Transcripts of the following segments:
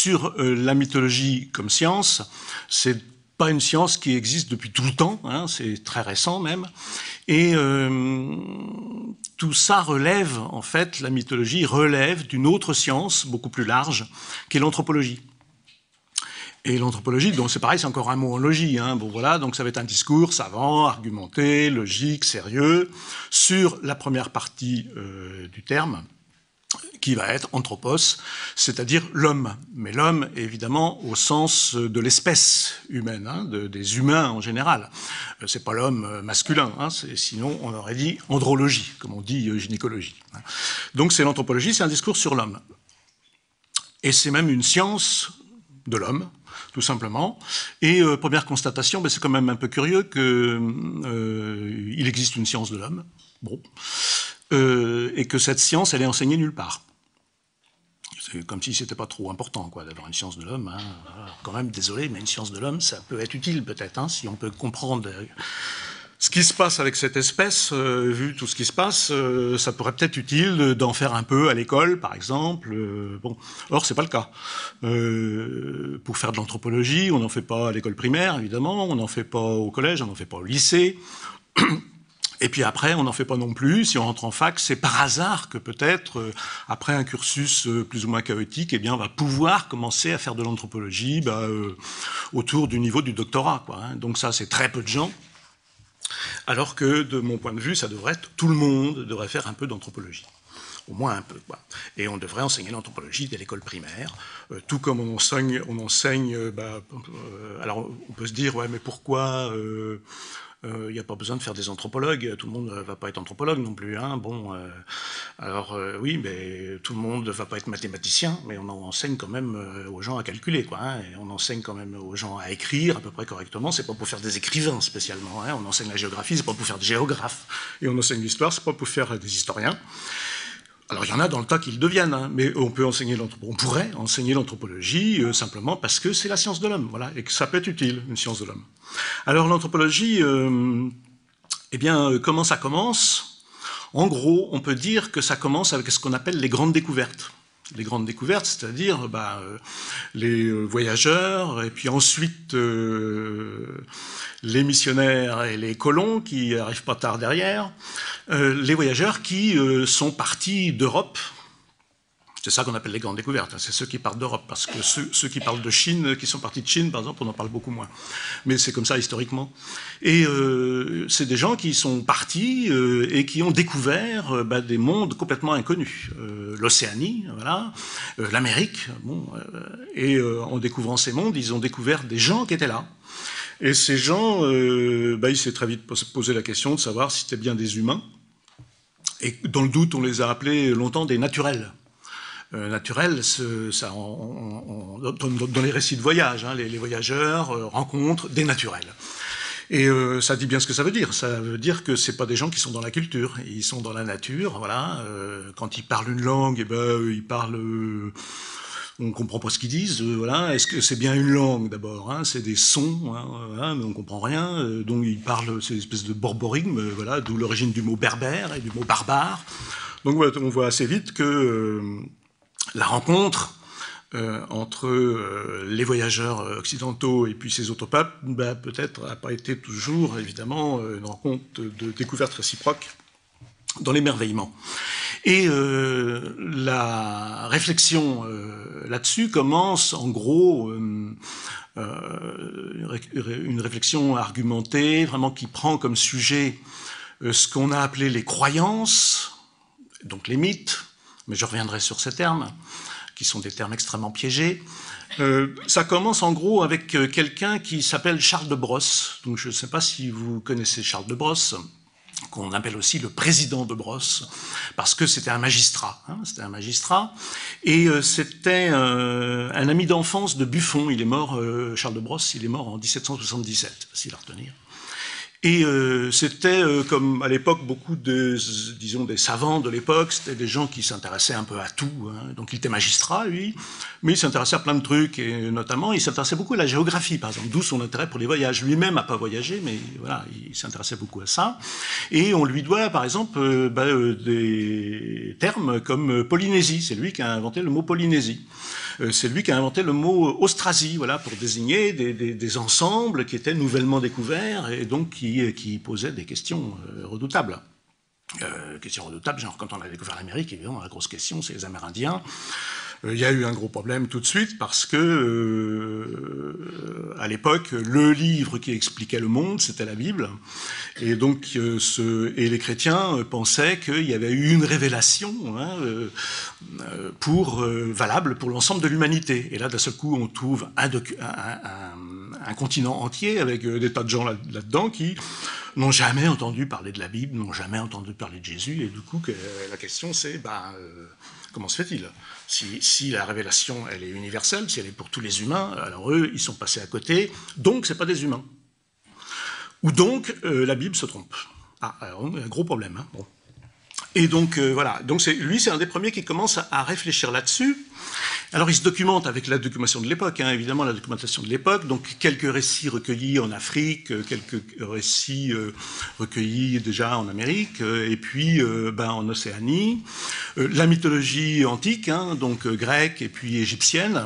sur la mythologie comme science, c'est pas une science qui existe depuis tout le temps, hein, c'est très récent même, et tout ça relève, en fait, la mythologie relève d'une autre science beaucoup plus large, qui est l'anthropologie. Et l'anthropologie, donc c'est pareil, c'est encore un mot en logie. Hein. Voilà, donc ça va être un discours savant, argumenté, logique, sérieux, sur la première partie euh, du terme, qui va être anthropos, c'est-à-dire l'homme. Mais l'homme, évidemment, au sens de l'espèce humaine, hein, des humains en général. Euh, c'est pas l'homme euh, masculin, hein, sinon on aurait dit andrologie, comme on dit gynécologie. Hein. Donc c'est l'anthropologie, c'est un discours sur l'homme. Et c'est même une science de l'homme, tout simplement. Et euh, première constatation, ben, c'est quand même un peu curieux qu'il euh, existe une science de l'homme, bon, euh, et que cette science, elle est enseignée nulle part. C'est comme si c'était pas trop important, quoi, d'avoir une science de l'homme. Hein. Quand même, désolé, mais une science de l'homme, ça peut être utile peut-être, hein, si on peut comprendre ce qui se passe avec cette espèce, euh, vu tout ce qui se passe, euh, ça pourrait peut-être utile d'en faire un peu à l'école, par exemple. Euh, bon, or c'est pas le cas. pour faire de l'anthropologie, on n'en fait pas à l'école primaire, évidemment, on n'en fait pas au collège, on n'en fait pas au lycée. Et puis après, on n'en fait pas non plus. Si on rentre en fac, c'est par hasard que peut-être, après un cursus plus ou moins chaotique, eh bien, on va pouvoir commencer à faire de l'anthropologie bah, autour du niveau du doctorat. Hein. Donc ça, c'est très peu de gens. Alors que, de mon point de vue, ça devrait être, tout le monde devrait faire un peu d'anthropologie au moins un peu. Et on devrait enseigner l'anthropologie dès l'école primaire, euh, tout comme on enseigne, euh, bah, euh, alors on peut se dire, ouais, mais pourquoi il euh, n'y a pas besoin de faire des anthropologues, tout le monde ne va pas être anthropologue non plus. Hein. Bon, euh, alors euh, oui, mais tout le monde ne va pas être mathématicien, mais on enseigne quand même aux gens à calculer, quoi. Hein. on enseigne quand même aux gens à écrire à peu près correctement. C'est pas pour faire des écrivains spécialement. Hein. on enseigne la géographie, c'est pas pour faire des géographes. Et on enseigne l'histoire, c'est pas pour faire des historiens. Alors il y en a dans le tas qui le deviennent, hein, mais on peut enseigner on pourrait enseigner l'anthropologie euh, simplement parce que c'est la science de l'homme, voilà, et que ça peut être utile, une science de l'homme. Alors l'anthropologie, euh, eh bien, euh, comment ça commence? En gros, on peut dire que ça commence avec ce qu'on appelle les grandes découvertes les grandes découvertes, c'est-à-dire bah, euh, les euh, voyageurs, et puis ensuite euh, les missionnaires et les colons qui arrivent pas tard derrière, les voyageurs qui sont partis d'Europe c'est ça qu'on appelle les grandes découvertes. Hein. C'est ceux qui partent d'Europe, parce que ceux, qui parlent de Chine, qui sont partis de Chine, par exemple, on en parle beaucoup moins. Mais c'est comme ça historiquement. Et euh, c'est des gens qui sont partis euh, et qui ont découvert euh, bah, des mondes complètement inconnus. L'Océanie, voilà, l'Amérique. Bon, et en découvrant ces mondes, ils ont découvert des gens qui étaient là. Et ces gens, bah, il s'est très vite posé la question de savoir si c'était bien des humains. Et dans le doute, on les a appelés longtemps des naturels. Euh, naturel, ça, dans les récits de voyage, hein, les, voyageurs euh, rencontrent des naturels. Et euh, ça dit bien ce que ça veut dire. Ça veut dire que c'est pas des gens qui sont dans la culture, ils sont dans la nature. Voilà. quand ils parlent une langue, et eh ben ils parlent on comprend pas ce qu'ils disent. voilà, est-ce que c'est bien une langue d'abord hein, C'est des sons, hein, mais on comprend rien. donc ils parlent, c'est une espèce de borborigme, voilà, d'où l'origine du mot berbère et du mot barbare. Donc on voit assez vite que la rencontre euh, entre euh, les voyageurs occidentaux et puis ces autres papes, bah, peut-être n'a pas été toujours, évidemment, une rencontre de découverte réciproque dans l'émerveillement. Et euh, la réflexion là-dessus commence en gros une réflexion argumentée, vraiment qui prend comme sujet ce qu'on a appelé les croyances, donc les mythes, mais je reviendrai sur ces termes, qui sont des termes extrêmement piégés. Euh, ça commence en gros avec euh, quelqu'un qui s'appelle Charles de Brosse. Donc je ne sais pas si vous connaissez Charles de Brosse, qu'on appelle aussi le président de Brosse, parce que c'était un magistrat. Hein, c'était un magistrat, et euh, c'était un ami d'enfance de Buffon. Il est mort, Charles de Brosse, il est mort en 1777, facile à retenir. Et euh, c'était euh, comme à l'époque beaucoup de, disons, des savants de l'époque, c'était des gens qui s'intéressaient un peu à tout. Hein. Donc il était magistrat, lui, mais il s'intéressait à plein de trucs, et notamment il s'intéressait beaucoup à la géographie, par exemple, d'où son intérêt pour les voyages. Lui-même n'a pas voyagé, mais voilà, il s'intéressait beaucoup à ça. Et on lui doit, par exemple, euh, bah, des termes comme Polynésie. C'est lui qui a inventé le mot Polynésie. C'est lui qui a inventé le mot Austrasie, voilà, pour désigner des, ensembles qui étaient nouvellement découverts et donc qui, qui posaient des questions redoutables. questions redoutables, genre quand on a découvert l'Amérique, évidemment, la grosse question, c'est les Amérindiens. Euh, il y a eu un gros problème tout de suite parce que euh, à l'époque, le livre qui expliquait le monde, c'était la Bible, et donc euh, et les chrétiens pensaient qu'il y avait eu une révélation hein, pour valable pour l'ensemble de l'humanité. Et là, d'un seul coup, on trouve un, continent entier avec des tas de gens là-dedans qui n'ont jamais entendu parler de la Bible, n'ont jamais entendu parler de Jésus, et du coup, la question c'est, ben, comment se fait-il? Si, la révélation, elle est universelle, si elle est pour tous les humains, alors eux, ils sont passés à côté, donc c'est pas des humains. Ou donc, euh, la Bible se trompe. Ah, alors, un gros problème. Hein. bon. Et donc, euh, voilà. Donc, lui, c'est un des premiers qui commence à réfléchir là-dessus. Alors il se documente avec la documentation de l'époque, hein, évidemment la documentation de l'époque, donc quelques récits recueillis en Afrique, euh, quelques récits euh, recueillis déjà en Amérique, et puis ben, en Océanie, la mythologie antique, hein, donc grecque et puis égyptienne,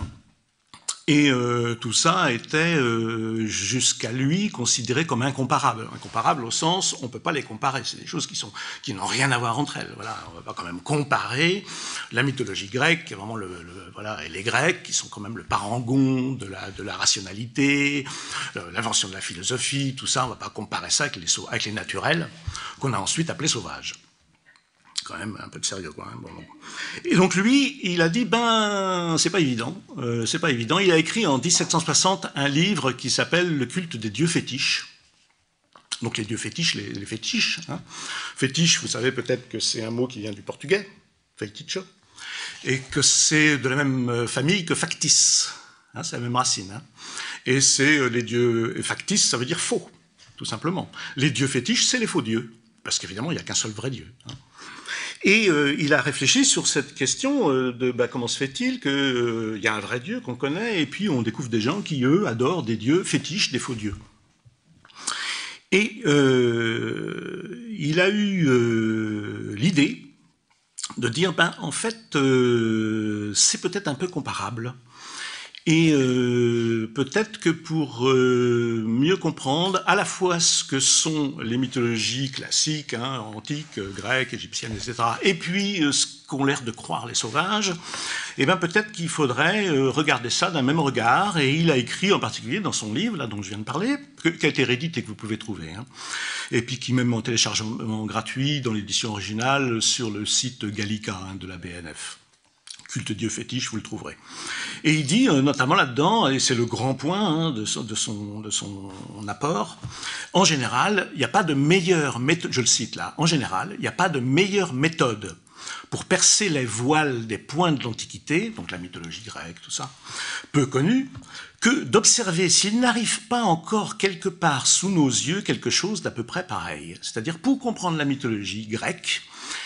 et euh, tout ça était euh, jusqu'à lui considéré comme incomparable. Incomparable au sens, on ne peut pas les comparer. C'est des choses qui sont qui n'ont rien à voir entre elles. Voilà, on va pas quand même comparer la mythologie grecque, qui vraiment le, voilà, et les Grecs qui sont quand même le parangon de la de la rationalité, euh, l'invention de la philosophie, tout ça. On va pas comparer ça avec les avec les naturels qu'on a ensuite appelés sauvages quand même un peu de sérieux. Quoi, hein. Et donc lui, il a dit ben c'est pas évident, euh, c'est pas évident. Il a écrit en 1760 un livre qui s'appelle Le culte des dieux fétiches. Donc les dieux fétiches, les, fétiches. Hein. Fétiche, vous savez peut-être que c'est un mot qui vient du portugais, feitiço, et que c'est de la même euh, famille que factice. Hein, c'est la même racine. Hein. Et c'est euh, les dieux factices, ça veut dire faux, tout simplement. Les dieux fétiches, c'est les faux dieux, parce qu'évidemment il n'y a qu'un seul vrai dieu. Et euh, il a réfléchi sur cette question euh, de bah, comment se fait-il qu'il euh, y a un vrai Dieu qu'on connaît, et puis on découvre des gens qui, eux, adorent des dieux fétiches, des faux dieux. Et il a eu l'idée de dire, ben, en fait, c'est peut-être un peu comparable. Et euh, peut-être que pour euh, mieux comprendre à la fois ce que sont les mythologies classiques, hein, antiques, grecques, égyptiennes, etc., et puis euh, ce qu'ont l'air de croire les sauvages, eh bien peut-être qu'il faudrait regarder ça d'un même regard. Et il a écrit en particulier dans son livre, là dont je viens de parler, qui a été réédité et que vous pouvez trouver, hein, et puis qui même en téléchargement gratuit dans l'édition originale sur le site Gallica hein, de la BNF culte dieu fétiche, vous le trouverez. Et il dit, euh, notamment là-dedans, et c'est le grand point hein, de, son, apport, en général, il n'y a pas de meilleure méthode, je le cite là, en général, il n'y a pas de meilleure méthode pour percer les voiles des points de l'Antiquité, donc la mythologie grecque, tout ça, peu connue, que d'observer s'il n'arrive pas encore quelque part sous nos yeux quelque chose d'à peu près pareil. C'est-à-dire, pour comprendre la mythologie grecque,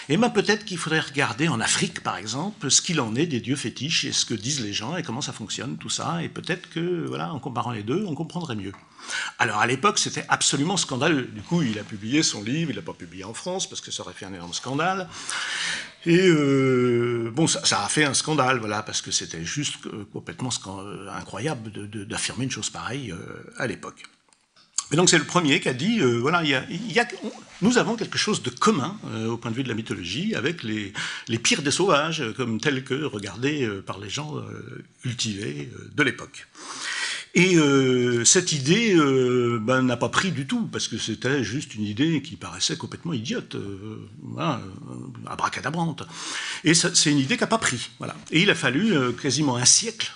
et bien peut-être qu'il faudrait regarder en Afrique, par exemple, ce qu'il en est des dieux fétiches et ce que disent les gens et comment ça fonctionne, tout ça. Et peut-être que, voilà, en comparant les deux, on comprendrait mieux. Alors à l'époque, c'était absolument scandaleux. Du coup, il a publié son livre, il l'a pas publié en France parce que ça aurait fait un énorme scandale. Et euh, bon, ça, a fait un scandale, voilà, parce que c'était juste euh, complètement euh, incroyable d'affirmer une chose pareille à l'époque. Mais donc c'est le premier qui a dit, euh, voilà, nous avons quelque chose de commun euh, au point de vue de la mythologie avec les, pires des sauvages, comme tels que regardés euh, par les gens cultivés de l'époque. Et cette idée ben, n'a pas pris du tout, parce que c'était juste une idée qui paraissait complètement idiote, voilà, abracadabrante. Et c'est une idée qui n'a pas pris. Voilà. Et il a fallu quasiment un siècle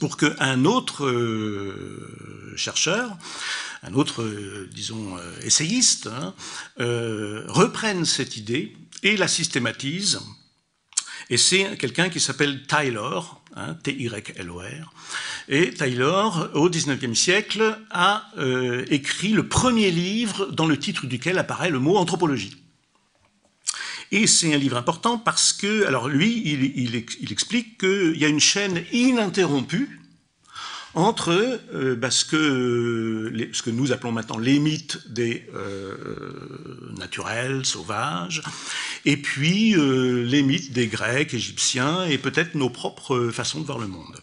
pour qu'un autre chercheur un autre, euh, disons, euh, essayiste, hein, euh, reprenne cette idée et la systématise. Et c'est quelqu'un qui s'appelle Taylor, hein, T-Y-L-O-R. Et Taylor, au XIXe siècle, a écrit le premier livre dans le titre duquel apparaît le mot anthropologie. Et c'est un livre important parce que, alors lui, il explique qu'il y a une chaîne ininterrompue entre euh, bah, ce, que, ce, que, nous appelons maintenant les mythes des euh, naturels, sauvages, et puis les mythes des Grecs, Égyptiens, et peut-être nos propres façons de voir le monde.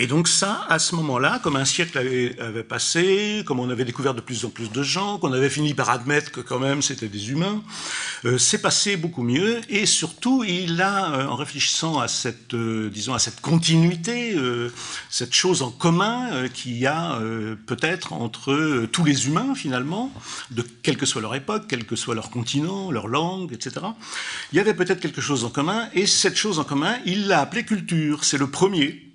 Et donc ça, à ce moment-là, comme un siècle avait, passé, comme on avait découvert de plus en plus de gens, qu'on avait fini par admettre que quand même c'était des humains, euh, c'est passé beaucoup mieux. Et surtout, il a, euh, en réfléchissant à cette, euh, disons, à cette continuité, cette chose en commun qu'il y a peut-être entre tous les humains finalement, de quelle que soit leur époque, quel que soit leur continent, leur langue, etc. Il y avait peut-être quelque chose en commun, et cette chose en commun, il l'a appelée culture. C'est le premier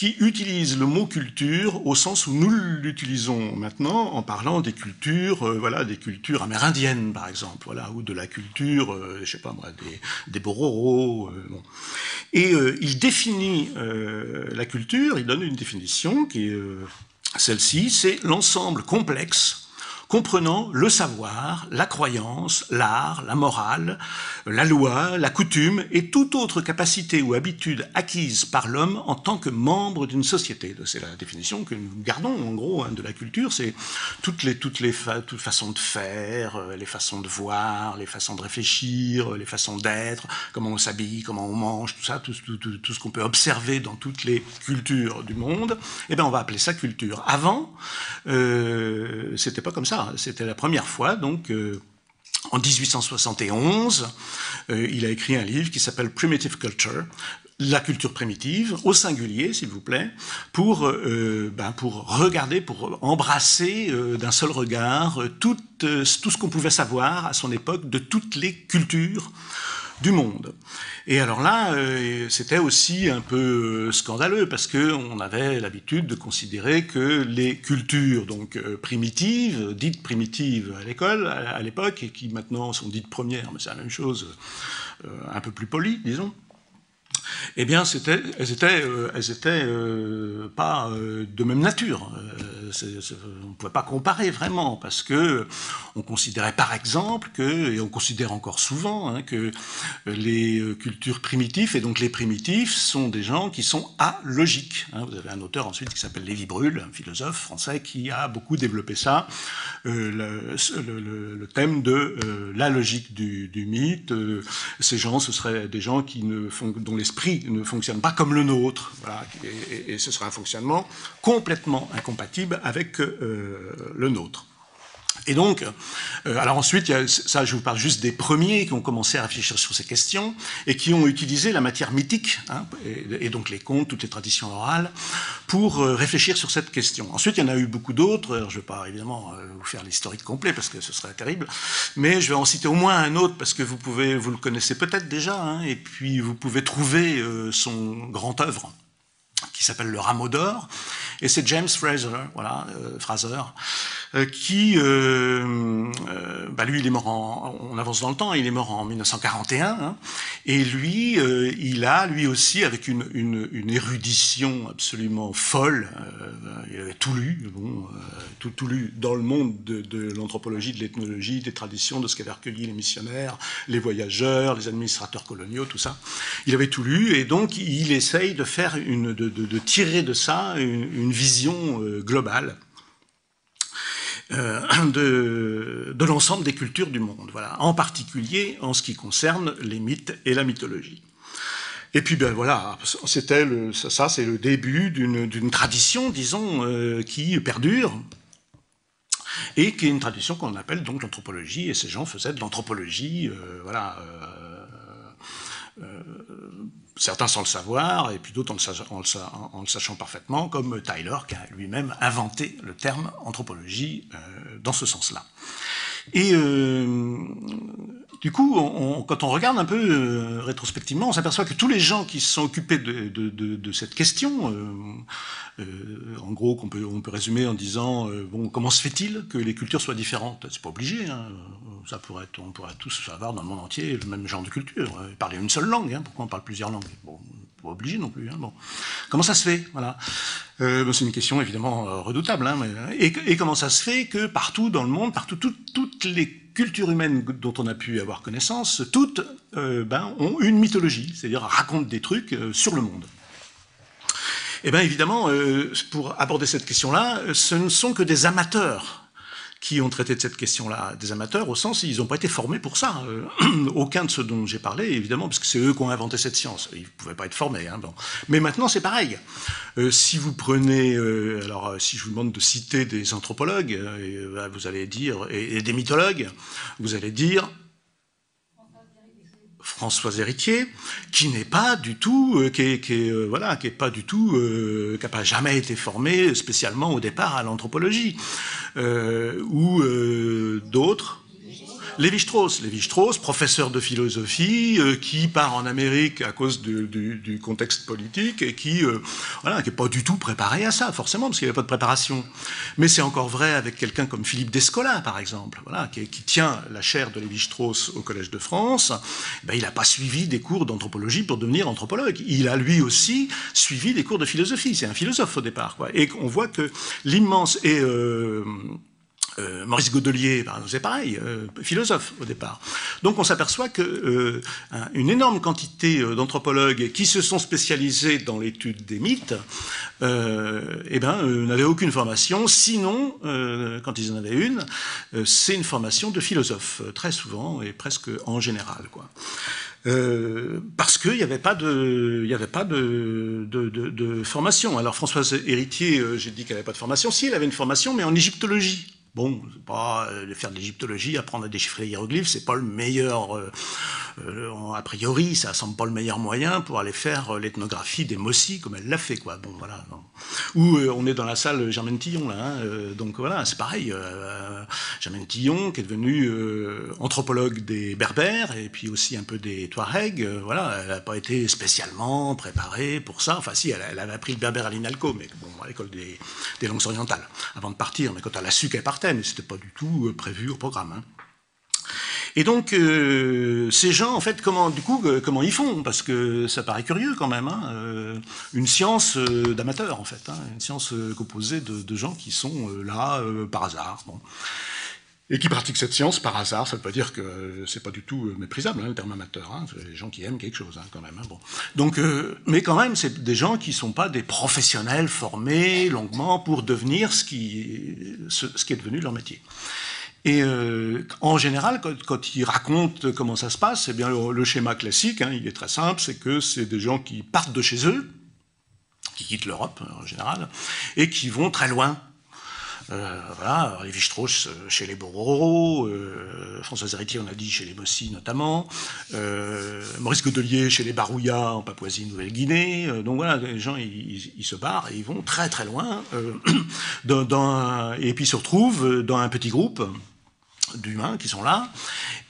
qui utilise le mot culture au sens où nous l'utilisons maintenant en parlant des cultures, euh, voilà, des cultures amérindiennes par exemple, voilà, ou de la culture, euh, je sais pas des, des Bororo. Euh. Et il définit la culture, il donne une définition qui est celle-ci, c'est l'ensemble complexe comprenant le savoir, la croyance, l'art, la morale, la loi, la coutume et toute autre capacité ou habitude acquise par l'homme en tant que membre d'une société. C'est la définition que nous gardons en gros hein, de la culture, c'est toutes les, toutes les toutes façons de faire, euh, les façons de voir, les façons de réfléchir, les façons d'être, comment on s'habille, comment on mange, tout ça, tout, ce qu'on peut observer dans toutes les cultures du monde, eh bien on va appeler ça culture. Avant, euh, c'était pas comme ça. C'était la première fois, donc, euh, en 1871, euh, il a écrit un livre qui s'appelle Primitive Culture, la culture primitive, au singulier, s'il vous plaît, pour, euh, ben, pour regarder, pour embrasser d'un seul regard tout, tout ce qu'on pouvait savoir à son époque de toutes les cultures du monde. Et alors là, euh, c'était aussi un peu euh, scandaleux parce que on avait l'habitude de considérer que les cultures donc euh, primitives, dites primitives à l'école à, l'époque et qui maintenant sont dites premières, mais c'est la même chose, un peu plus polies, disons eh bien, elles étaient, elles étaient pas de même nature. on ne pouvait pas comparer vraiment, parce que on considérait par exemple que, et on considère encore souvent, hein, que les cultures primitives, et donc les primitifs, sont des gens qui sont alogiques. Hein. Vous avez un auteur ensuite qui s'appelle Lévi Brul, un philosophe français, qui a beaucoup développé ça, le, thème de la logique du, mythe. ces gens, ce seraient des gens qui ne font, dont l'esprit ne fonctionne pas comme le nôtre. et, ce sera un fonctionnement complètement incompatible avec euh, le nôtre. Et donc, euh, alors ensuite, ça, je vous parle juste des premiers qui ont commencé à réfléchir sur ces questions et qui ont utilisé la matière mythique, hein, et, donc les contes, toutes les traditions orales, pour euh, réfléchir sur cette question. Ensuite, il y en a eu beaucoup d'autres. Je ne vais pas évidemment euh, vous faire l'historique complet parce que ce serait terrible, mais je vais en citer au moins un autre parce que vous pouvez, vous le connaissez peut-être déjà, hein, et puis vous pouvez trouver son grand œuvre qui s'appelle Le Rameau d'Or, et c'est James Fraser, voilà, Fraser, euh, qui, euh, euh, bah lui, il est mort en, on avance dans le temps, il est mort en 1941, hein, et lui, il a, lui aussi, avec une, une, érudition absolument folle, il avait tout lu, bon, tout, tout, lu dans le monde de, de l'anthropologie, de l'ethnologie, des traditions, de ce qu'avaient recueilli les missionnaires, les voyageurs, les administrateurs coloniaux, tout ça. Il avait tout lu, et donc il essaye de faire une, de tirer de ça une, vision globale euh, de, de l'ensemble des cultures du monde, voilà, en particulier en ce qui concerne les mythes et la mythologie. Et puis ben voilà, c'était le, ça, c'est le début d'une tradition, disons, euh, qui perdure et qui est une tradition qu'on appelle donc l'anthropologie. Et ces gens faisaient de l'anthropologie, euh, voilà. Euh, certains sans le savoir, et puis d'autres en, le sachant parfaitement, comme Tyler, qui a lui-même inventé le terme anthropologie euh, dans ce sens-là. Et euh, du coup, quand on regarde un peu euh, rétrospectivement, on s'aperçoit que tous les gens qui se sont occupés de, cette question, en gros, qu'on peut, on peut résumer en disant bon, comment se fait-il que les cultures soient différentes? C'est pas obligé. Hein. On pourrait tous avoir dans le monde entier le même genre de culture, parler une seule langue. Hein. Pourquoi on parle plusieurs langues? Bon, pas obligé non plus. Hein. Comment ça se fait? Voilà. Euh, c'est une question évidemment euh, redoutable. Hein, et, comment ça se fait que partout dans le monde, partout, tout, toutes les cultures humaines dont on a pu avoir connaissance, toutes euh, ben, ont une mythologie, c'est-à-dire racontent des trucs euh, sur le monde. Eh bien évidemment, euh, pour aborder cette question-là, ce ne sont que des amateurs qui ont traité de cette question-là, des amateurs, au sens ils n'ont pas été formés pour ça. Euh, aucun de ceux dont j'ai parlé, évidemment, parce que c'est eux qui ont inventé cette science. Ils ne pouvaient pas être formés. Hein. Mais maintenant, c'est pareil. Euh, si vous prenez, euh, alors si je vous demande de citer des anthropologues, vous allez dire, et des mythologues, vous allez dire François Héritier, qui n'est pas du tout, euh, euh, qui est pas du tout, euh, qui n'a jamais été formé spécialement au départ à l'anthropologie, ou d'autres Lévi-Strauss, Lévi-Strauss, professeur de philosophie, euh, qui part en Amérique à cause du, contexte politique et qui, euh, voilà, qui est pas du tout préparé à ça, forcément, parce qu'il n'y avait pas de préparation. Mais c'est encore vrai avec quelqu'un comme Philippe Descola, par exemple, voilà, qui, tient la chaire de Lévi-Strauss au Collège de France. Ben, il n'a pas suivi des cours d'anthropologie pour devenir anthropologue. Il a lui aussi suivi des cours de philosophie. C'est un philosophe au départ, quoi. Et on voit que l'immense et euh, euh, Maurice Godelier, c'est pareil, euh, philosophe au départ. Donc on s'aperçoit que euh, énorme quantité d'anthropologues qui se sont spécialisés dans l'étude des mythes, eh ben, n'avaient aucune formation. Sinon, quand ils en avaient une, c'est une formation de philosophe, très souvent et presque en général, quoi. parce qu'il n'y avait pas de, avait pas de, de, de, formation. Alors Françoise Héritier, j'ai dit qu'elle n'avait pas de formation. Si, elle avait une formation, mais en égyptologie. Bon, pas euh, faire de l'égyptologie, apprendre à déchiffrer les hiéroglyphes, c'est pas le meilleur euh, euh, a priori, ça semble pas le meilleur moyen pour aller faire l'ethnographie des Mossi, comme elle l'a fait, quoi. Bon, voilà. Ou on est dans la salle Germaine Tillon, là. Hein, donc voilà, c'est pareil. Germaine Tillon, qui est devenue anthropologue des Berbères et puis aussi un peu des Touaregs. voilà, elle n'a pas été spécialement préparée pour ça. Enfin, si, elle, avait appris le berbère à l'INALCO, mais bon, à l'école des, langues orientales, avant de partir. Mais quand elle a su qu'elle partait, mais c'était pas du tout prévu au programme. Hein. Et donc, euh, ces gens, en fait, comment, du coup, euh, comment ils font? Parce que ça paraît curieux quand même. Hein, euh, une science d'amateurs, en fait. Hein, une science composée de, gens qui sont là par hasard. Bon. Et qui pratiquent cette science par hasard, ça ne veut pas dire que c'est pas du tout méprisable, hein, le terme amateur. Hein, c'est des gens qui aiment quelque chose, hein, quand même. Hein, bon. Donc, mais quand même, c'est des gens qui ne sont pas des professionnels formés longuement pour devenir ce qui, est devenu leur métier. Et euh, en général, quand, ils racontent comment ça se passe, eh bien le, schéma classique, hein, il est très simple, c'est que c'est des gens qui partent de chez eux, qui quittent l'Europe en général, et qui vont très loin. Euh, voilà, euh, chez les Bororo, euh, François Héritier, on a dit, chez les Mossi notamment, euh, Maurice Godelier chez les Barouillas en Papouasie-Nouvelle-Guinée. Euh, donc voilà, les gens, ils, se barrent et ils vont très très loin, et puis ils se retrouvent dans un petit groupe d'humains qui sont là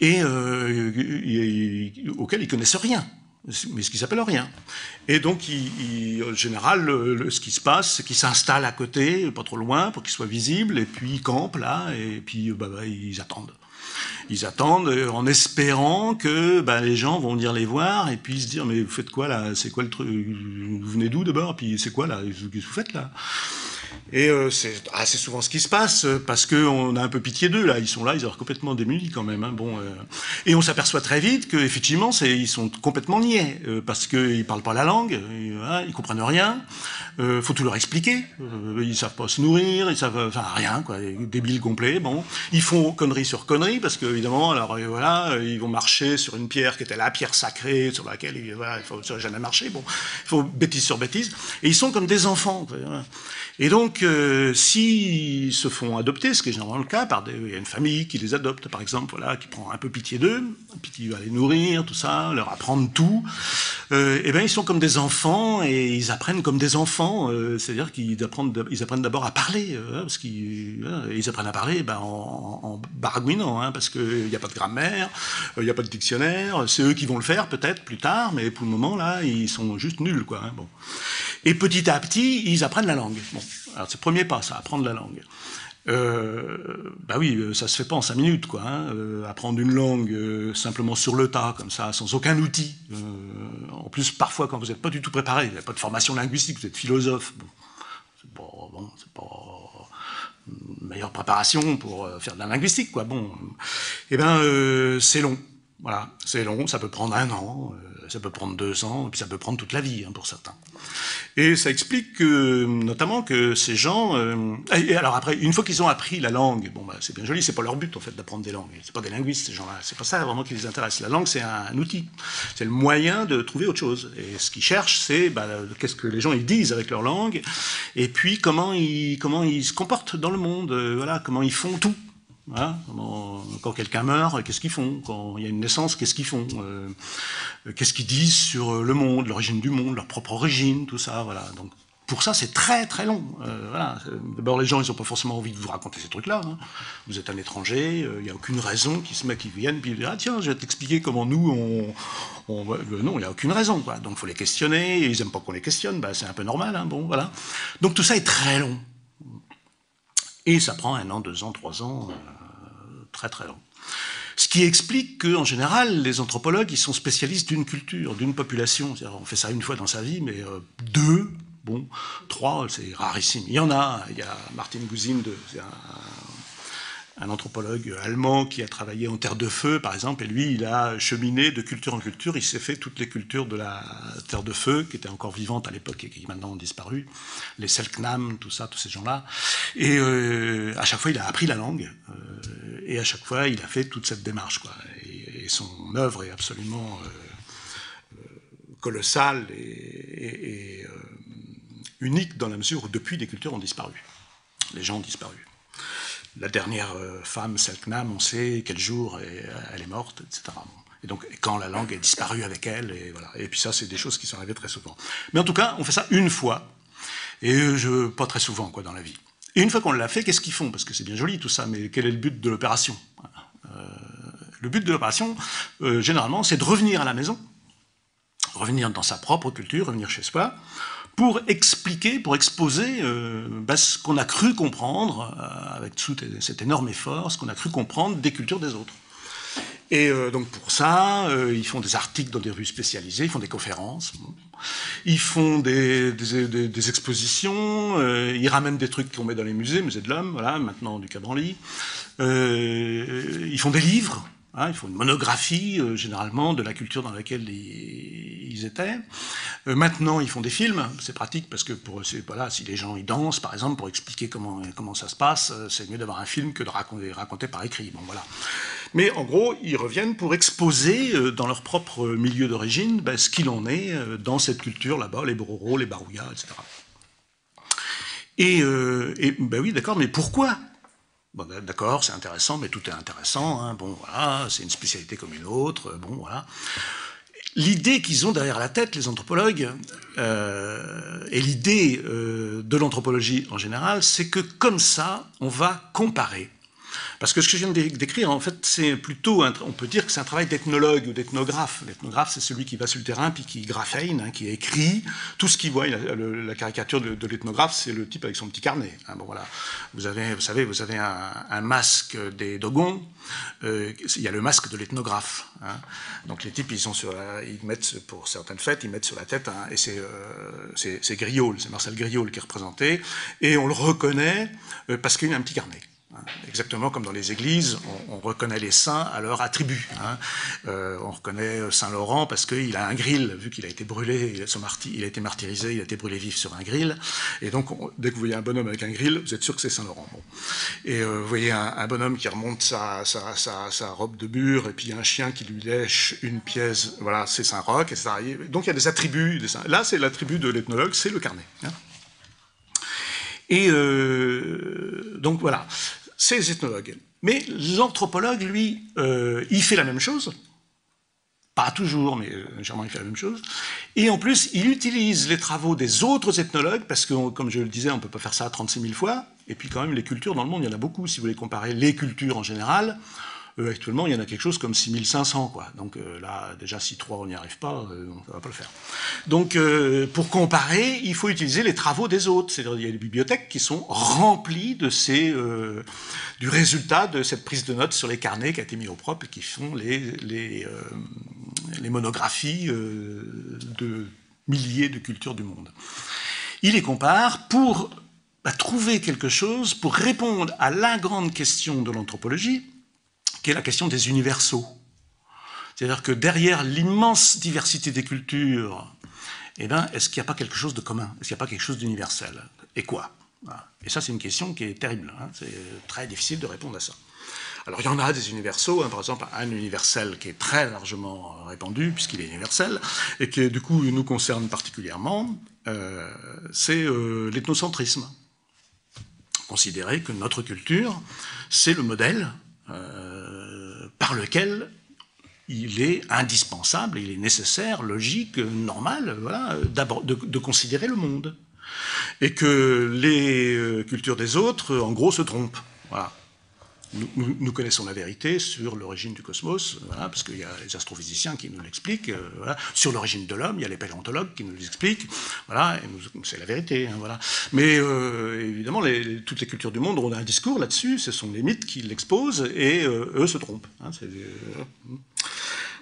et, euh, auxquels ils connaissent rien mais ce qui s'appelle rien. Et donc, en général, ce qui se passe, c'est qu'ils s'installent à côté, pas trop loin, pour qu'ils soient visibles, et puis ils campent là, et puis bah, bah, ils attendent. Ils attendent euh, en espérant que bah, les gens vont venir les voir et puis se dire mais vous faites quoi là? C'est quoi le truc? Vous venez d'où d'abord? Puis c'est quoi là? Qu'est-ce que vous faites là? Et euh, c'est assez souvent ce qui se passe, parce qu'on a un peu pitié d'eux, là. Ils sont là, ils sont complètement démunis quand même. Hein. Bon, euh. Et on s'aperçoit très vite qu'effectivement, ils sont complètement niais, euh, parce qu'ils ne parlent pas la langue, ils ne comprennent rien, il faut tout leur expliquer. ils ne savent pas se nourrir, ils savent enfin, rien, quoi, débiles complets. Bon. Ils font conneries sur conneries, parce qu'évidemment, alors voilà, ils vont marcher sur une pierre qui était la pierre sacrée, sur laquelle voilà, il faut jamais marcher. Bon, il faut bêtise sur bêtise. Et ils sont comme des enfants. Et donc, euh, s'ils se font adopter, ce qui est généralement le cas, par des, il y a une famille qui les adopte, par exemple, qui prend un peu pitié d'eux, puis qui va les nourrir, tout ça, leur apprendre tout, euh, eh bien ils sont comme des enfants et ils apprennent comme des enfants, euh, c'est-à-dire qu'ils apprennent, ils apprennent d'abord à parler, euh, parce qu'ils ils apprennent à parler ben, en, en baragouinant, hein, parce qu'il n'y a pas de grammaire, il n'y a pas de dictionnaire, c'est eux qui vont le faire peut-être plus tard, mais pour le moment là, ils sont juste nuls, quoi. Hein, bon. Et petit à petit, ils apprennent la langue. Bon, alors c'est le premier pas, ça, apprendre la langue. Euh, bah oui, euh, ça se fait pas en cinq minutes, quoi. Hein. Euh, apprendre une langue euh, simplement sur le tas, comme ça, sans aucun outil. en plus, parfois, quand vous n'êtes pas du tout préparé, vous n'avez pas de formation linguistique, vous êtes philosophe. Bon, c'est pas, bon, c'est une meilleure préparation pour faire de la linguistique, quoi. Bon, eh ben, c'est long. Voilà, c'est long, ça peut prendre un an, ça peut prendre deux ans, et puis ça peut prendre toute la vie hein, pour certains. Et ça explique que, notamment que ces gens. Euh, et alors après, une fois qu'ils ont appris la langue, bon, bah, c'est bien joli, c'est pas leur but en fait d'apprendre des langues. C'est pas des linguistes ces gens-là. C'est pas ça vraiment qui les intéresse. La langue, c'est un, outil. C'est le moyen de trouver autre chose. Et ce qu'ils cherchent, c'est bah, qu'est-ce que les gens ils disent avec leur langue, et puis comment ils comment ils se comportent dans le monde. Euh, voilà, comment ils font tout. Hein, quand quelqu'un meurt, qu'est-ce qu'ils font Quand il y a une naissance, qu'est-ce qu'ils font euh, Qu'est-ce qu'ils disent sur le monde, l'origine du monde, leur propre origine, tout ça, voilà. Donc pour ça, c'est très très long. Euh, voilà. D'abord, les gens, ils n'ont pas forcément envie de vous raconter ces trucs-là. Hein. Vous êtes un étranger, euh, il n'y a aucune raison qu'ils se mettent, qu'ils viennent, puis ils disent ah tiens, je vais t'expliquer comment nous on, on... non, il n'y a aucune raison. Quoi. Donc, faut les questionner. Ils n'aiment pas qu'on les questionne. Bah, c'est un peu normal. Hein, bon, voilà. Donc tout ça est très long. Et ça prend un an, deux ans, trois ans très très long. Ce qui explique qu'en général, les anthropologues, ils sont spécialistes d'une culture, d'une population. On fait ça une fois dans sa vie, mais euh, deux, bon, trois, c'est rarissime. Il y en a, il y a Martin Gouzin, de, un anthropologue allemand qui a travaillé en terre de feu, par exemple, et lui, il a cheminé de culture en culture. Il s'est fait toutes les cultures de la terre de feu, qui étaient encore vivantes à l'époque et qui maintenant ont disparu, les Selknam, tout ça, tous ces gens-là. Et euh, à chaque fois, il a appris la langue, euh, et à chaque fois, il a fait toute cette démarche. Quoi. Et, son œuvre est absolument euh, colossale et, unique dans la mesure où depuis, les cultures ont disparu. Les gens ont disparu la dernière euh, femme, Selknam, on sait quel jour elle est morte, etc. Et donc, quand la langue est disparue avec elle, et voilà. Et puis ça, c'est des choses qui sont arrivées très souvent. Mais en tout cas, on fait ça une fois, et je, pas très souvent, quoi, dans la vie. Et une fois qu'on l'a fait, qu'est-ce qu'ils font? Parce que c'est bien joli tout ça, mais quel est le but de l'opération? Euh, Le but de l'opération, euh, généralement, c'est de revenir à la maison, revenir dans sa propre culture, revenir chez soi, pour expliquer, pour exposer euh, bah, ce qu'on a cru comprendre, euh, avec tout cet énorme effort, ce qu'on a cru comprendre des cultures des autres. Et euh, donc pour ça, ils font des articles dans des revues spécialisées, ils font des conférences, ils font des, expositions, ils ramènent des trucs qu'on met dans les musées, musée de l'homme, voilà, maintenant du Cabranly, ils font des livres, Hein, il faut une monographie, euh, généralement, de la culture dans laquelle ils, étaient. Euh, maintenant, ils font des films. C'est pratique parce que voilà, si les gens ils dansent, par exemple, pour expliquer comment, ça se passe, euh, c'est mieux d'avoir un film que de raconter, par écrit. Bon, voilà. Mais en gros, ils reviennent pour exposer dans leur propre milieu d'origine ben, ce qu'il en est dans cette culture là-bas, les Bororo, les Barouillas, etc. Et, et ben oui, d'accord, mais pourquoi Bon, d'accord, c'est intéressant, mais tout est intéressant. Hein. Bon, voilà, c'est une spécialité comme une autre. Bon, voilà. L'idée qu'ils ont derrière la tête, les anthropologues, euh, et l'idée euh, de l'anthropologie en général, c'est que comme ça, on va comparer parce que ce que je viens de décrire, en fait, c'est plutôt, on peut dire que c'est un travail d'ethnologue ou d'ethnographe. L'ethnographe, c'est celui qui va sur le terrain, puis qui grapheine, hein, qui écrit tout ce qu'il voit. La, caricature de, l'ethnographe, c'est le type avec son petit carnet. Hein. bon, voilà. Vous, avez, vous savez, vous avez un, masque des Dogons, euh, il y a le masque de l'ethnographe. Hein. Donc les types, ils, sont sur mettent, pour certaines fêtes, ils mettent sur la tête, et c'est euh, Griol, c'est Marcel Griol qui est représenté, et on le reconnaît euh, parce qu'il a un petit carnet. Exactement comme dans les églises, on, reconnaît les saints à leur attribut. Hein. Euh, on reconnaît Saint Laurent parce qu'il a un grill, vu qu'il a été brûlé, il a, été martyrisé, il a été brûlé vif sur un grill. Et donc, dès que vous voyez un bonhomme avec un grill, vous êtes sûr que c'est Saint Laurent. Et euh, vous voyez un, bonhomme qui remonte sa, robe de bure, et puis un chien qui lui lèche une pièce, voilà, c'est Saint Roch, etc. Donc il y a des attributs. Là, c'est l'attribut de l'ethnologue, c'est le carnet. Hein. Et euh, donc voilà c'est les ethnologues. Mais l'anthropologue, lui, euh, il fait la même chose. Pas toujours, mais euh, généralement il fait la même chose. Et en plus, il utilise les travaux des autres ethnologues, parce que, comme je le disais, on ne peut pas faire ça 36 000 fois. Et puis quand même, les cultures dans le monde, il y en a beaucoup. Si vous voulez comparer les cultures en général, euh, actuellement, il y en a quelque chose comme 6500. Quoi. Donc euh, là, déjà, si 3, on n'y arrive pas, euh, on ne va pas le faire. Donc, pour comparer, il faut utiliser les travaux des autres. C'est-à-dire il y a des bibliothèques qui sont remplies de ces, du résultat de cette prise de notes sur les carnets qui a été mis au propre et qui font les, les, les monographies de milliers de cultures du monde. Il les compare pour bah, trouver quelque chose, pour répondre à la grande question de l'anthropologie, qui est la question des universaux. C'est-à-dire que derrière l'immense diversité des cultures, eh ben, est-ce qu'il n'y a pas quelque chose de commun? Est-ce qu'il n'y a pas quelque chose d'universel? Et quoi? Et ça, c'est une question qui est terrible. Hein. c'est très difficile de répondre à ça. Alors il y en a des universaux, hein. par exemple un universel qui est très largement répandu, puisqu'il est universel, et qui du coup nous concerne particulièrement, euh, c'est euh, l'ethnocentrisme. Considérer que notre culture, c'est le modèle euh, par lequel il est indispensable, il est nécessaire, logique, normal, voilà, de, de considérer le monde. Et que les cultures des autres, en gros, se trompent. Nous, connaissons la vérité sur l'origine du cosmos, parce qu'il y a les astrophysiciens qui nous l'expliquent. Euh, sur l'origine de l'homme, il y a les paléontologues qui nous l'expliquent. Voilà, c'est la vérité. Hein, voilà. Mais euh, évidemment, toutes les cultures du monde ont un discours là-dessus. Ce sont les mythes qui l'exposent et euh, eux se trompent. Hein,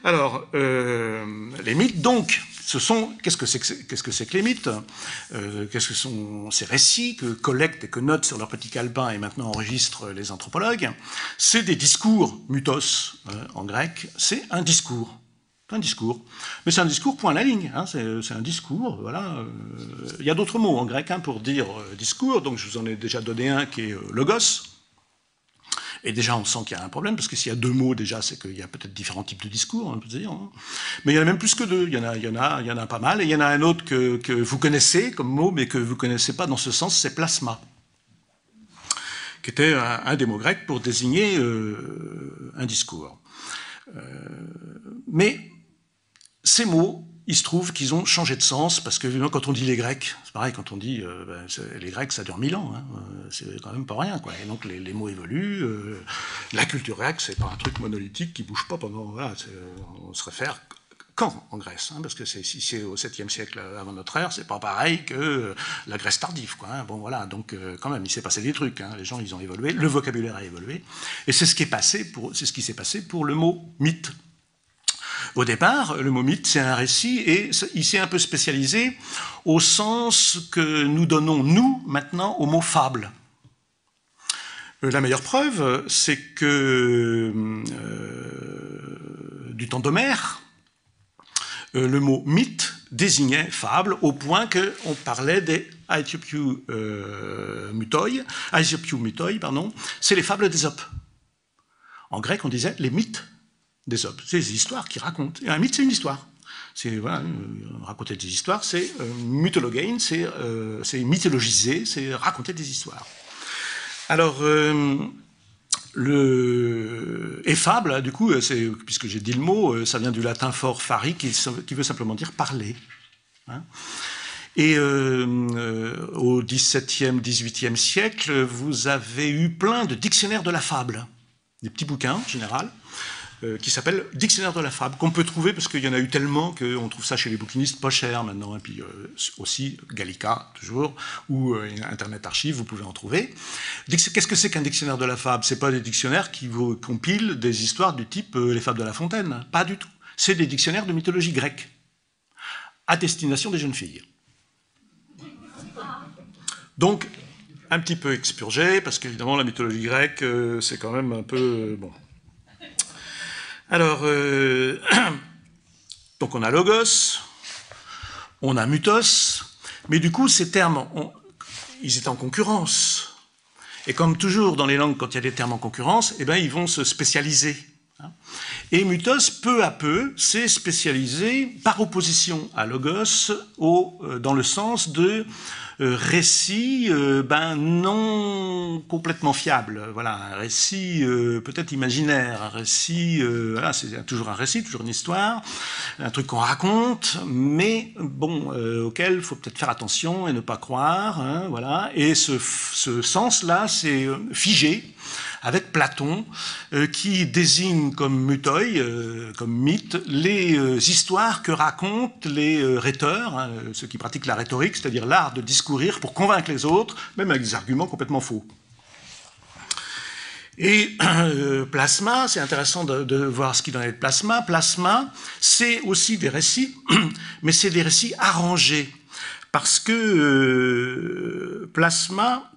alors, les mythes, donc, ce sont, qu'est-ce que c'est -ce que, les mythes? Euh, Qu'est-ce que sont ces récits que collectent et que notent sur leur petit calepin et maintenant enregistrent les anthropologues? C'est des discours, mythos euh, en grec, c'est un discours. Un discours. Mais c'est un discours point la ligne, hein, c'est un discours, voilà. Euh, il y a d'autres mots en grec hein, pour dire discours, donc je vous en ai déjà donné un qui est logos, et déjà, on sent qu'il y a un problème, parce que s'il y a deux mots, déjà, c'est qu'il y a peut-être différents types de discours, on peut dire. Hein. Mais il y en a même plus que deux. Il y en a, il y en a, il y en a pas mal. Et il y en a un autre que, que vous connaissez comme mot, mais que vous connaissez pas dans ce sens, c'est plasma qui était un, des mots grecs pour désigner euh, un discours. Euh, mais ces mots il se trouve qu'ils ont changé de sens, parce que quand on dit les Grecs, c'est pareil, quand on dit euh, ben, les Grecs, ça dure mille ans, hein, euh, c'est quand même pas rien. Quoi. Et donc les, mots évoluent. Euh, la culture grecque, c'est pas un truc monolithique qui bouge pas pendant. On se réfère quand en Grèce hein, Parce que si c'est au 7e siècle avant notre ère, c'est pas pareil que la Grèce tardive. Quoi, hein. Bon voilà, donc quand même, il s'est passé des trucs. Les gens, ils ont évolué, le vocabulaire a évolué, et c'est ce qui s'est passé pour le mot mythe. Au départ, le mot mythe, c'est un récit et il s'est un peu spécialisé au sens que nous donnons, nous, maintenant, au mot fable. Euh, la meilleure preuve, c'est que euh, du temps d'Homère, euh, le mot mythe désignait fable au point qu'on parlait des Aethiopiou mutoi, pardon, c'est les fables d'Ésope. En grec, on disait les mythes des C'est des histoires qui racontent. Et un mythe, c'est une histoire. C'est voilà, euh, raconter des histoires, c'est euh, c'est euh, mythologiser, c'est raconter des histoires. Alors, euh, le et fable, du coup, puisque j'ai dit le mot, ça vient du latin fort fari, qui, veut simplement dire parler. Hein. Et au XVIIe, XVIIIe siècle, vous avez eu plein de dictionnaires de la fable, des petits bouquins en général, euh, qui s'appelle Dictionnaire de la fable, qu'on peut trouver, parce qu'il y en a eu tellement qu'on trouve ça chez les bouquinistes pas cher maintenant, et puis euh, aussi Gallica, toujours, ou euh, Internet Archive, vous pouvez en trouver. Qu'est-ce que c'est qu'un dictionnaire de la fable? C'est pas des dictionnaires qui vous compilent des histoires du type Les fables de la fontaine, pas du tout. C'est des dictionnaires de mythologie grecque, à destination des jeunes filles. Donc, un petit peu expurgé, parce qu'évidemment, la mythologie grecque, c'est quand même un peu... bon, alors, euh, donc on a logos, on a mutos, mais du coup, ces termes, ils étaient en concurrence. Et comme toujours dans les langues, quand il y a des termes en concurrence, eh ben, ils vont se spécialiser. Hein. Et mutos, peu à peu, s'est spécialisé par opposition à logos euh, dans le sens de récit euh, ben, non complètement fiable. Voilà, un récit euh, peut-être imaginaire, un récit, voilà, c'est toujours un récit, toujours une histoire, un truc qu'on raconte, mais bon, auquel faut peut-être faire attention et ne pas croire. Hein, voilà. Et ce, ce sens-là, c'est figé avec Platon, euh, qui désigne comme mutoi, euh, comme mythe, les euh, histoires que racontent les rhéteurs, hein, ceux qui pratiquent la rhétorique, c'est-à-dire l'art de discourir pour convaincre les autres, même avec des arguments complètement faux. Et plasma, c'est intéressant de, de, voir ce qu'il en est de plasma. Plasma, c'est aussi des récits, mais c'est des récits arrangés. Parce que plasma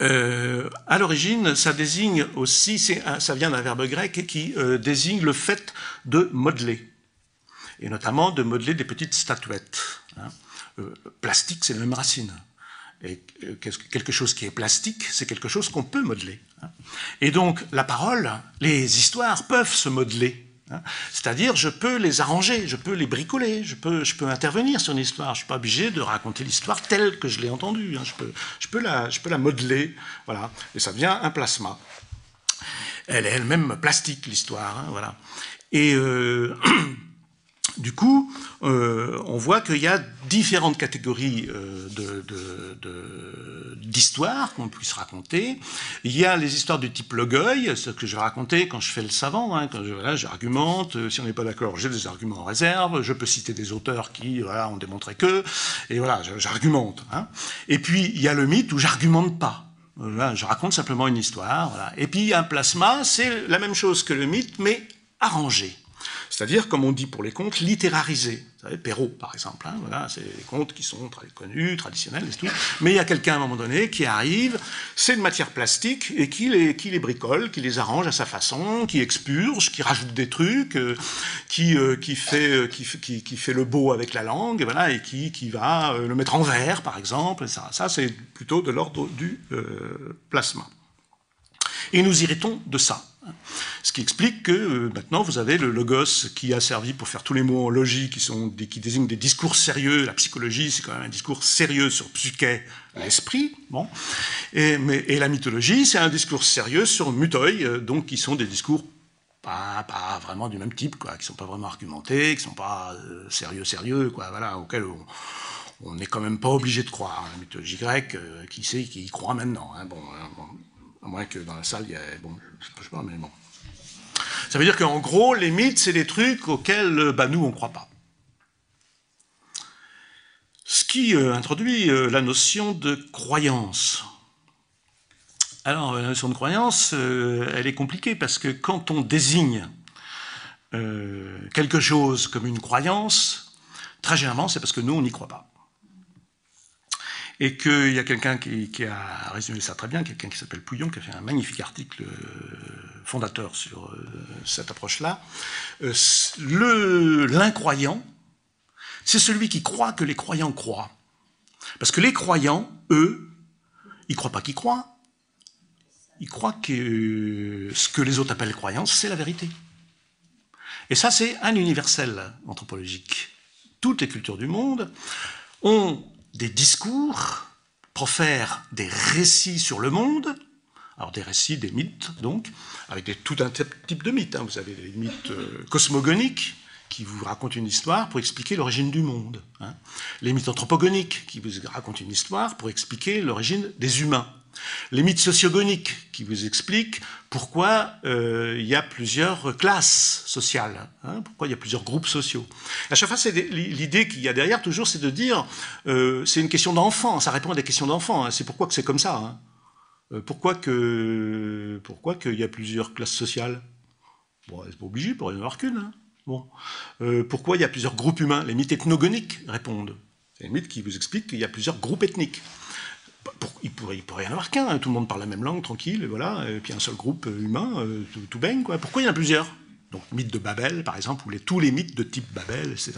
Euh, à l'origine, ça désigne aussi, ça vient d'un verbe grec qui euh, désigne le fait de modeler, et notamment de modeler des petites statuettes. Hein. Euh, plastique, c'est la même racine. Et quelque chose qui est plastique, c'est quelque chose qu'on peut modeler. Hein. Et donc, la parole, les histoires peuvent se modeler. C'est-à-dire, je peux les arranger, je peux les bricoler, je peux, je peux intervenir sur une histoire. Je ne suis pas obligé de raconter l'histoire telle que je l'ai entendue. Hein. Je, peux, je, peux la, je peux la modeler, voilà. Et ça devient un plasma. Elle est elle-même plastique, l'histoire, hein, voilà. Et euh, Du coup, euh, on voit qu'il y a différentes catégories euh, d'histoires qu'on puisse raconter. Il y a les histoires du type Logueuil, ce que je vais raconter quand je fais le savant, hein, quand j'argumente, euh, si on n'est pas d'accord, j'ai des arguments en réserve, je peux citer des auteurs qui voilà, ont démontré que, et voilà, j'argumente. Hein. Et puis, il y a le mythe où j'argumente pas. je raconte simplement une histoire. Voilà. Et puis, un plasma, c'est la même chose que le mythe, mais arrangé. C'est-à-dire, comme on dit pour les contes, littérarisés. Vous savez, Perrault, par exemple, hein, voilà, c'est des contes qui sont très connus, traditionnels, et tout. Mais il y a quelqu'un à un moment donné qui arrive, c'est une matière plastique, et qui les, qui bricole, qui les arrange à sa façon, qui expurge, qui rajoute des trucs, euh, qui, euh, qui, fait, euh, qui, fait le beau avec la langue, voilà, et qui, va le mettre en verre, par exemple. Ça, c'est plutôt de l'ordre du plasma. Et nous irritons de ça. Ce qui explique que euh, maintenant vous avez le logos qui a servi pour faire tous les mots en logique qui, désignent des discours sérieux. La psychologie, c'est quand même un discours sérieux sur psyché, l'esprit. Bon. Et, la mythologie, c'est un discours sérieux sur mutoi, euh, donc qui sont des discours pas, vraiment du même type, quoi, qui sont pas vraiment argumentés, qui sont pas euh, sérieux, sérieux, voilà, auxquels on n'est quand même pas obligé de croire. La mythologie grecque, qui sait qui y croit maintenant hein, hein, bon, à moins que dans la salle, il y ait... Bon, Ça veut dire qu'en gros, les mythes, c'est des trucs auxquels bah, nous, on ne croit pas. Ce qui euh, introduit euh, la notion de croyance. Alors, la notion de croyance, euh, elle est compliquée parce que quand on désigne quelque chose comme une croyance, très généralement, c'est parce que nous, on n'y croit pas et qu'il y a quelqu'un qui, a résumé ça très bien, quelqu'un qui s'appelle Pouillon, qui a fait un magnifique article euh, fondateur sur euh, cette approche-là. Euh, l'incroyant, c'est celui qui croit que les croyants croient. Parce que les croyants, eux, ils croient pas qu'ils croient. Ils croient que ce que les autres appellent croyance, c'est la vérité. Et ça, c'est un universel anthropologique. Toutes les cultures du monde ont des discours, profèrent des récits sur le monde, alors des récits, des mythes, donc, avec tout un type de mythes. Hein. Vous avez des mythes euh, cosmogoniques, qui vous racontent une histoire pour expliquer l'origine du monde. Hein. Les mythes anthropogoniques, qui vous racontent une histoire pour expliquer l'origine des humains. Les mythes sociogoniques qui vous expliquent pourquoi euh, il y a plusieurs classes sociales, hein, pourquoi il y a plusieurs groupes sociaux. À chaque fois, l'idée qu'il y a derrière toujours, c'est de dire, euh, c'est une question d'enfant, ça répond à des questions d'enfant. Hein. c'est pourquoi que c'est comme ça. Hein. Euh, pourquoi que pourquoi qu'il y a plusieurs classes sociales? Bon, c'est pas obligé, pour y en avoir qu'une. Bon. pourquoi il y a plusieurs groupes humains? Les mythes ethnogoniques répondent. C'est les mythes qui vous expliquent qu'il y a plusieurs groupes ethniques il pourrait, il pourrait y en avoir qu'un, hein. tout le monde parle la même langue, tranquille, et voilà, et puis un seul groupe humain, euh, tout, baigne, quoi. Pourquoi il y en a plusieurs? Donc, mythe de Babel, par exemple, ou les, tous les mythes de type Babel, etc.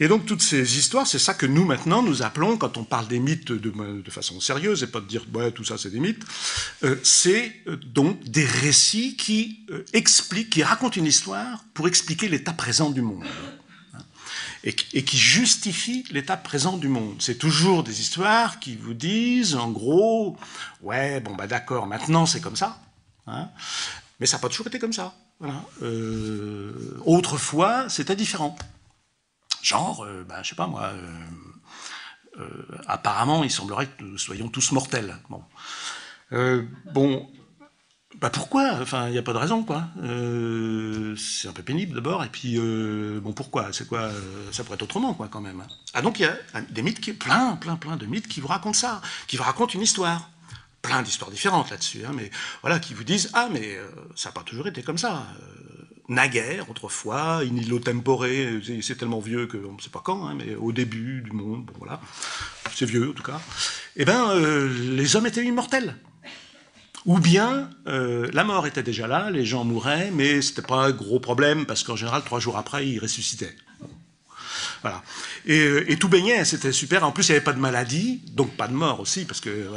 Et donc, toutes ces histoires, c'est ça que nous, maintenant, nous appelons, quand on parle des mythes de, façon sérieuse, et pas de dire, tout ça, c'est des mythes, euh, c'est euh, donc des récits qui expliquent, qui racontent une histoire pour expliquer l'état présent du monde et, qui justifie l'état présent du monde. C'est toujours des histoires qui vous disent, en gros, ouais, bon, bah d'accord, maintenant c'est comme ça, hein, mais ça n'a pas toujours été comme ça. Euh, autrefois, c'était différent. Genre, euh, bah, je sais pas moi, euh, apparemment, il semblerait que nous soyons tous mortels. Bon, bon bah pourquoi? Enfin, il n'y a pas de raison, quoi. Euh, c'est un peu pénible d'abord, et puis euh, bon, pourquoi? C'est quoi euh, Ça pourrait être autrement, quoi, quand même. Ah donc il y a des mythes, qui, plein, plein, plein de mythes qui vous racontent ça, qui vous racontent une histoire, plein d'histoires différentes là-dessus, hein, mais voilà, qui vous disent ah mais ça n'a pas toujours été comme ça. naguère, autrefois, in illo tempore, c'est tellement vieux qu'on ne sait pas quand, hein, mais au début du monde, bon voilà, c'est vieux en tout cas. eh euh, les hommes étaient immortels. Ou bien euh, la mort était déjà là, les gens mouraient, mais c'était pas un gros problème parce qu'en général trois jours après ils ressuscitaient. Voilà. Et, et, tout baignait, c'était super. En plus, il n'y avait pas de maladie, donc pas de mort aussi, parce que.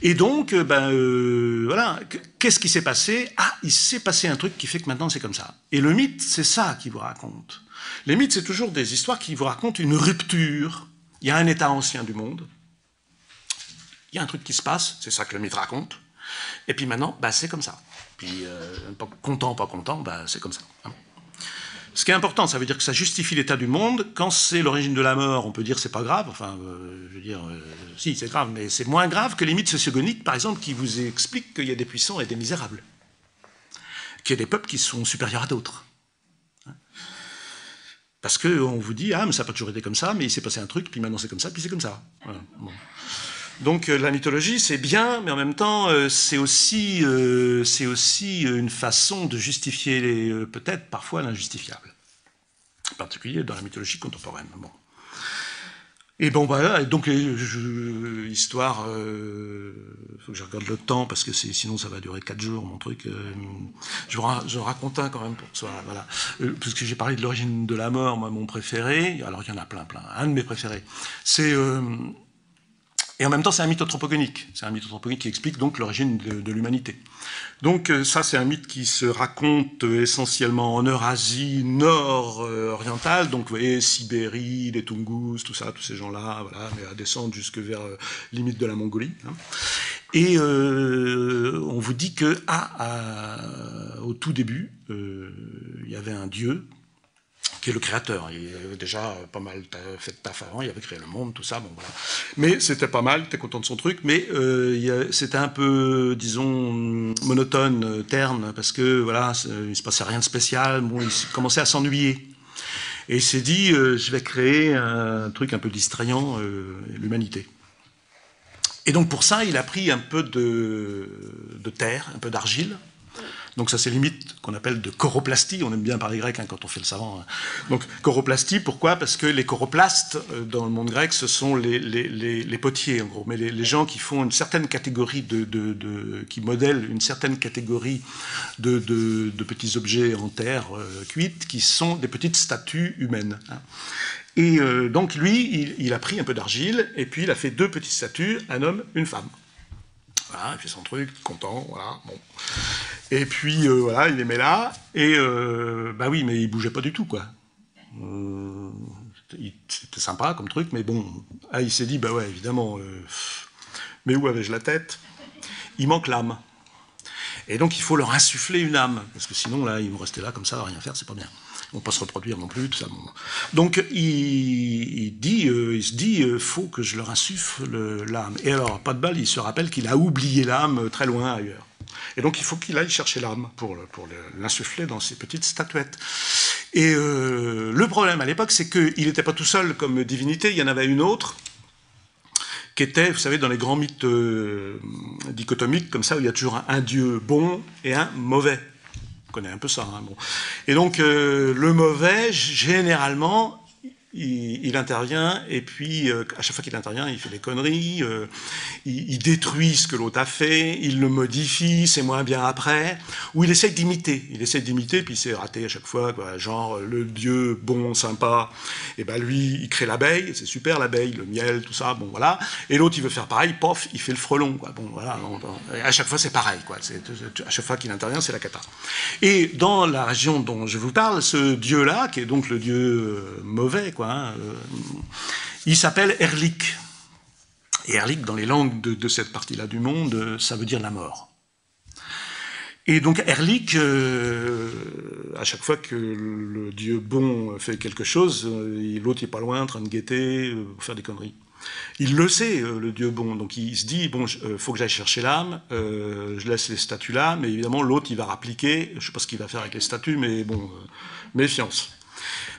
Et donc, ben euh, voilà, qu'est-ce qui s'est passé? Ah, il s'est passé un truc qui fait que maintenant c'est comme ça. Et le mythe, c'est ça qui vous raconte. Les mythes, c'est toujours des histoires qui vous racontent une rupture. Il y a un état ancien du monde. Il y a un truc qui se passe, c'est ça que le mythe raconte. Et puis maintenant, bah, c'est comme ça. Puis, euh, content, pas content, bah, c'est comme ça. Hein. Ce qui est important, ça veut dire que ça justifie l'état du monde. Quand c'est l'origine de la mort, on peut dire c'est pas grave. Enfin, euh, je veux dire, euh, si, c'est grave, mais c'est moins grave que les mythes sociogoniques, par exemple, qui vous expliquent qu'il y a des puissants et des misérables. Qu'il y a des peuples qui sont supérieurs à d'autres. Hein. Parce qu'on vous dit, ah, mais ça n'a pas toujours été comme ça, mais il s'est passé un truc, puis maintenant c'est comme ça, puis c'est comme ça. Voilà. Bon. Donc euh, la mythologie, c'est bien, mais en même temps, euh, c'est aussi, euh, aussi une façon de justifier peut-être parfois l'injustifiable, en particulier dans la mythologie contemporaine. Et bon, voilà, donc les histoire, il faut que je regarde le temps parce que sinon ça va durer quatre jours mon truc. je, je raconte un quand même pour ça, voilà, parce que j'ai parlé de l'origine de la mort, mon préféré. Alors il y en a plein, plein. Un de mes préférés, c'est et en même temps, c'est un mythe anthropogonique. C'est un mythe anthropogonique qui explique donc l'origine de, l'humanité. Donc euh, ça, c'est un mythe qui se raconte euh, essentiellement en Eurasie nord-orientale. Donc vous voyez, Sibérie, les Tungus, tout ça, tous ces gens-là, voilà, mais à descendre jusque vers euh, limite de la Mongolie. Hein. Et euh, on vous dit que ah, au tout début, il y avait un dieu qui est le créateur. Il avait déjà pas mal fait de taf avant, il avait créé le monde, tout ça, bon voilà. Mais c'était pas mal, t'es content de son truc, mais euh, c'était un peu, disons, monotone, terne, parce que voilà, il se passait rien de spécial, bon, il commençait à s'ennuyer. Et il s'est dit, euh, je vais créer un truc un peu distrayant, euh, l'humanité. Et donc pour ça, il a pris un peu de terre, un peu d'argile, donc ça c'est limite qu'on appelle de choroplastie, on aime bien parler grec hein, quand on fait le savant. Hein. Donc choroplastie, pourquoi? Parce que les choroplastes euh, dans le monde grec, ce sont les, potiers en gros, mais les, gens qui font une certaine catégorie de, de, qui modèlent une certaine catégorie de, petits objets en terre euh, cuite, qui sont des petites statues humaines. Hein. Et euh, donc lui, il a pris un peu d'argile et puis il a fait deux petites statues, un homme, une femme. Il fait son truc, content, voilà, bon. Et puis, euh, voilà, il les met là, et euh, bah oui, mais il bougeait pas du tout, quoi. Euh, c'était sympa comme truc, mais bon, ah, il s'est dit, bah ouais, évidemment, mais où avais-je la tête? Il manque l'âme. Et donc, il faut leur insuffler une âme, parce que sinon, là, ils vont rester là comme ça, à rien faire, c'est pas bien. Ils vont pas se reproduire non plus, tout ça. Donc, il, dit, il se dit, faut que je leur insuffle l'âme. Et alors, pas de balle, il se rappelle qu'il a oublié l'âme très loin ailleurs. Et donc il faut qu'il aille chercher l'âme pour, l'insuffler dans ces petites statuettes. Et euh, le problème à l'époque, c'est qu'il n'était pas tout seul comme divinité, il y en avait une autre qui était, vous savez, dans les grands mythes euh, dichotomiques, comme ça, où il y a toujours un, dieu bon et un mauvais. Un peu ça. Hein, bon. Et donc, euh, le mauvais, généralement, il, intervient et puis euh, à chaque fois qu'il intervient, il fait des conneries, euh, il, détruit ce que l'autre a fait, il le modifie, c'est moins bien après, ou il essaie d'imiter, il essaie d'imiter puis c'est raté à chaque fois, quoi, genre le dieu bon, sympa, et ben lui il crée l'abeille, c'est super l'abeille, le miel, tout ça, bon voilà, et l'autre il veut faire pareil, pof, il fait le frelon, quoi, bon voilà, à chaque fois c'est pareil, quoi, à chaque fois qu'il intervient c'est la cata. Et dans la région dont je vous parle, ce dieu là, qui est donc le dieu euh, mauvais, Hein, euh, il s'appelle Erlik. Et Erlik, dans les langues de, cette partie-là du monde, euh, ça veut dire la mort. Et donc Erlik, euh, à chaque fois que le dieu bon fait quelque chose, l'autre n'est pas loin en train de guetter, faire des conneries. Il le sait, le dieu bon, donc il se dit, bon, il faut que j'aille chercher l'âme, je laisse les statues là, mais évidemment l'autre il va rappliquer, je ne sais pas ce qu'il va faire avec les statues, mais bon, méfiance.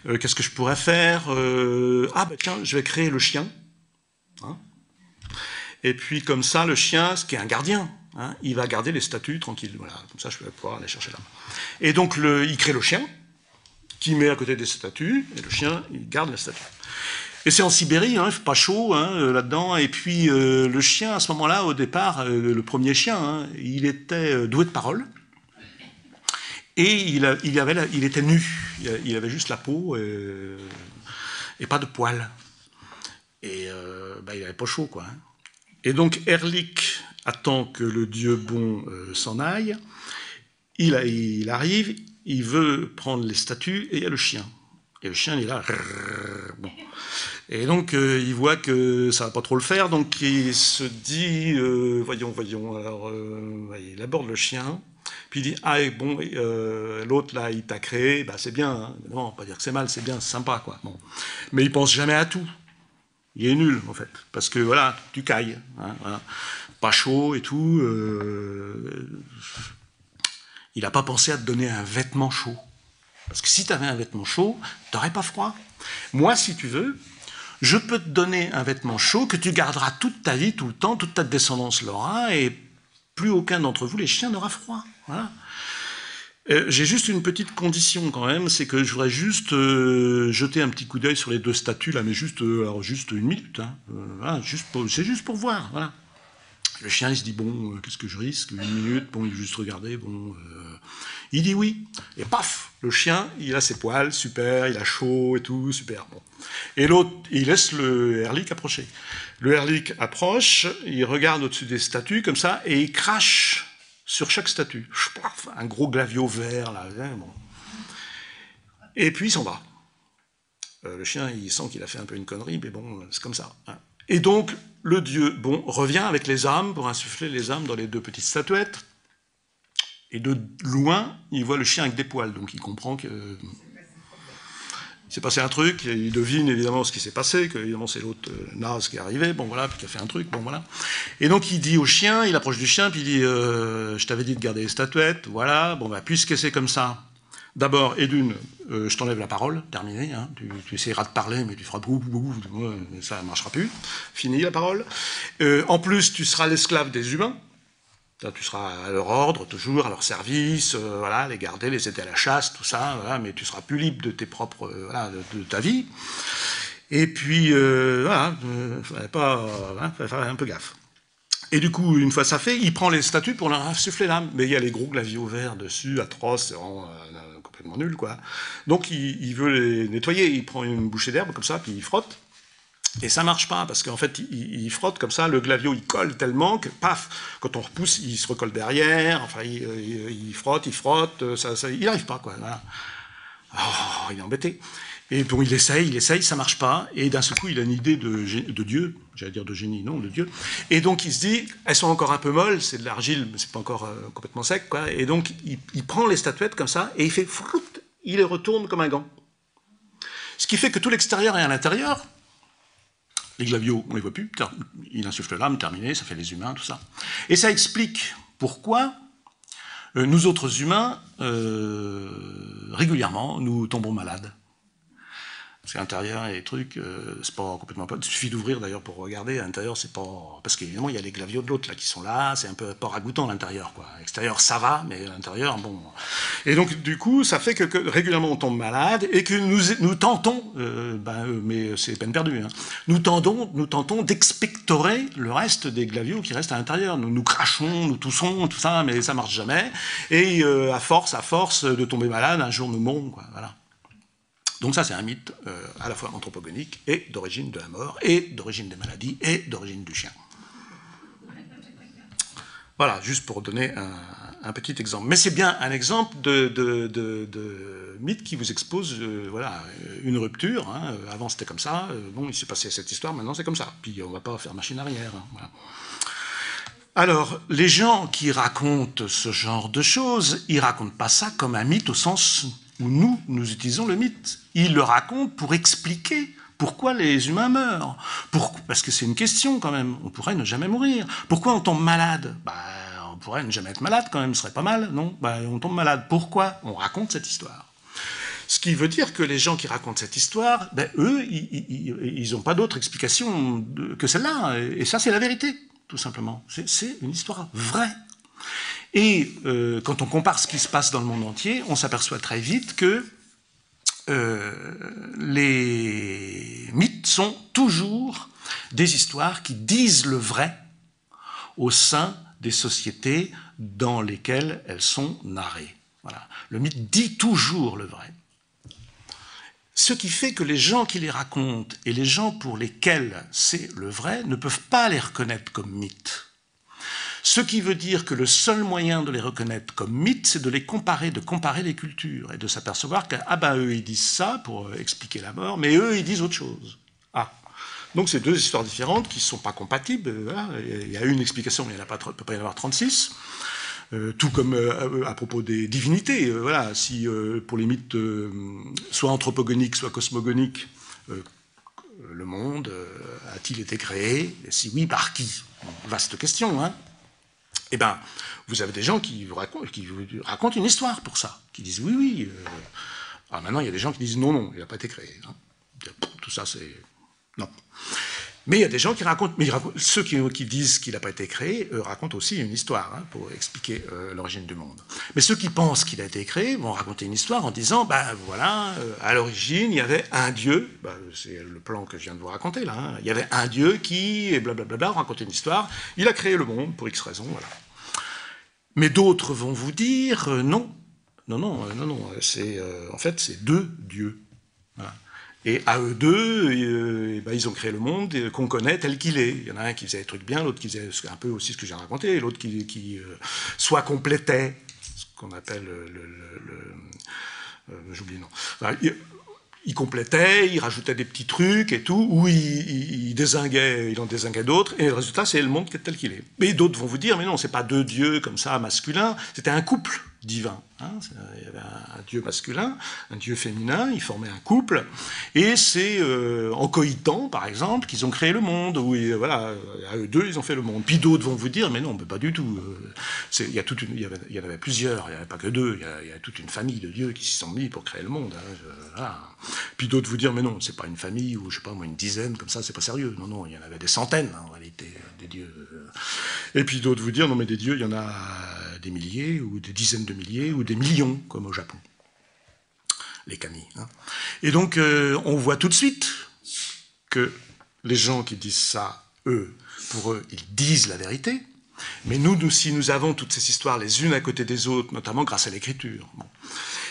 Euh, qu'est-ce que je pourrais faire euh, Ah, bah tiens, je vais créer le chien. Hein. et puis, comme ça, le chien, ce qui est un gardien, hein, il va garder les statues tranquilles. Voilà, comme ça, je vais pouvoir aller chercher l'âme. Et donc, il crée le chien, qui met à côté des statues, et le chien, il garde la statue. Et c'est en Sibérie, hein, pas chaud hein, euh, là-dedans. Et puis le chien, à ce moment-là, au départ, le premier chien, il était doué de parole. Et il, avait, il était nu. Il avait juste la peau et pas de poils. Et bah, il avait pas chaud, quoi. Et donc Erlich attend que le dieu bon s'en aille. Il, arrive, il veut prendre les statues et il y a le chien. Et le chien, il est là. Bon. Et donc, euh, il voit que ça va pas trop le faire, donc il se dit, euh, voyons, voyons, alors, euh, il aborde le chien, puis il dit, ah, bon, l'autre, là, il t'a créé, bah, c'est bien, hein. non, pas dire que c'est mal, c'est bien, c'est sympa, quoi. Bon. Mais il pense jamais à tout. Il est nul, en fait, parce que, voilà, tu cailles, hein, pas chaud et tout. il n'a pas pensé à te donner un vêtement chaud. Parce que si tu avais un vêtement chaud, tu n'aurais pas froid. Moi, si tu veux, je peux te donner un vêtement chaud que tu garderas toute ta vie, tout le temps, toute ta descendance l'aura, et plus aucun d'entre vous, les chiens, n'aura froid. Euh, j'ai juste une petite condition quand même, c'est que je voudrais juste euh, jeter un petit coup d'œil sur les deux statues là, mais juste, euh, juste une minute. Hein. C'est juste pour voir. Voilà. Le chien, il se dit bon, qu'est-ce que je risque? Une minute, bon, il juste regarder, bon. Il dit oui. Et paf, le chien, il a ses poils, super, il a chaud et tout, super. Bon. Et l'autre, il laisse le Herlick approcher. Le Herlick approche, il regarde au-dessus des statues comme ça, et il crache sur chaque statue. Un gros glavio vert, là. Hein, bon. Et puis il s'en va. Euh, le chien, il sent qu'il a fait un peu une connerie, mais bon, c'est comme ça. Hein. Et donc, le dieu, bon, revient avec les âmes pour insuffler les âmes dans les deux petites statuettes. Et de loin, il voit le chien avec des poils, donc il comprend que il s'est passé un truc, il devine évidemment ce qui s'est passé, que évidemment c'est l'autre euh, naze qui est arrivé, bon voilà, puis qui a fait un truc, bon voilà. Et donc il dit au chien, il approche du chien, puis il dit euh, Je t'avais dit de garder les statuettes, voilà, bon bah puisque c'est comme ça, d'abord, et d'une, euh, je t'enlève la parole, terminé, hein, tu, essaieras de parler, mais tu feras boum, boum, ça ne marchera plus, fini la parole. en plus, tu seras l'esclave des humains, tu seras à leur ordre, toujours, à leur service, euh, voilà, les garder, les aider à la chasse, tout ça, mais tu seras plus libre de tes propres, euh, de, ta vie. Et puis, euh, voilà, il pas, hein, faire un peu gaffe. Et du coup, une fois ça fait, il prend les statues pour leur insuffler l'âme. Mais il y a les gros glaviots verts dessus, atroces, c'est complètement nul, quoi. Donc il, il, veut les nettoyer, il prend une bouchée d'herbe comme ça, puis il frotte. Et ça marche pas, parce qu'en fait, il, frotte comme ça, le glavio, il colle tellement que, paf, quand on repousse, il se recolle derrière, enfin, il, frotte, il frotte, ça, ça il n'arrive pas, quoi. Oh, il est embêté. Et bon, il essaye, il essaye, ça marche pas, et d'un seul coup, il a une idée de, de Dieu, j'allais dire de génie, non, de Dieu. Et donc, il se dit, elles sont encore un peu molles, c'est de l'argile, mais c'est pas encore euh, complètement sec, quoi. Et donc, il, prend les statuettes comme ça, et il fait, il les retourne comme un gant. Ce qui fait que tout l'extérieur est à l'intérieur, les glavios, on les voit plus, il insuffle l'âme, terminé, ça fait les humains, tout ça. Et ça explique pourquoi euh, nous autres humains, euh, régulièrement, nous tombons malades. Parce qu'à l'intérieur, il trucs, euh, c'est pas complètement pas. Il suffit d'ouvrir d'ailleurs pour regarder. À l'intérieur, c'est pas. Parce qu'évidemment, il y a les glaviots de l'autre là qui sont là, c'est un peu pas ragoûtant l'intérieur. Quoi. À l'extérieur, ça va, mais à l'intérieur, bon. Et donc, du coup, ça fait que, régulièrement on tombe malade et que nous, nous tentons, euh, ben, euh, mais c'est peine perdue, hein, nous, tendons, nous tentons d'expectorer le reste des glaviots qui restent à l'intérieur. Nous nous crachons, nous toussons, tout ça, mais ça marche jamais. Et à force, à force de tomber malade, un jour nous mourons. Quoi, voilà. Donc ça, c'est un mythe euh, à la fois anthropogonique et d'origine de la mort, et d'origine des maladies, et d'origine du chien. Voilà, juste pour donner un, petit exemple. Mais c'est bien un exemple de, mythe qui vous expose euh, voilà, une rupture. Hein. Avant, c'était comme ça. Euh, bon, il s'est passé cette histoire, maintenant, c'est comme ça. Puis, on ne va pas faire machine arrière. Hein, Alors, les gens qui racontent ce genre de choses, ils racontent pas ça comme un mythe au sens où nous, nous utilisons le mythe. Il le raconte pour expliquer pourquoi les humains meurent. Parce que c'est une question quand même. On pourrait ne jamais mourir. Pourquoi on tombe malade? Bah, On pourrait ne jamais être malade quand même, ce serait pas mal, non? Bah, On tombe malade. Pourquoi On raconte cette histoire? Ce qui veut dire que les gens qui racontent cette histoire, ben, eux, ils n'ont pas d'autre explication que celle-là. Et ça, c'est la vérité, tout simplement. C'est une histoire vraie. Et euh, quand on compare ce qui se passe dans le monde entier, on s'aperçoit très vite que les mythes sont toujours des histoires qui disent le vrai au sein des sociétés dans lesquelles elles sont narrées. Le mythe dit toujours le vrai. Ce qui fait que les gens qui les racontent et les gens pour lesquels c'est le vrai ne peuvent pas les reconnaître comme mythes. Ce qui veut dire que le seul moyen de les reconnaître comme mythes, c'est de les comparer, de comparer les cultures et de s'apercevoir que, ah ben eux ils disent ça pour euh, expliquer la mort, mais eux ils disent autre chose. Ah. Donc c'est deux histoires différentes qui ne sont pas compatibles. Il y a une explication, mais il ne peut pas y en avoir 36. Euh, tout comme euh, à propos des divinités. Euh, voilà, si pour les mythes soit anthropogoniques, soit cosmogoniques, le monde a-t-il été créé? Et si oui, par qui? Vaste question, hein Eh bien, vous avez des gens qui vous, racontent, une histoire pour ça, qui disent oui, oui. Alors maintenant, il y a des gens qui disent non, non, il n'a pas été créé. Hein. Tout ça, c'est. Non. Mais il y a des gens qui racontent, mais ceux qui, disent qu'il n'a pas été créé racontent aussi une histoire hein, pour expliquer euh, l'origine du monde. Mais ceux qui pensent qu'il a été créé vont raconter une histoire en disant, ben voilà, euh, à l'origine il y avait un dieu, ben, c'est le plan que je viens de vous raconter là, hein. il y avait un dieu qui, et blablabla, raconter une histoire, il a créé le monde pour X raisons, voilà. Mais d'autres vont vous dire, euh, non, non, non, non, non, en fait c'est deux dieux. Et à eux deux, euh, eh ben, ils ont créé le monde qu'on connaît tel qu'il est. Il y en a un qui faisait des trucs bien, l'autre qui faisait un peu aussi ce que j'ai raconté, l'autre qui, euh, soit complétait, ce qu'on appelle le... Euh, j'oublie le nom. il, complétait, il rajoutait des petits trucs et tout, ou il, désinguait, il en désinguait d'autres, et le résultat, c'est le monde tel qu'il est. Mais d'autres vont vous dire, mais non, c'est pas deux dieux comme ça, masculins, c'était un couple divin. Hein, il y avait un, dieu masculin, un dieu féminin, ils formaient un couple, et c'est euh, en coïtant, par exemple, qu'ils ont créé le monde, où voilà, à eux deux, ils ont fait le monde. Puis d'autres vont vous dire, mais non, pas du tout. Euh, il y, y en avait plusieurs, il n'y avait pas que deux, il y, a, toute une famille de dieux qui s'y sont mis pour créer le monde. Hein, Puis d'autres vous dire, mais non, c'est pas une famille, ou je sais pas, moi, une dizaine, comme ça, c'est pas sérieux. Non, non, il y en avait des centaines, en réalité, des dieux. Et puis d'autres vous dire, non, mais des dieux, il y en a des milliers, ou des dizaines de milliers, ou des millions, comme au Japon. Les kami. Hein. Et donc, euh, on voit tout de suite que les gens qui disent ça, eux, pour eux, ils disent la vérité. Mais nous, nous, si nous avons toutes ces histoires les unes à côté des autres, notamment grâce à l'écriture,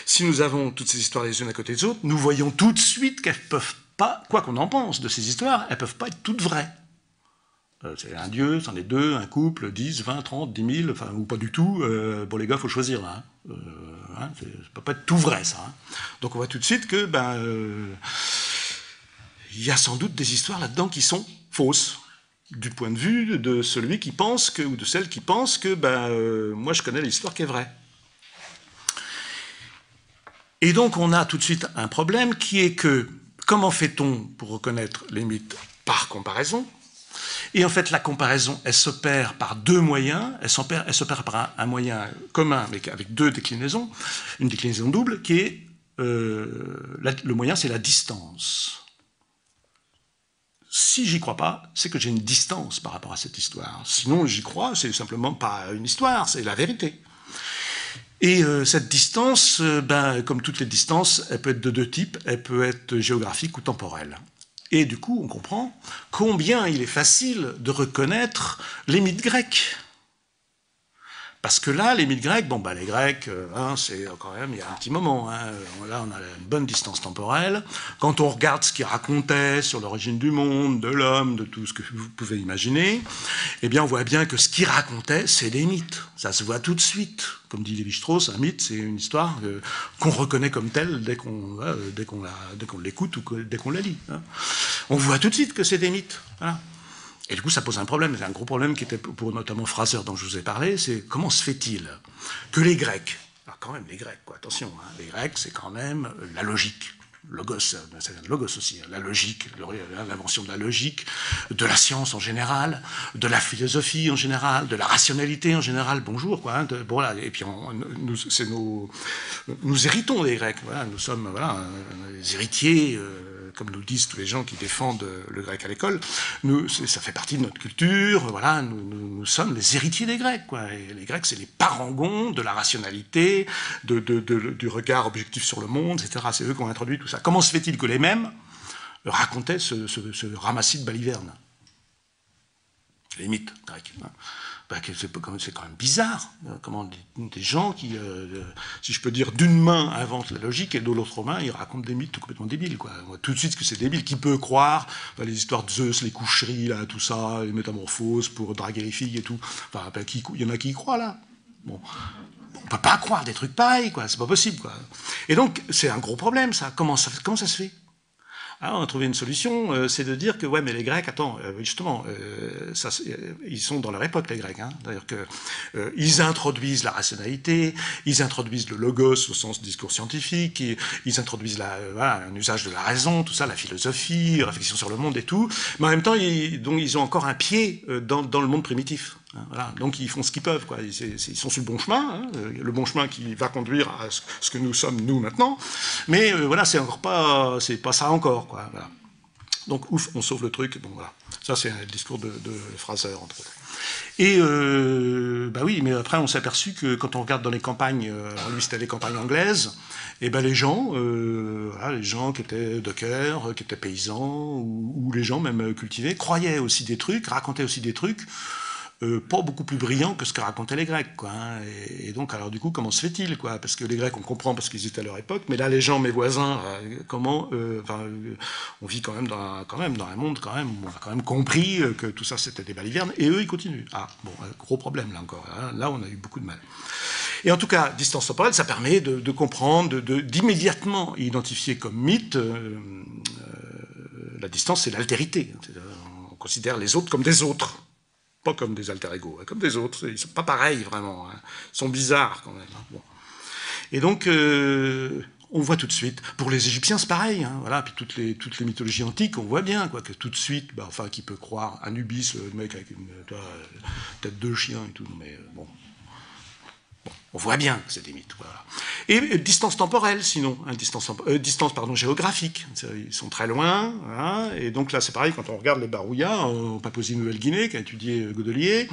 si nous avons toutes ces histoires les unes à côté des autres, nous voyons tout de suite qu'elles peuvent pas, quoi qu'on en pense de ces histoires, elles peuvent pas être toutes vraies. Euh, c'est un dieu, c'en est deux, un couple, 10, 20, 30, 10 000, enfin, ou pas du tout. Euh, bon, les gars, il faut choisir là. Hein. Euh, hein, ça peut pas être tout vrai, ça. Hein. Donc on voit tout de suite que, ben, il y a sans doute des histoires là-dedans qui sont fausses, du point de vue de celui qui pense que, ou de celle qui pense que, ben, moi, je connais l'histoire qui est vraie. Et donc on a tout de suite un problème qui est que, comment fait-on pour reconnaître les mythes par comparaison? Et en fait, la comparaison, elle s'opère par deux moyens. Elle s'opère par un, moyen commun, mais avec deux déclinaisons. Une déclinaison double, qui est euh, le moyen, c'est la distance. Si j'y crois pas, c'est que j'ai une distance par rapport à cette histoire. Sinon, j'y crois, c'est simplement pas une histoire, c'est la vérité. Et euh, cette distance, euh, ben, comme toutes les distances, elle peut être de deux types. Elle peut être géographique ou temporelle. Et du coup, on comprend combien il est facile de reconnaître les mythes grecs. Parce que là, les mythes grecs, bon, bah, les Grecs, euh, hein, c'est quand même, il y a un petit moment. Hein, là, on a une bonne distance temporelle. Quand on regarde ce qu'ils racontaient sur l'origine du monde, de l'homme, de tout ce que vous pouvez imaginer, eh bien, on voit bien que ce qu'ils racontaient, c'est des mythes. Ça se voit tout de suite. Comme dit Lévi-Strauss, un mythe, c'est une histoire euh, qu'on reconnaît comme telle dès qu'on euh, dès qu'on l'écoute ou dès qu'on la lit. Hein. On voit tout de suite que c'est des mythes. Voilà. Et du coup, ça pose un problème. C'est un gros problème qui était pour notamment Fraser, dont je vous ai parlé. C'est comment se fait-il que les Grecs, alors quand même les Grecs, quoi, attention, hein, les Grecs, c'est quand même la logique. Logos, c'est logos aussi, hein, la logique, l'invention de la logique, de la science en général, de la philosophie en général, de la rationalité en général. Bonjour, quoi. Hein, voilà. Et puis, nous, nos, nous héritons des Grecs. Voilà, nous sommes voilà, les héritiers. Euh, comme nous disent tous les gens qui défendent le grec à l'école, ça fait partie de notre culture, voilà, nous, sommes les héritiers des Grecs. Les Grecs, c'est les parangons de la rationalité, du regard objectif sur le monde, etc. C'est eux qui ont introduit tout ça. Comment se fait-il que les mêmes racontaient ce, ramassis de balivernes? Les mythes grecs. Hein. Bah, c'est quand même bizarre. Euh, comment des, gens qui, euh, euh, si je peux dire, d'une main inventent la logique et de l'autre main, ils racontent des mythes complètement débiles. Quoi. tout de suite que c'est débile. Qui peut croire bah, les histoires de Zeus, les coucheries, là, tout ça, les métamorphoses pour draguer les filles et tout. Enfin, bah, il y en a qui y croient là. Bon. On peut pas croire des trucs pareils, quoi. C'est pas possible, quoi. Et donc, c'est un gros problème, ça. Comment ça, comment ça se fait? Ah, on a trouvé une solution, euh, c'est de dire que ouais, mais les Grecs, attends, euh, justement, euh, ça, ils sont dans leur époque les Grecs, hein, c'est-à-dire que ils introduisent la rationalité, ils introduisent le logos au sens discours scientifique, ils, introduisent la, voilà, un usage de la raison, tout ça, la philosophie, réflexion sur le monde et tout, mais en même temps, ils, donc, ils ont encore un pied dans, dans le monde primitif. Hein. Donc ils font ce qu'ils peuvent, quoi. Ils, sont sur le bon chemin, hein, le bon chemin qui va conduire à ce que nous sommes nous maintenant. Mais voilà, c'est encore pas, c'est pas ça encore. Donc ouf, on sauve le truc. Bon voilà, ça c'est le discours de, de, Fraser entre autres. Et euh, bah oui, mais après on s'est aperçu que quand on regarde dans les campagnes, euh, lui c'était les campagnes anglaises, et eh ben les gens, euh, les gens qui étaient dockers, qui étaient paysans ou, les gens même cultivés, croyaient aussi des trucs, racontaient aussi des trucs euh, pas beaucoup plus brillant que ce que racontaient les Grecs. Quoi, hein. et, donc, alors du coup, comment se fait-il quoi? Parce que les Grecs, on comprend parce qu'ils étaient à leur époque, mais là, les gens, mes voisins, euh, comment euh, On vit quand même, dans un, quand même dans un monde, quand même, où on a quand même compris que tout ça, c'était des balivernes, et eux, ils continuent. Ah, bon, gros problème, là encore. Hein. là, on a eu beaucoup de mal. Et en tout cas, distance temporelle, ça permet de, comprendre, d'immédiatement identifier comme mythe la distance, c'est l'altérité. On considère les autres comme des autres. Comme des alter ego, hein, comme des autres. Ils sont pas pareils vraiment. Hein. Ils sont bizarres quand même. Hein. Et donc, euh, on voit tout de suite. Pour les Égyptiens, c'est pareil. voilà. Puis toutes les, toutes les mythologies antiques, on voit bien quoi, que tout de suite, bah, enfin, qui peut croire Anubis, le mec avec une tête de chien et tout. Mais euh, on voit bien que c'est des mythes. Et distance temporelle, sinon, hein, distance, euh, géographique. Ils sont très loin. Et donc là, c'est pareil quand on regarde les Barouillas en Papouasie-Nouvelle-Guinée, qu'a étudié euh, Godelier.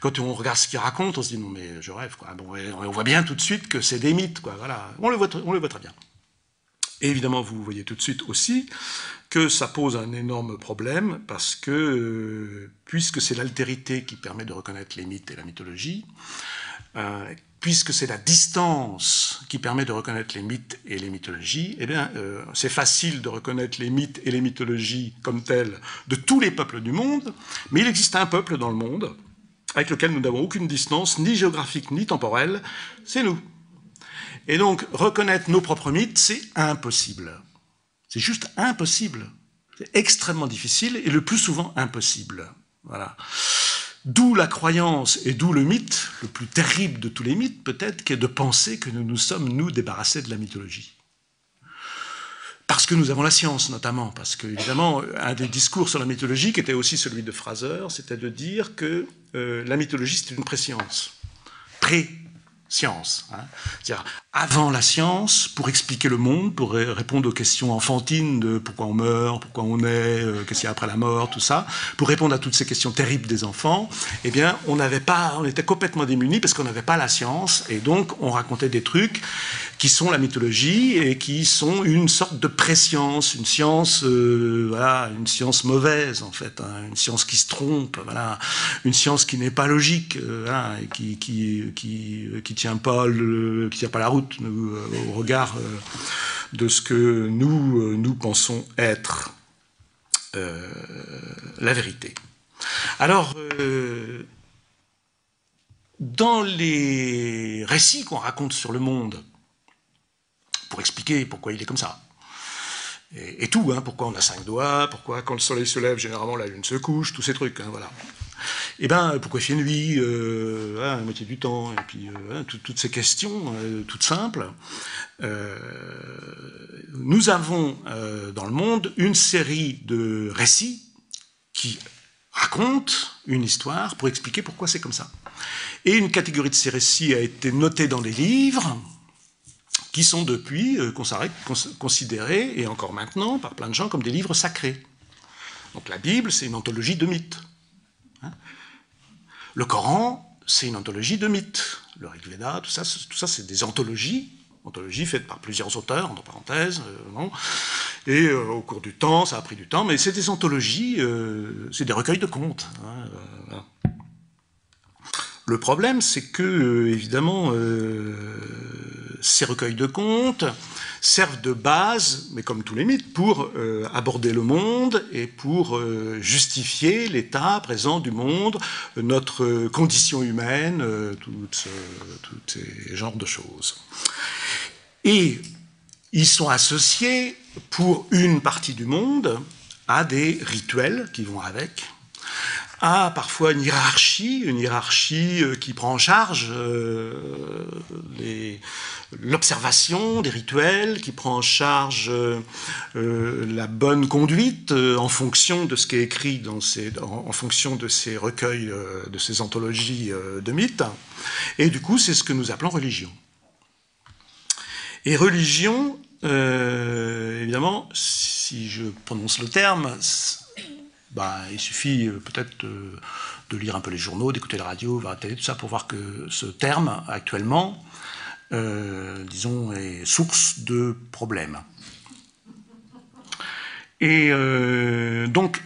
Quand on regarde ce qu'ils racontent, on se dit non mais je rêve. Quoi. Bon, on voit bien tout de suite que c'est des mythes. On, le voit, très bien. Et évidemment, vous voyez tout de suite aussi que ça pose un énorme problème parce que, euh, puisque c'est l'altérité qui permet de reconnaître les mythes et la mythologie, euh, puisque c'est la distance qui permet de reconnaître les mythes et les mythologies, eh bien, euh, c'est facile de reconnaître les mythes et les mythologies comme tels de tous les peuples du monde, mais il existe un peuple dans le monde avec lequel nous n'avons aucune distance, ni géographique ni temporelle, c'est nous. Et donc, reconnaître nos propres mythes, c'est impossible. C'est juste impossible. C'est extrêmement difficile et le plus souvent impossible. Voilà. D'où la croyance et d'où le mythe, le plus terrible de tous les mythes peut-être, qui est de penser que nous nous sommes, nous, débarrassés de la mythologie. Parce que nous avons la science, notamment, parce que, évidemment, un des discours sur la mythologie, qui était aussi celui de Fraser, c'était de dire que euh, la mythologie, c'était une préscience. Pré-science. Hein. C'est-à-dire, avant la science, pour expliquer le monde, pour répondre aux questions enfantines de pourquoi on meurt, pourquoi on est, euh, qu'est-ce qu'il y a après la mort, tout ça, pour répondre à toutes ces questions terribles des enfants, eh bien, on n'avait pas, on était complètement démunis parce qu'on n'avait pas la science, et donc on racontait des trucs qui sont la mythologie et qui sont une sorte de préscience, une science, euh, voilà, une science mauvaise en fait, hein, une science qui se trompe, voilà, une science qui n'est pas logique, euh, et qui qui qui qui tient pas le, qui tient pas la route euh, au regard euh, de ce que nous, euh, nous pensons être la vérité. Alors, dans les récits qu'on raconte sur le monde, pour expliquer pourquoi il est comme ça, et, tout, hein, pourquoi on a cinq doigts, pourquoi quand le soleil se lève, généralement la lune se couche, tous ces trucs, hein, voilà. Eh bien, pourquoi il fait nuit euh, hein, la moitié du temps Et puis, euh, hein, toutes ces questions, euh, toutes simples. nous avons dans le monde une série de récits qui racontent une histoire pour expliquer pourquoi c'est comme ça. Et une catégorie de ces récits a été notée dans des livres, qui sont depuis considérés, et encore maintenant par plein de gens, comme des livres sacrés. Donc la Bible, c'est une anthologie de mythes. Hein. le Coran, c'est une anthologie de mythes. Le Rig Veda, tout ça, tout ça c'est des anthologies, anthologies faites par plusieurs auteurs, entre parenthèses. Euh, et euh, au cours du temps, ça a pris du temps, mais c'est des anthologies, euh, c'est des recueils de contes. Hein, le problème, c'est que, évidemment, ces recueils de contes, servent de base, mais comme tous les mythes, pour euh, aborder le monde et pour euh, justifier l'état présent du monde, notre condition humaine, euh, tous ces genres de choses. Et ils sont associés, pour une partie du monde, à des rituels qui vont avec, à parfois une hiérarchie, une hiérarchie qui prend en charge les, l'observation des rituels, qui prend en charge euh, euh, la bonne conduite euh, en fonction de ce qui est écrit dans ces, en, fonction de ces recueils, de ces anthologies de mythes. Et du coup, c'est ce que nous appelons religion. Et religion, évidemment, si je prononce le terme, bah, il suffit peut-être de, lire un peu les journaux, d'écouter la radio, la télé, tout ça, pour voir que ce terme, actuellement, euh, disons, est source de problèmes. Et euh, donc,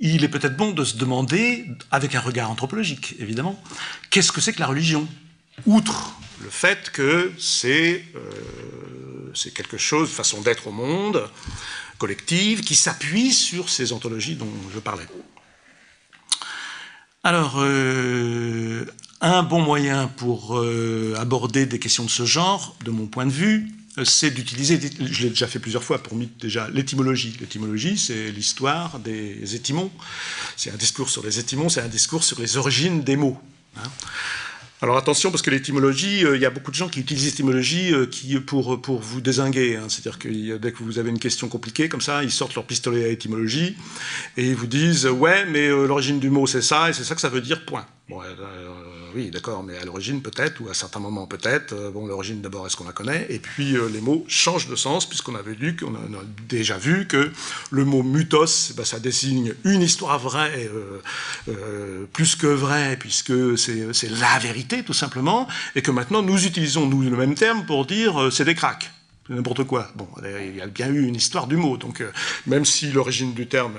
il est peut-être bon de se demander, avec un regard anthropologique évidemment, qu'est-ce que c'est que la religion? Outre le fait que c'est euh, quelque chose, façon d'être au monde, collective, qui s'appuie sur ces anthologies dont je parlais. Alors, euh, un bon moyen pour euh, aborder des questions de ce genre, de mon point de vue, euh, c'est d'utiliser, je l'ai déjà fait plusieurs fois pour déjà, l'étymologie. L'étymologie, c'est l'histoire des étymons. C'est un discours sur les étymons, c'est un discours sur les origines des mots. Hein. Alors attention, parce que l'étymologie, euh, il y a beaucoup de gens qui utilisent l'étymologie qui, pour, pour vous désinguer. Hein. C'est-à-dire que dès que vous avez une question compliquée, comme ça, ils sortent leur pistolet à étymologie et ils vous disent Ouais, mais l'origine du mot, c'est ça, et c'est ça que ça veut dire, point. Bon, oui, d'accord, mais à l'origine peut-être, ou à certains moments peut-être. Euh, bon, l'origine d'abord, est-ce qu'on la connaît? Et puis euh, les mots changent de sens, puisqu'on avait lu, qu'on a, déjà vu que le mot mutos, eh ben, ça désigne une histoire vraie, euh, plus que vraie, puisque c'est la vérité, tout simplement, et que maintenant nous utilisons, nous, le même terme pour dire c'est des cracks n'importe quoi. Bon, il y a bien eu une histoire du mot, donc même si l'origine du terme,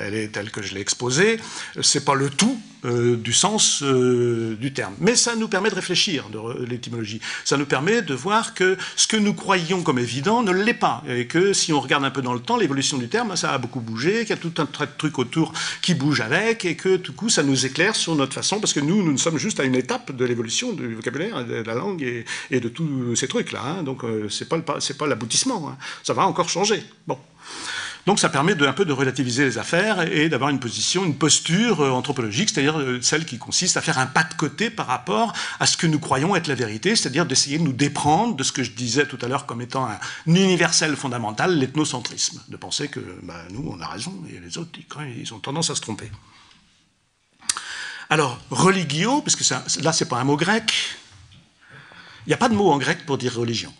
elle est telle que je l'ai exposée, c'est pas le tout euh, du sens euh, du terme. Mais ça nous permet de réfléchir, de l'étymologie. Ça nous permet de voir que ce que nous croyions comme évident ne l'est pas. Et que si on regarde un peu dans le temps, l'évolution du terme, ça a beaucoup bougé, qu'il y a tout un tas de trucs autour qui bougent avec, et que tout coup, ça nous éclaire sur notre façon, parce que nous, nous sommes juste à une étape de l'évolution du vocabulaire, de la langue et, de tous ces trucs-là. Hein. Donc, euh, c'est pas, pas l'aboutissement. Hein. Ça va encore changer. Bon. Donc ça permet de, un peu de relativiser les affaires et d'avoir une position, une posture euh, anthropologique, c'est-à-dire euh, celle qui consiste à faire un pas de côté par rapport à ce que nous croyons être la vérité, c'est-à-dire d'essayer de nous déprendre de ce que je disais tout à l'heure comme étant un universel fondamental, l'ethnocentrisme, de penser que bah, nous, on a raison et les autres, ils, ont tendance à se tromper. Alors, religio, puisque ça, là, c'est pas un mot grec, il n'y a pas de mot en grec pour dire religion.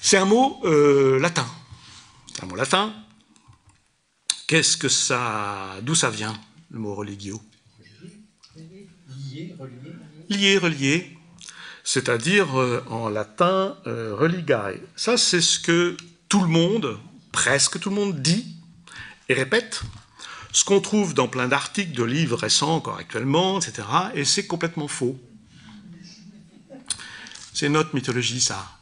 C'est un mot euh, latin. C'est un mot latin. Qu'est-ce que ça. D'où ça vient, le mot religio? Lié, relié. Lié, relié. C'est-à-dire euh, en latin euh, religae. Ça, c'est ce que tout le monde, presque tout le monde, dit et répète. Ce qu'on trouve dans plein d'articles, de livres récents, encore actuellement, etc. Et c'est complètement faux. C'est notre mythologie, ça.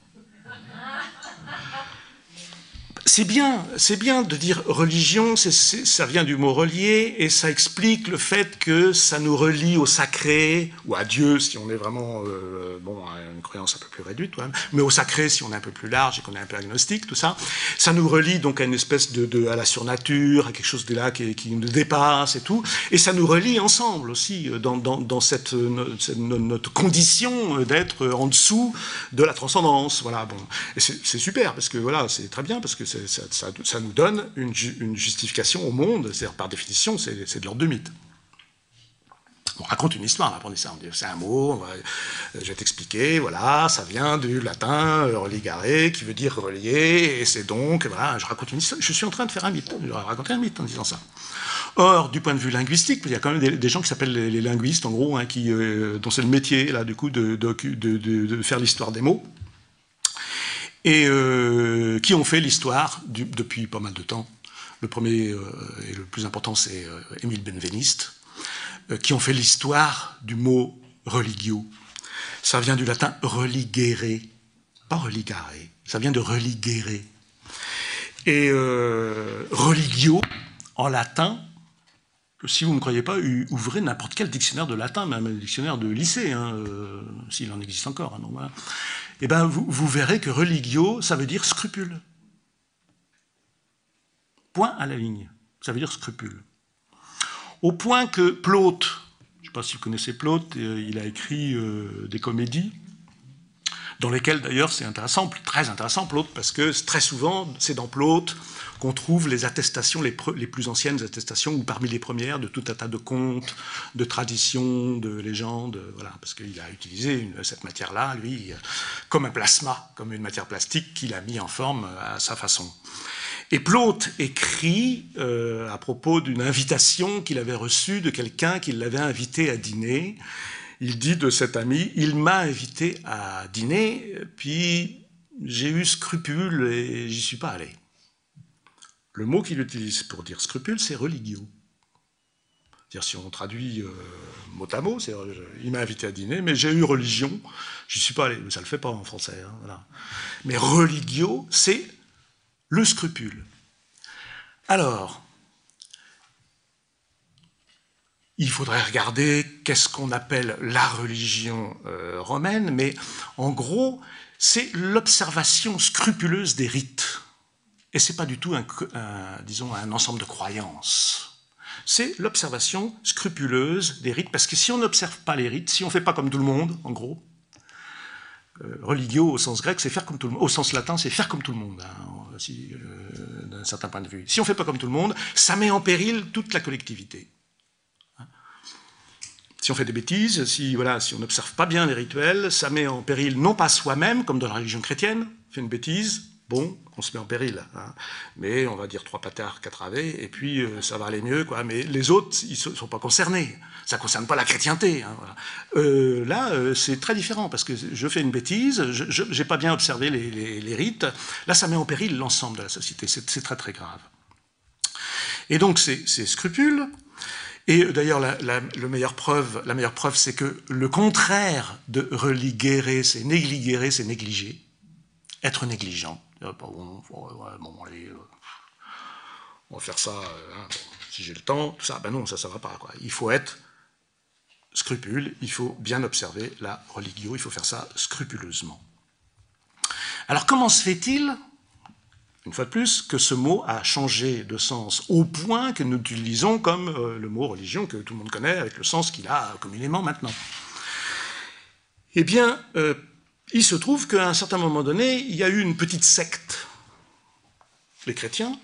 C'est bien, c'est bien de dire religion, ça vient du mot relier, et ça explique le fait que ça nous relie au sacré, ou à Dieu si on est vraiment, euh, bon, une croyance un peu plus réduite, mais au sacré si on est un peu plus large et qu'on est un peu agnostique, tout ça. Ça nous relie donc à une espèce de, à la surnature, à quelque chose de là qui, nous dépasse et tout, et ça nous relie ensemble aussi euh, dans, cette, notre condition d'être en dessous de la transcendance, voilà, bon. C'est super, parce que voilà, c'est très bien, parce que ça, nous donne une, justification au monde, c'est-à-dire par définition, c'est de l'ordre de mythe. On raconte une histoire, on apprend ça. On dit c'est un mot, je vais t'expliquer, voilà, ça vient du latin religare, qui veut dire relier, et c'est donc, voilà, je raconte une histoire. Je suis en train de faire un mythe, je raconter un mythe en disant ça. Or, du point de vue linguistique, il y a quand même des, gens qui s'appellent les, linguistes, en gros, hein, qui, dont c'est le métier, là, du coup, de faire l'histoire des mots et euh, qui ont fait l'histoire depuis pas mal de temps. Le premier euh, et le plus important, c'est euh, Émile Benveniste, qui ont fait l'histoire du mot religio. Ça vient du latin religere, pas religare, ça vient de religere. Et religio, en latin, si vous ne me croyez pas, ouvrez n'importe quel dictionnaire de latin, même un dictionnaire de lycée, hein, s'il en existe encore. Hein, eh ben vous, verrez que religio, ça veut dire scrupule. Point à la ligne. Ça veut dire scrupule. Au point que Plaute, je ne sais pas si vous connaissez Plaute, euh, il a écrit euh, des comédies, dans lesquelles d'ailleurs c'est intéressant, très intéressant Plaute, parce que très souvent c'est dans Plaute qu'on trouve les attestations, les, plus anciennes attestations, ou parmi les premières, de tout un tas de contes, de traditions, de légendes, voilà, parce qu'il a utilisé cette matière-là, lui, comme un plasma, comme une matière plastique qu'il a mis en forme à sa façon. Et Plaute écrit euh, à propos d'une invitation qu'il avait reçue de quelqu'un qui l'avait invité à dîner. Il dit de cet ami, il m'a invité à dîner, puis j'ai eu scrupule et j'y suis pas allé. Le mot qu'il utilise pour dire scrupule, c'est religio. dire si on traduit euh, mot à mot, il m'a invité à dîner, mais j'ai eu religion, je suis pas allé, ça le fait pas en français. Hein, mais religio, c'est le scrupule. Alors, il faudrait regarder qu'est-ce qu'on appelle la religion euh, romaine, mais en gros, c'est l'observation scrupuleuse des rites. Et ce n'est pas du tout un, disons, un ensemble de croyances. C'est l'observation scrupuleuse des rites, parce que si on n'observe pas les rites, si on ne fait pas comme tout le monde, en gros, euh, religio au sens grec, c'est faire comme tout le monde. Au sens latin, c'est faire comme tout le monde, hein, euh, d'un certain point de vue. Si on ne fait pas comme tout le monde, ça met en péril toute la collectivité. Hein. Si on fait des bêtises, si, voilà, si on n'observe pas bien les rituels, ça met en péril non pas soi-même, comme dans la religion chrétienne, fait une bêtise, bon, on se met en péril. Hein. Mais on va dire trois patards, quatre avés, et puis euh, ça va aller mieux. Quoi. Mais les autres, ils ne sont pas concernés. Ça ne concerne pas la chrétienté. Hein, euh, là, euh, c'est très différent, parce que je fais une bêtise, je n'ai pas bien observé les, rites. Là, ça met en péril l'ensemble de la société. C'est très très grave. Et donc, c'est scrupule. Et d'ailleurs, la, la, meilleure preuve, la meilleure preuve, c'est que le contraire de religérer, c'est négligérer, c'est négliger. Être négligent. Euh, bon, euh, on va faire ça, euh, hein, si j'ai le temps, tout ça. Ben non, ça, ça va pas. Il faut être scrupule, il faut bien observer la religio, il faut faire ça scrupuleusement. Alors comment se fait-il, une fois de plus, que ce mot a changé de sens au point que nous l'utilisons comme le mot religion que tout le monde connaît avec le sens qu'il a communément maintenant? Eh bien, il se trouve qu'à un certain moment donné, il y a eu une petite secte, les chrétiens,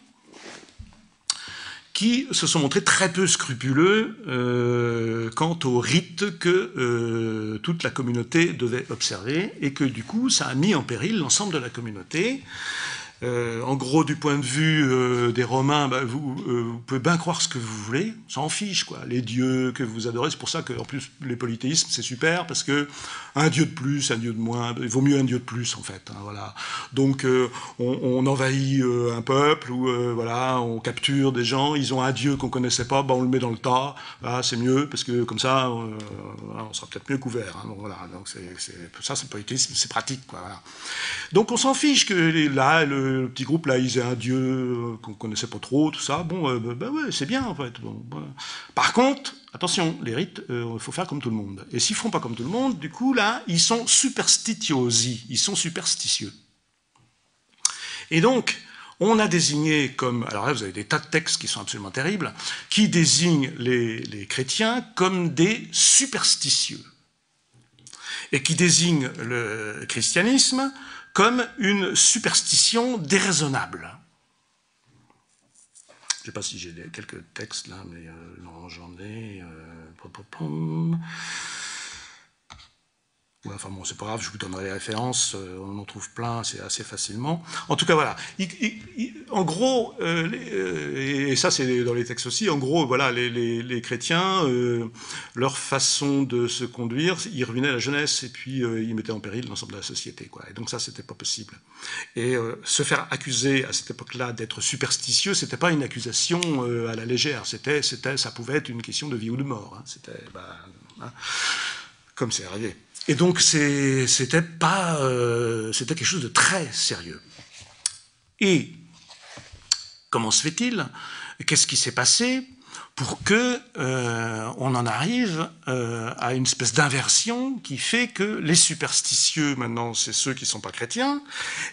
qui se sont montrés très peu scrupuleux euh, quant aux rites que euh, toute la communauté devait observer, et que du coup, ça a mis en péril l'ensemble de la communauté. Euh, en gros, du point de vue des Romains, bah, vous, pouvez bien croire ce que vous voulez, ça en fiche, quoi. Les dieux que vous adorez, c'est pour ça qu'en plus, les polythéismes, c'est super, parce que un dieu de plus, un dieu de moins, il vaut mieux un dieu de plus, en fait. Hein, voilà. Donc, on, on, envahit un peuple, ou voilà, on capture des gens, ils ont un dieu qu'on connaissait pas, bah, on le met dans le tas, c'est mieux, parce que comme ça, on sera peut-être mieux couvert. Hein, voilà, donc c'est, ça, c'est le polythéisme, c'est pratique, quoi. Voilà. Donc, on s'en fiche que là, le petit groupe là, ils aient un dieu euh, qu'on connaissait pas trop, tout ça. Bon, euh, bah, ouais, c'est bien en fait. Par contre, attention, les rites, il euh, faut faire comme tout le monde. Et s'ils font pas comme tout le monde, du coup là, ils sont superstitiosi, ils sont superstitieux. Et donc, on a désigné comme, alors là vous avez des tas de textes qui sont absolument terribles, qui désignent les chrétiens comme des superstitieux et qui désignent le christianisme comme une superstition déraisonnable. Je ne sais pas si j'ai quelques textes là, mais non, j'en ai. Enfin bon, c'est pas grave, je vous donnerai les références, euh, on en trouve plein, c'est assez facilement. En tout cas, voilà. en gros, euh, euh, et ça c'est dans les textes aussi, en gros, voilà, les, chrétiens, leur façon de se conduire, ils ruinaient la jeunesse et puis ils mettaient en péril l'ensemble de la société. Et donc ça, c'était pas possible. Et se faire accuser à cette époque-là d'être superstitieux, c'était pas une accusation à la légère, c'était, ça pouvait être une question de vie ou de mort. Hein. C'était, bah, hein, comme c'est arrivé. Et donc c'était pas, euh, c'était quelque chose de très sérieux. Et comment se fait-il? Qu'est-ce qui s'est passé? Pour que euh, on en arrive euh, à une espèce d'inversion qui fait que les superstitieux maintenant c'est ceux qui sont pas chrétiens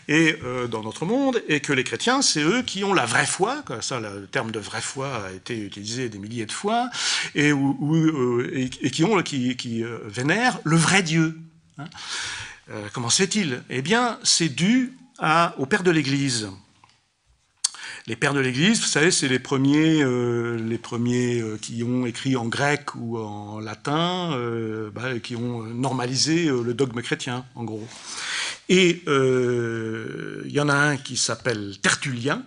et euh, dans notre monde et que les chrétiens c'est eux qui ont la vraie foi ça le terme de vraie foi a été utilisé des milliers de fois et, qui ont qui, vénèrent le vrai Dieu hein. comment c'est il Eh bien c'est dû au père de l'Église les pères de l'Église, vous savez, c'est les premiers, euh, les premiers euh, qui ont écrit en grec ou en latin, euh, bah, qui ont normalisé le dogme chrétien, en gros. Et il y en a un qui s'appelle Tertullien.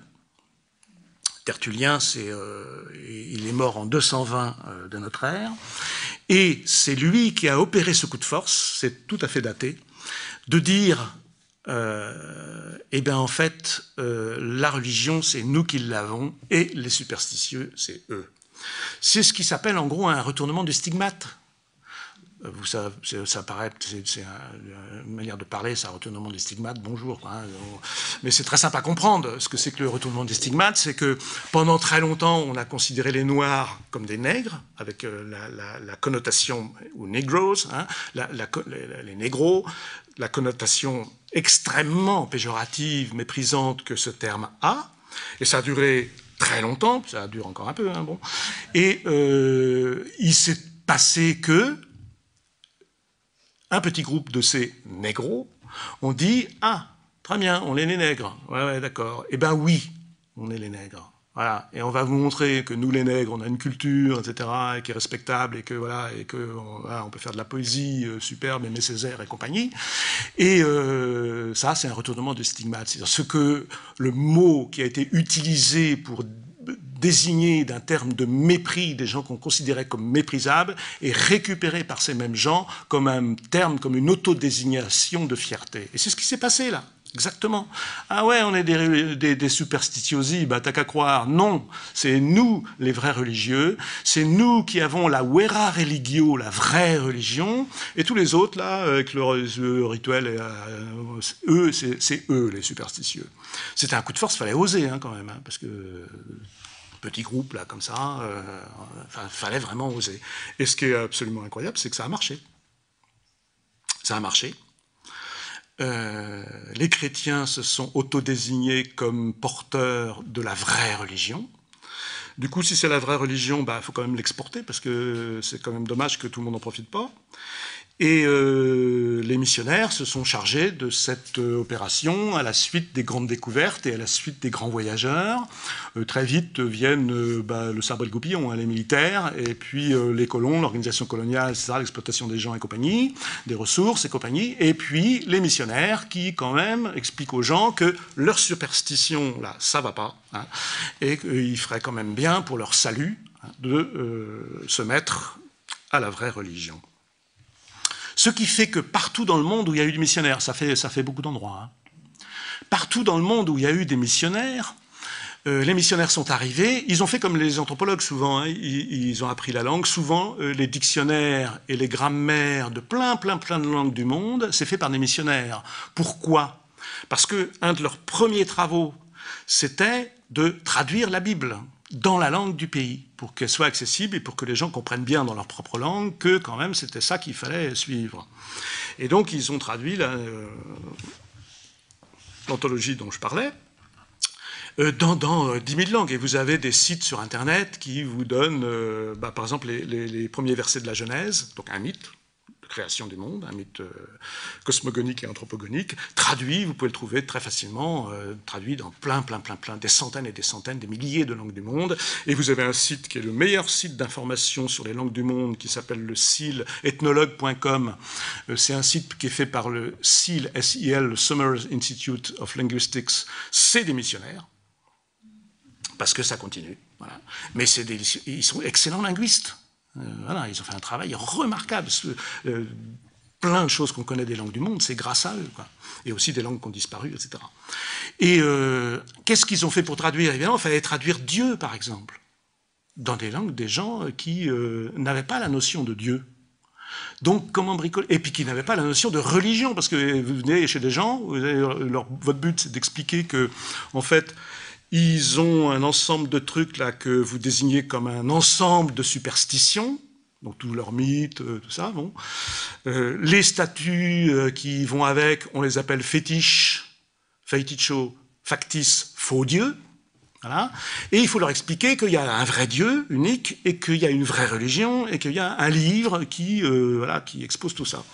Tertullien, c'est, il est mort en 220 de notre ère, et c'est lui qui a opéré ce coup de force, c'est tout à fait daté, de dire euh, eh bien en fait, euh, la religion, c'est nous qui l'avons, et les superstitieux, c'est eux. C'est ce qui s'appelle en gros un retournement du stigmate. Euh, vous, ça, ça paraît, c'est une manière de parler, c'est un retournement des stigmates, bonjour. Hein, mais c'est très simple à comprendre. Ce que c'est que le retournement des stigmates, c'est que pendant très longtemps, on a considéré les Noirs comme des nègres, avec la, connotation, ou negros, hein, les négros, la connotation extrêmement péjorative, méprisante que ce terme a, et ça a duré très longtemps, ça dure encore un peu, hein, bon, et euh, il s'est passé que un petit groupe de ces négros ont dit Ah, très bien, on est les nègres. Ouais, ouais, d'accord. Eh bien oui, on est les nègres. Voilà. Et on va vous montrer que nous, les nègres, on a une culture, etc., et qui est respectable, et que voilà, et que on, peut faire de la poésie euh, superbe, aimer Césaire et compagnie. Et euh, ça, c'est un retournement de stigmate. C'est-à-dire ce que le mot qui a été utilisé pour désigner d'un terme de mépris des gens qu'on considérait comme méprisables est récupéré par ces mêmes gens comme un terme, comme une autodésignation de fierté. Et c'est ce qui s'est passé là. Exactement. Ah ouais, on est des, des, des superstitiosi, bah t'as qu'à croire. Non, c'est nous les vrais religieux, c'est nous qui avons la vera religio, la vraie religion, et tous les autres là, avec le, rituel, euh, eux, c'est eux les superstitieux. C'était un coup de force, fallait oser hein, quand même, hein, parce que petit groupe là comme ça, euh, fallait vraiment oser. Et ce qui est absolument incroyable, c'est que ça a marché. Ça a marché. Euh, les chrétiens se sont autodésignés comme porteurs de la vraie religion. Du coup, si c'est la vraie religion, il bah, faut quand même l'exporter, parce que c'est quand même dommage que tout le monde n'en profite pas. Et euh, les missionnaires se sont chargés de cette euh, opération à la suite des grandes découvertes et à la suite des grands voyageurs. Euh, très vite viennent bah, le sabre et le goupillon, hein, les militaires, et puis les colons, l'organisation coloniale, l'exploitation des gens et compagnie, des ressources et compagnie, et puis les missionnaires qui, quand même, expliquent aux gens que leur superstition, là, ça va pas, hein, et qu'il ferait quand même bien pour leur salut hein, de se mettre à la vraie religion. Ce qui fait que partout dans le monde où il y a eu des missionnaires, ça fait, beaucoup d'endroits, hein. partout dans le monde où il y a eu des missionnaires, euh, les missionnaires sont arrivés, ils ont fait comme les anthropologues souvent, hein. ils, ont appris la langue. Souvent, euh, les dictionnaires et les grammaires de plein, plein, plein de langues du monde, c'est fait par des missionnaires. Pourquoi? Parce que un de leurs premiers travaux, c'était de traduire la Bible dans la langue du pays, pour qu'elle soit accessible et pour que les gens comprennent bien dans leur propre langue que quand même c'était ça qu'il fallait suivre. Et donc ils ont traduit euh, l'anthologie dont je parlais euh, dans, dans 10 euh, 000 langues. Et vous avez des sites sur Internet qui vous donnent, bah, par exemple, les, premiers versets de la Genèse, donc un mythe, création du monde, un mythe cosmogonique et anthropogonique, traduit, vous pouvez le trouver très facilement, traduit dans plein, plein, plein, plein, des centaines et des centaines, des milliers de langues du monde. Et vous avez un site qui est le meilleur site d'information sur les langues du monde, qui s'appelle le SIL, ethnologue.com. C'est un site qui est fait par le SIL, SIL, le Summers Institute of Linguistics. C'est des missionnaires parce que ça continue. Mais ils sont excellents linguistes. Euh, ils ont fait un travail remarquable. Euh, plein de choses qu'on connaît des langues du monde, c'est grâce à eux. Et aussi des langues qui ont disparu, etc. Et euh, qu'est-ce qu'ils ont fait pour traduire? Évidemment, il fallait traduire Dieu, par exemple, dans des langues des gens qui n'avaient pas la notion de Dieu. Donc, comment bricoler? Et puis qui n'avaient pas la notion de religion, parce que vous venez chez des gens, votre but c'est d'expliquer que, en fait, ils ont un ensemble de trucs là que vous désignez comme un ensemble de superstitions, donc tous leurs mythes, euh, tout ça. Bon. Euh, les statues euh, qui vont avec, on les appelle fétiches, feiticho, factice, faux dieux. Voilà. Et il faut leur expliquer qu'il y a un vrai Dieu unique et qu'il y a une vraie religion et qu'il y a un livre qui, voilà, qui expose tout ça.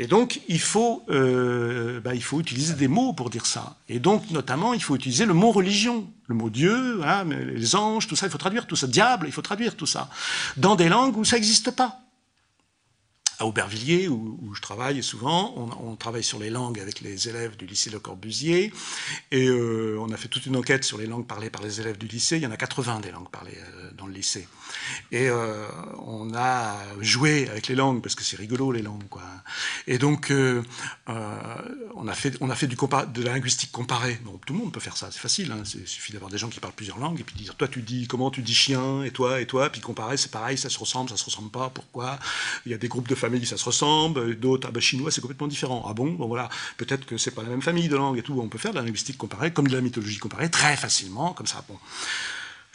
Et donc, il faut, euh, bah, il faut utiliser des mots pour dire ça. Et donc, notamment, il faut utiliser le mot religion, le mot Dieu, les anges, tout ça, il faut traduire tout ça. Diable, il faut traduire tout ça. Dans des langues où ça n'existe pas à Aubervilliers, où, je travaille souvent, on, travaille sur les langues avec les élèves du lycée Le Corbusier, et euh, on a fait toute une enquête sur les langues parlées par les élèves du lycée. Il y en a 80 des langues parlées euh, dans le lycée. Et euh, on a joué avec les langues, parce que c'est rigolo les langues. Quoi. Et donc, on a fait, on a fait du de la linguistique comparée. Donc tout le monde peut faire ça, c'est facile. Hein. Il suffit d'avoir des gens qui parlent plusieurs langues, et puis dire, toi tu dis, comment tu dis chien, et toi, et toi, puis comparer, c'est pareil, ça se ressemble, ça se ressemble pas, pourquoi? Il y a des groupes de familles ça se ressemble, d'autres, ah ben, chinois, c'est complètement différent. Ah bon, bon voilà, peut-être que c'est pas la même famille de langue et tout. On peut faire de la linguistique comparée, comme de la mythologie comparée, très facilement, comme ça. Bon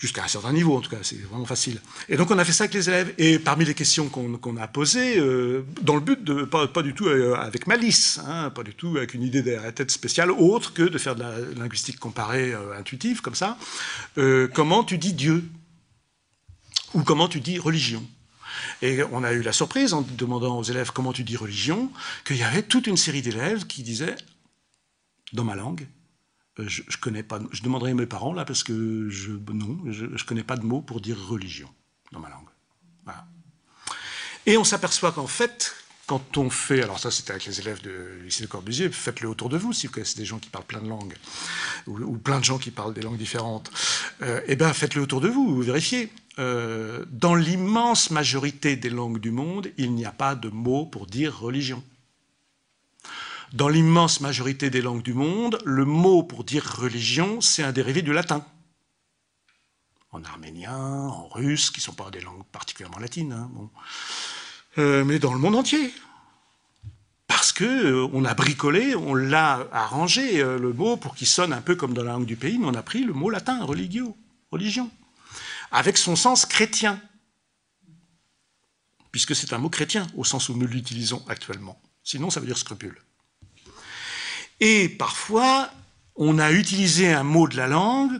jusqu'à un certain niveau en tout cas, c'est vraiment facile. Et donc on a fait ça avec les élèves, et parmi les questions qu'on a posées, euh, dans le but de, pas, pas du tout euh, avec malice, hein, pas du tout avec une idée derrière la tête spéciale, autre que de faire de la linguistique comparée euh, intuitive, comme ça, comment tu dis Dieu Ou comment tu dis religion? Et on a eu la surprise en demandant aux élèves comment tu dis religion, qu'il y avait toute une série d'élèves qui disaient, dans ma langue, je, je, connais pas, je demanderai à mes parents là parce que je, non, je, ne connais pas de mots pour dire religion dans ma langue. Et on s'aperçoit qu'en fait, quand on fait, alors ça c'était avec les élèves du lycée de Corbusier, faites-le autour de vous si vous connaissez des gens qui parlent plein de langues, ou, plein de gens qui parlent des langues différentes, euh, eh bien faites-le autour de vous, vous vérifiez. Euh, dans l'immense majorité des langues du monde, il n'y a pas de mot pour dire religion. Dans l'immense majorité des langues du monde, le mot pour dire religion, c'est un dérivé du latin. En arménien, en russe, qui ne sont pas des langues particulièrement latines, hein, euh, mais dans le monde entier. Parce que euh, on a bricolé, on l'a arrangé le mot pour qu'il sonne un peu comme dans la langue du pays, mais on a pris le mot latin, religio, religion avec son sens chrétien, puisque c'est un mot chrétien au sens où nous l'utilisons actuellement. Sinon, ça veut dire scrupule. Et parfois, on a utilisé un mot de la langue,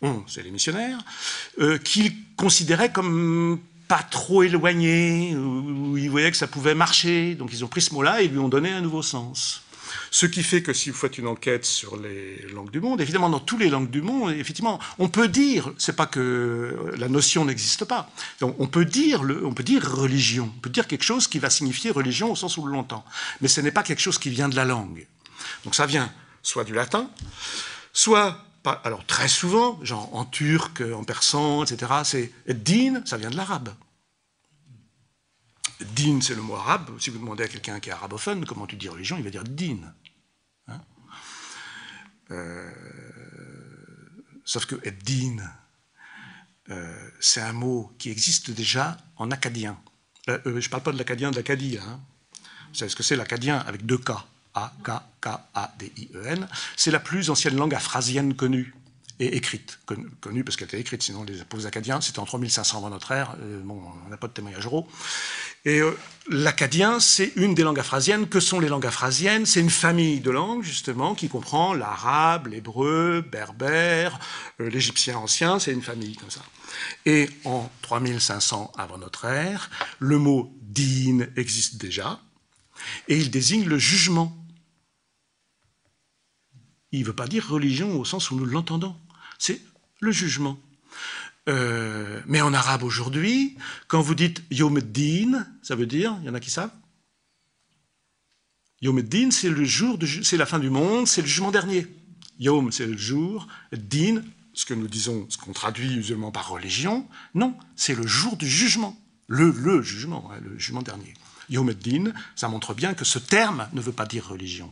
on, c'est les missionnaires, euh, qu'ils considéraient comme pas trop éloigné, où ils voyaient que ça pouvait marcher. Donc ils ont pris ce mot-là et lui ont donné un nouveau sens. Ce qui fait que si vous faites une enquête sur les langues du monde, évidemment, dans toutes les langues du monde, effectivement, on peut dire, c'est pas que la notion n'existe pas, on peut dire, on peut dire religion, on peut dire quelque chose qui va signifier religion au sens où l'on l'entend, mais ce n'est pas quelque chose qui vient de la langue. Donc ça vient soit du latin, soit alors très souvent, genre en turc, en persan, etc., c'est din, ça vient de l'arabe. Din, c'est le mot arabe. Si vous demandez à quelqu'un qui est arabophone comment tu dis religion, il va dire din. Euh, sauf que Eddin, euh, c'est un mot qui existe déjà en acadien. Euh, je ne parle pas de l'acadien de l'Acadie. Hein. Vous savez ce que c'est l'acadien avec deux K A-K-K-A-D-I-E-N. C'est la plus ancienne langue aphrasienne connue et écrite, connue parce qu'elle était écrite, sinon les pauvres acadiens, c'était en 3500 avant notre ère, bon, on n'a pas de témoignage oraux. Et euh, l'acadien, c'est une des langues aphrasiennes. Que sont les langues aphrasiennes? C'est une famille de langues, justement, qui comprend l'arabe, l'hébreu, berbère, euh, l'égyptien ancien, c'est une famille comme ça. Et en 3500 avant notre ère, le mot din existe déjà, Et il désigne le jugement. Il ne veut pas dire religion au sens où nous l'entendons. C'est le jugement. Euh, mais en arabe aujourd'hui, quand vous dites Yom Din, ça veut dire, il y en a qui savent? Yom Din, c'est c'est la fin du monde, c'est le jugement dernier. Yom, c'est le jour. Din, ce que nous disons, ce qu'on traduit usuellement par religion, non, c'est le jour du jugement. Le, le jugement, hein, le jugement dernier. Yom Din, ça montre bien que ce terme ne veut pas dire religion.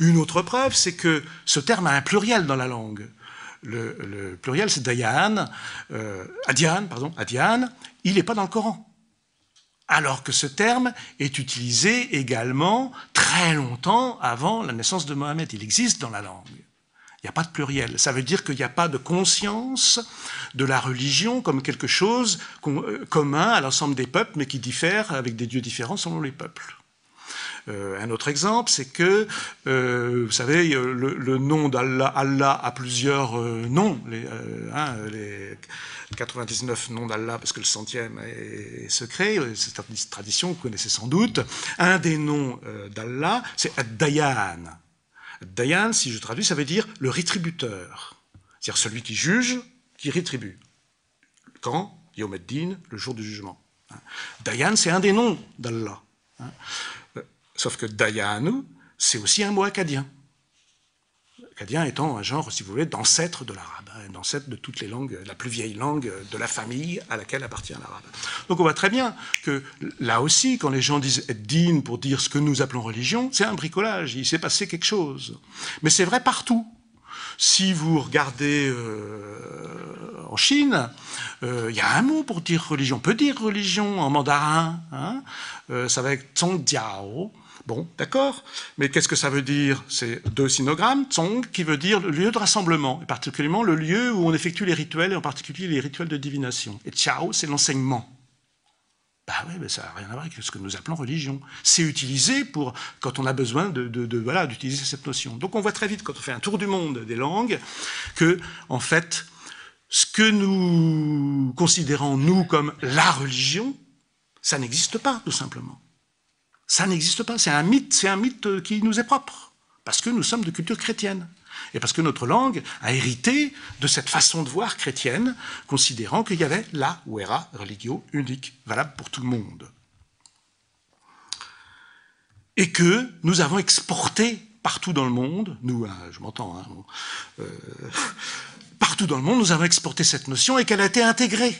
Une autre preuve, c'est que ce terme a un pluriel dans la langue le, pluriel c'est Dayan, euh, pardon, Adian, il n'est pas dans le Coran. Alors que ce terme est utilisé également très longtemps avant la naissance de Mohammed. Il existe dans la langue. Il n'y a pas de pluriel. Ça veut dire qu'il n'y a pas de conscience de la religion comme quelque chose euh, commun à l'ensemble des peuples, mais qui diffère avec des dieux différents selon les peuples. Euh, un autre exemple, c'est que, euh, vous savez, le, nom d'Allah Allah a plusieurs noms, les, 99 hein, noms d'Allah, parce que le centième est, secret, c'est une tradition que vous connaissez sans doute. Un des noms d'Allah, c'est Ad-Dayan. Dayan, si je traduis, ça veut dire le rétributeur, c'est-à-dire celui qui juge, qui rétribue. Quand Yom Din, le jour du jugement. Dayan, c'est un des noms d'Allah. Sauf que Dayanu, c'est aussi un mot acadien. Acadien étant un genre, si vous voulez, d'ancêtre de l'arabe, hein, d'ancêtre de toutes les langues, la plus vieille langue de la famille à laquelle appartient l'arabe. Donc on voit très bien que là aussi, quand les gens disent din pour dire ce que nous appelons religion, c'est un bricolage, il s'est passé quelque chose. Mais c'est vrai partout. Si vous regardez euh, en Chine, euh, il y a un mot pour dire religion. On peut dire religion en mandarin. Hein euh, ça va être Zhongjiao. Bon, d'accord, mais qu'est-ce que ça veut dire C'est deux sinogrammes, tsong, qui veut dire le lieu de rassemblement, et particulièrement le lieu où on effectue les rituels, et en particulier les rituels de divination. Et Tiao, c'est l'enseignement. Bah oui, mais ça n'a rien à voir avec ce que nous appelons religion. C'est utilisé pour quand on a besoin de, voilà d'utiliser cette notion. Donc on voit très vite quand on fait un tour du monde des langues que en fait ce que nous considérons nous comme la religion, ça n'existe pas tout simplement. Ça n'existe pas. C'est un mythe, c'est un mythe qui nous est propre, parce que nous sommes de culture chrétienne. Et parce que notre langue a hérité de cette façon de voir chrétienne, considérant qu'il y avait la vera religio unique, valable pour tout le monde. Et que nous avons exporté partout dans le monde, nous, hein, je m'entends, hein, euh, partout dans le monde, nous avons exporté cette notion et qu'elle a été intégrée.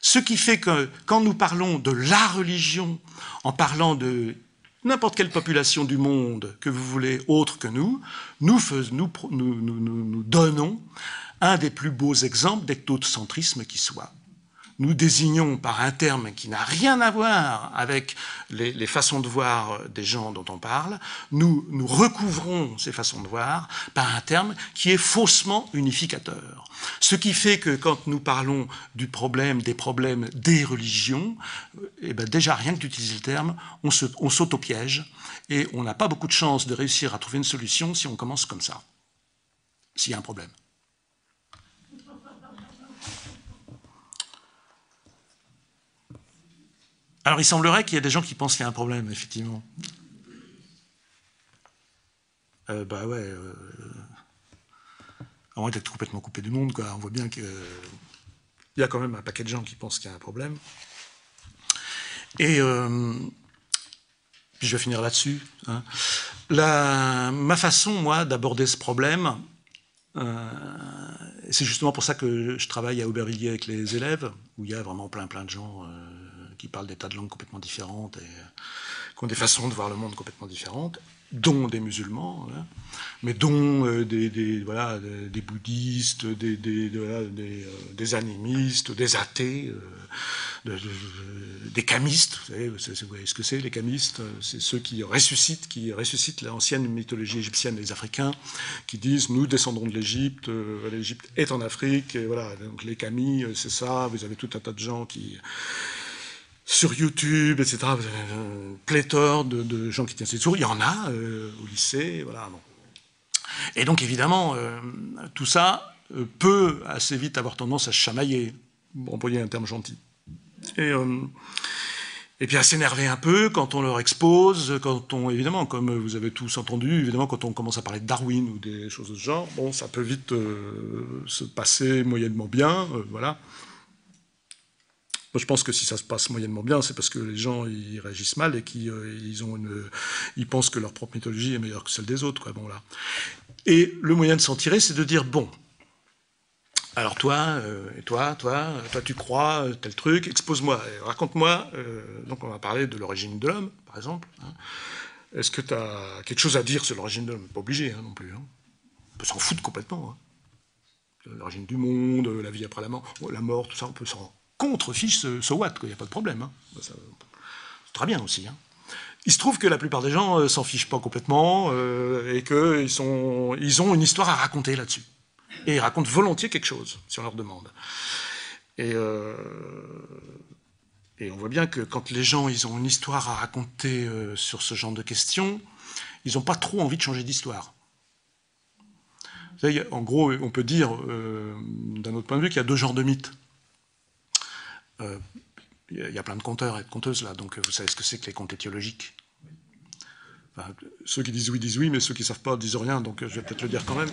Ce qui fait que quand nous parlons de la religion, en parlant de n'importe quelle population du monde que vous voulez autre que nous, nous, nous, donnons un des plus beaux exemples d'ectocentrisme qui soit nous désignons par un terme qui n'a rien à voir avec les, façons de voir des gens dont on parle, nous, nous recouvrons ces façons de voir par un terme qui est faussement unificateur. Ce qui fait que quand nous parlons du problème, des problèmes des religions, eh ben déjà rien que d'utiliser le terme, on saute au piège et on n'a pas beaucoup de chances de réussir à trouver une solution si on commence comme ça, s'il y a un problème. Alors il semblerait qu'il y ait des gens qui pensent qu'il y a un problème, effectivement. Euh, bah ouais. Euh, à moins d'être complètement coupé du monde, quoi. On voit bien qu'il y a quand même un paquet de gens qui pensent qu'il y a un problème. Et euh, puis je vais finir là-dessus. Hein. ma façon, moi, d'aborder ce problème, euh, c'est justement pour ça que je travaille à Aubervilliers avec les élèves, où il y a vraiment plein plein de gens qui parlent des tas de langues complètement différentes et qui ont des façons de voir le monde complètement différentes, dont des musulmans, hein, mais dont euh, des, voilà, des, bouddhistes, des, des, euh, des, animistes, des athées, euh, des camistes. Vous, savez, voyez ce que c'est, les camistes C'est ceux qui ressuscitent, qui ressuscitent l'ancienne mythologie égyptienne des Africains, qui disent nous descendons de l'Égypte, l'Égypte est en Afrique, et voilà. Donc les camis, c'est ça. Vous avez tout un tas de gens qui sur YouTube, etc. Pléthore de, gens qui tiennent ces discours. Il y en a euh, au lycée, voilà. Et donc évidemment, euh, tout ça euh, peut assez vite avoir tendance à chamailler, pour employer un terme gentil. Et, et puis à s'énerver un peu quand on leur expose, quand on, évidemment, comme vous avez tous entendu, évidemment, quand on commence à parler de Darwin ou des choses de ce genre, bon, ça peut vite se passer moyennement bien, voilà. Moi, je pense que si ça se passe moyennement bien, c'est parce que les gens ils réagissent mal et qu'ils euh, ont une, ils pensent que leur propre mythologie est meilleure que celle des autres, quoi. Bon là. Et le moyen de s'en tirer, c'est de dire bon, alors toi, euh, toi, toi, toi tu crois euh, tel truc, expose-moi, raconte-moi. Donc on va parler de l'origine de l'homme, par exemple. Hein. Est-ce que tu as quelque chose à dire sur l'origine de l'homme? Pas obligé hein, non plus. Hein. On peut s'en foutre complètement. Hein. L'origine du monde, la vie après la mort, la mort, tout ça, on peut s'en contre-fiche, so what, il n'y a pas de problème. C'est très bien aussi. Il se trouve que la plupart des gens s'en fichent pas complètement et qu'ils ils ont une histoire à raconter là-dessus et ils racontent volontiers quelque chose si on leur demande. Et, euh, on voit bien que quand les gens ont une histoire à raconter euh, sur ce genre de questions, ils n'ont pas trop envie de changer d'histoire. En gros, on peut dire, euh, d'un autre point de vue, qu'il y a deux genres de mythes. Il y a plein de conteurs et de conteuses là, donc vous savez ce que c'est que les contes étiologiques. ceux qui disent oui disent oui, mais ceux qui ne savent pas disent rien, donc je vais peut-être le dire quand même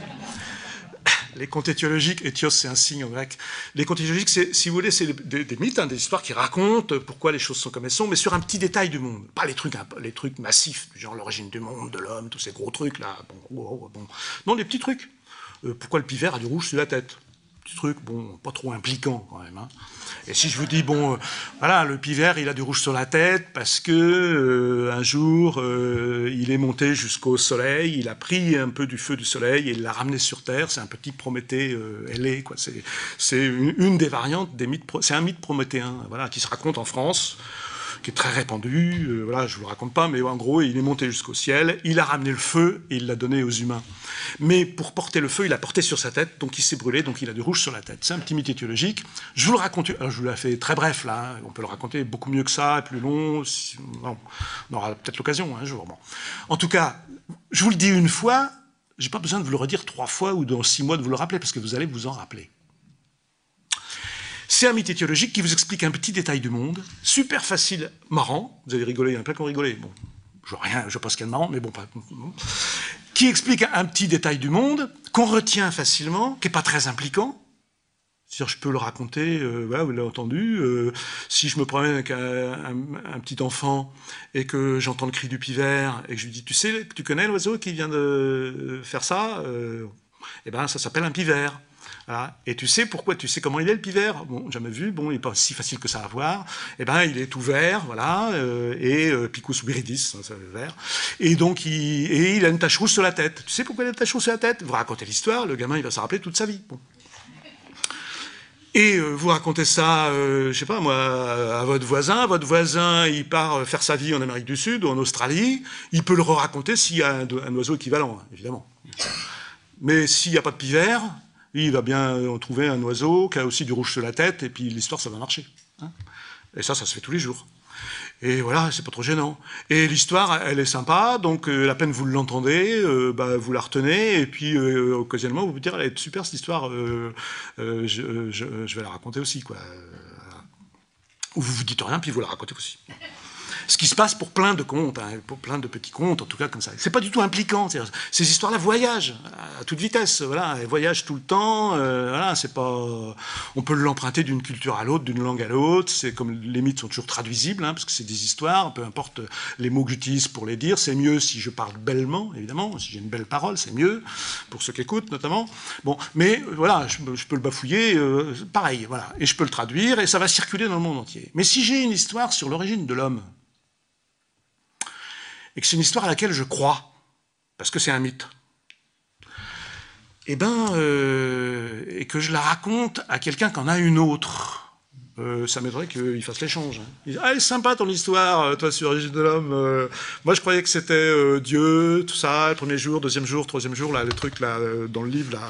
les contes étiologiques, étios c'est un signe en grec, les contes étiologiques, si vous voulez, c'est des, mythes, hein, des histoires qui racontent pourquoi les choses sont comme elles sont, mais sur un petit détail du monde. Pas les trucs, trucs massifs, genre l'origine du monde, de l'homme, tous ces gros trucs là. Bon, bon. Non, les petits trucs. Euh, pourquoi le pivert a du rouge sur la tête? Petit truc, bon, pas trop impliquant quand même. Hein. Et si je vous dis, bon, euh, voilà, le pivert, il a du rouge sur la tête parce que euh, un jour, euh, il est monté jusqu'au soleil, il a pris un peu du feu du soleil et il l'a ramené sur Terre. C'est un petit Prométhée ailé, quoi. C'est une, une, des variantes des mythes. C'est un mythe prométhéen, voilà, qui se raconte en France qui est très répandu. Euh, voilà, je vous le raconte pas, mais en gros, il est monté jusqu'au ciel, il a ramené le feu et il l'a donné aux humains. Mais pour porter le feu, il a porté sur sa tête, donc il s'est brûlé, donc il a du rouge sur la tête. C'est un petit mythe étiologique. Je vous le raconte, je vous l'ai fait très bref là, on peut le raconter beaucoup mieux que ça, plus long. on aura peut-être l'occasion un jour. Bon. En tout cas, je vous le dis une fois, j'ai pas besoin de vous le redire trois fois ou dans six mois de vous le rappeler, parce que vous allez vous en rappeler. C'est un mythe étiologique qui vous explique un petit détail du monde, super facile, marrant. Vous avez rigolé, il y en a plein qui ont rigolé. Bon, je vois rien, je a de marrant, mais bon, pas. Qui explique un petit détail du monde, qu'on retient facilement, qui n'est pas très impliquant. C'est-à-dire, je peux le raconter, euh, vous l'avez entendu. Euh, si je me promène avec un, petit enfant et que j'entends le cri du pivert et que je lui dis, tu sais, tu connais l'oiseau qui vient de faire ça euh, Eh ben, ça s'appelle un pivert. Et tu sais pourquoi Tu sais comment il est le pivert? Bon, jamais vu. Bon, il n'est pas si facile que ça à voir. Eh ben, il est tout vert, voilà, euh, et euh, Picus viridis, hein, ça vert. Et donc, il, et il a une tache rouge sur la tête. Tu sais pourquoi il a une tache rouge sur la tête? Vous racontez l'histoire, le gamin, il va s'en rappeler toute sa vie. Et euh, vous racontez ça, euh, je sais pas moi, à votre voisin. Votre voisin, il part faire sa vie en Amérique du Sud ou en Australie. Il peut le raconter s'il y a un, oiseau équivalent, évidemment. Mais s'il n'y a pas de pivert, il va bien euh, trouver un oiseau qui a aussi du rouge sur la tête, et puis l'histoire, ça va marcher. Hein. et ça, ça se fait tous les jours. Et voilà, c'est pas trop gênant. Et l'histoire, elle est sympa, donc euh, la peine vous l'entendez, euh, bah, vous la retenez, et puis occasionnellement, vous vous dire, elle est super cette histoire, je, vais la raconter aussi. Quoi. Ou vous vous dites rien, puis vous la racontez aussi ce qui se passe pour plein de contes, hein, pour plein de petits contes, en tout cas comme ça. C'est pas du tout impliquant. Ces histoires-là voyagent à toute vitesse. Voilà, elles voyagent tout le temps. Euh, voilà, c'est pas. On peut l'emprunter d'une culture à l'autre, d'une langue à l'autre. C'est comme les mythes sont toujours traduisibles, hein, parce que c'est des histoires. Peu importe les mots que j'utilise pour les dire, c'est mieux si je parle bellement, évidemment. Si j'ai une belle parole, c'est mieux pour ceux qui écoutent, notamment. Bon, mais voilà, je, peux le bafouiller, euh, pareil, voilà, et je peux le traduire, et ça va circuler dans le monde entier. Mais si j'ai une histoire sur l'origine de l'homme, et que c'est une histoire à laquelle je crois, parce que c'est un mythe, et eh ben, euh, et que je la raconte à quelqu'un qui en a une autre, euh, ça m'aiderait qu'il fasse l'échange. Hein. Il dit, ah, c'est sympa ton histoire, euh, toi, sur l'origine de l'homme. moi, je croyais que c'était Dieu, tout ça, premier jour, deuxième jour, troisième jour, là, le truc là, dans le livre, là.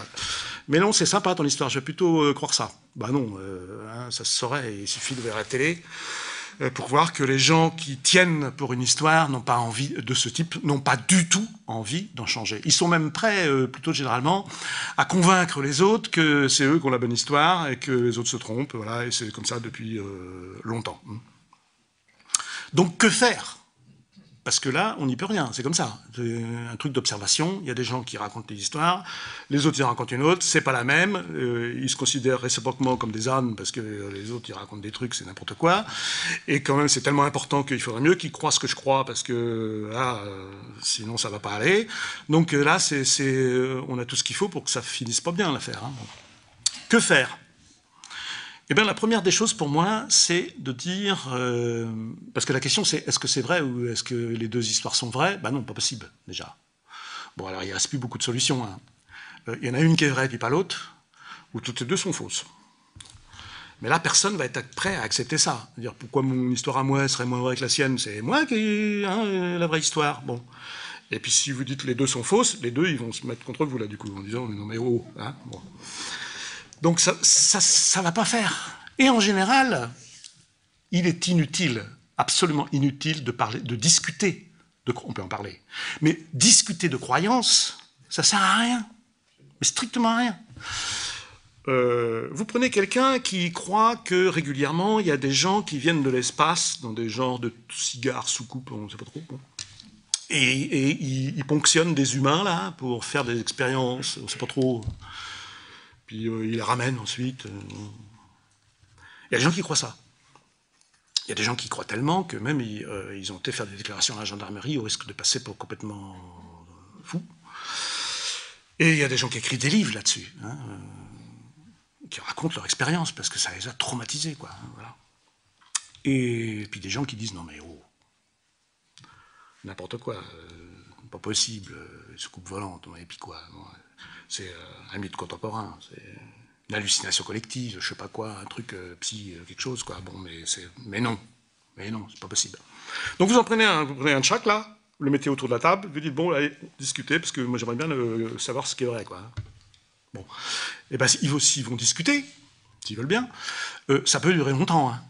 Mais non, c'est sympa ton histoire, je vais plutôt croire ça. Bah non, hein, ça se saurait, il suffit de voir la télé. Euh, pour voir que les gens qui tiennent pour une histoire n'ont pas envie de ce type, n'ont pas du tout envie d'en changer. Ils sont même prêts, euh, plutôt généralement, à convaincre les autres que c'est eux qui ont la bonne histoire et que les autres se trompent. Voilà, et c'est comme ça depuis euh, longtemps. Donc que faire? Parce que là, on n'y peut rien, c'est comme ça. Un truc d'observation, il y a des gens qui racontent des histoires, les autres ils racontent une autre, c'est pas la même, euh, ils se considèrent réciproquement comme des ânes, parce que les autres ils racontent des trucs, c'est n'importe quoi, et quand même c'est tellement important qu'il faudrait mieux qu'ils croient ce que je crois, parce que là, euh, sinon ça va pas aller. Donc euh, là, c'est, on a tout ce qu'il faut pour que ça finisse pas bien l'affaire. Hein. Que faire? Eh bien, la première des choses pour moi, c'est de dire, euh, parce que la question c'est est-ce que c'est vrai ou est-ce que les deux histoires sont vraies? Ben non, pas possible déjà. Bon, alors il ne reste plus beaucoup de solutions. Hein. Euh, il y en a une qui est vraie puis pas l'autre, ou toutes les deux sont fausses. Mais là, personne va être prêt à accepter ça. Dire pourquoi mon histoire à moi serait moins vraie que la sienne? C'est moi qui ai hein, la vraie histoire. Bon. Et puis si vous dites les deux sont fausses, les deux ils vont se mettre contre vous là du coup en disant non mais oh. Hein bon. Donc ça ne va pas faire. Et en général, il est inutile, absolument inutile de, parler, de discuter. On peut en parler. Mais discuter de croyances, ça sert à rien. Mais strictement à rien. Euh, vous prenez quelqu'un qui croit que régulièrement, il y a des gens qui viennent de l'espace, dans des genres de cigares sous coupe, on ne sait pas trop. Et ils, ponctionnent des humains, là, pour faire des expériences, on ne sait pas trop puis euh, il les ramène ensuite. Euh. Il y a des gens qui croient ça. Il y a des gens qui croient tellement que même ils, euh, ont été faire des déclarations à la gendarmerie au risque de passer pour complètement fou. Et il y a des gens qui écrivent des livres là-dessus, hein, qui racontent leur expérience parce que ça les a traumatisés, quoi. Hein, voilà. Et puis des gens qui disent non mais oh, n'importe quoi, pas possible, soucoupe volante, et puis quoi c'est euh, un mythe contemporain, c'est une hallucination collective, je sais pas quoi, un truc euh, psy, euh, quelque chose, quoi. Bon, mais, mais non, mais non, c'est pas possible. Donc vous en prenez un, vous prenez un de chaque là, vous le mettez autour de la table, vous dites bon, allez, discutez, parce que moi j'aimerais bien savoir ce qui est vrai, quoi. Bon, et eh ben s'ils vont discuter, s'ils veulent bien, ça peut durer longtemps. Hein.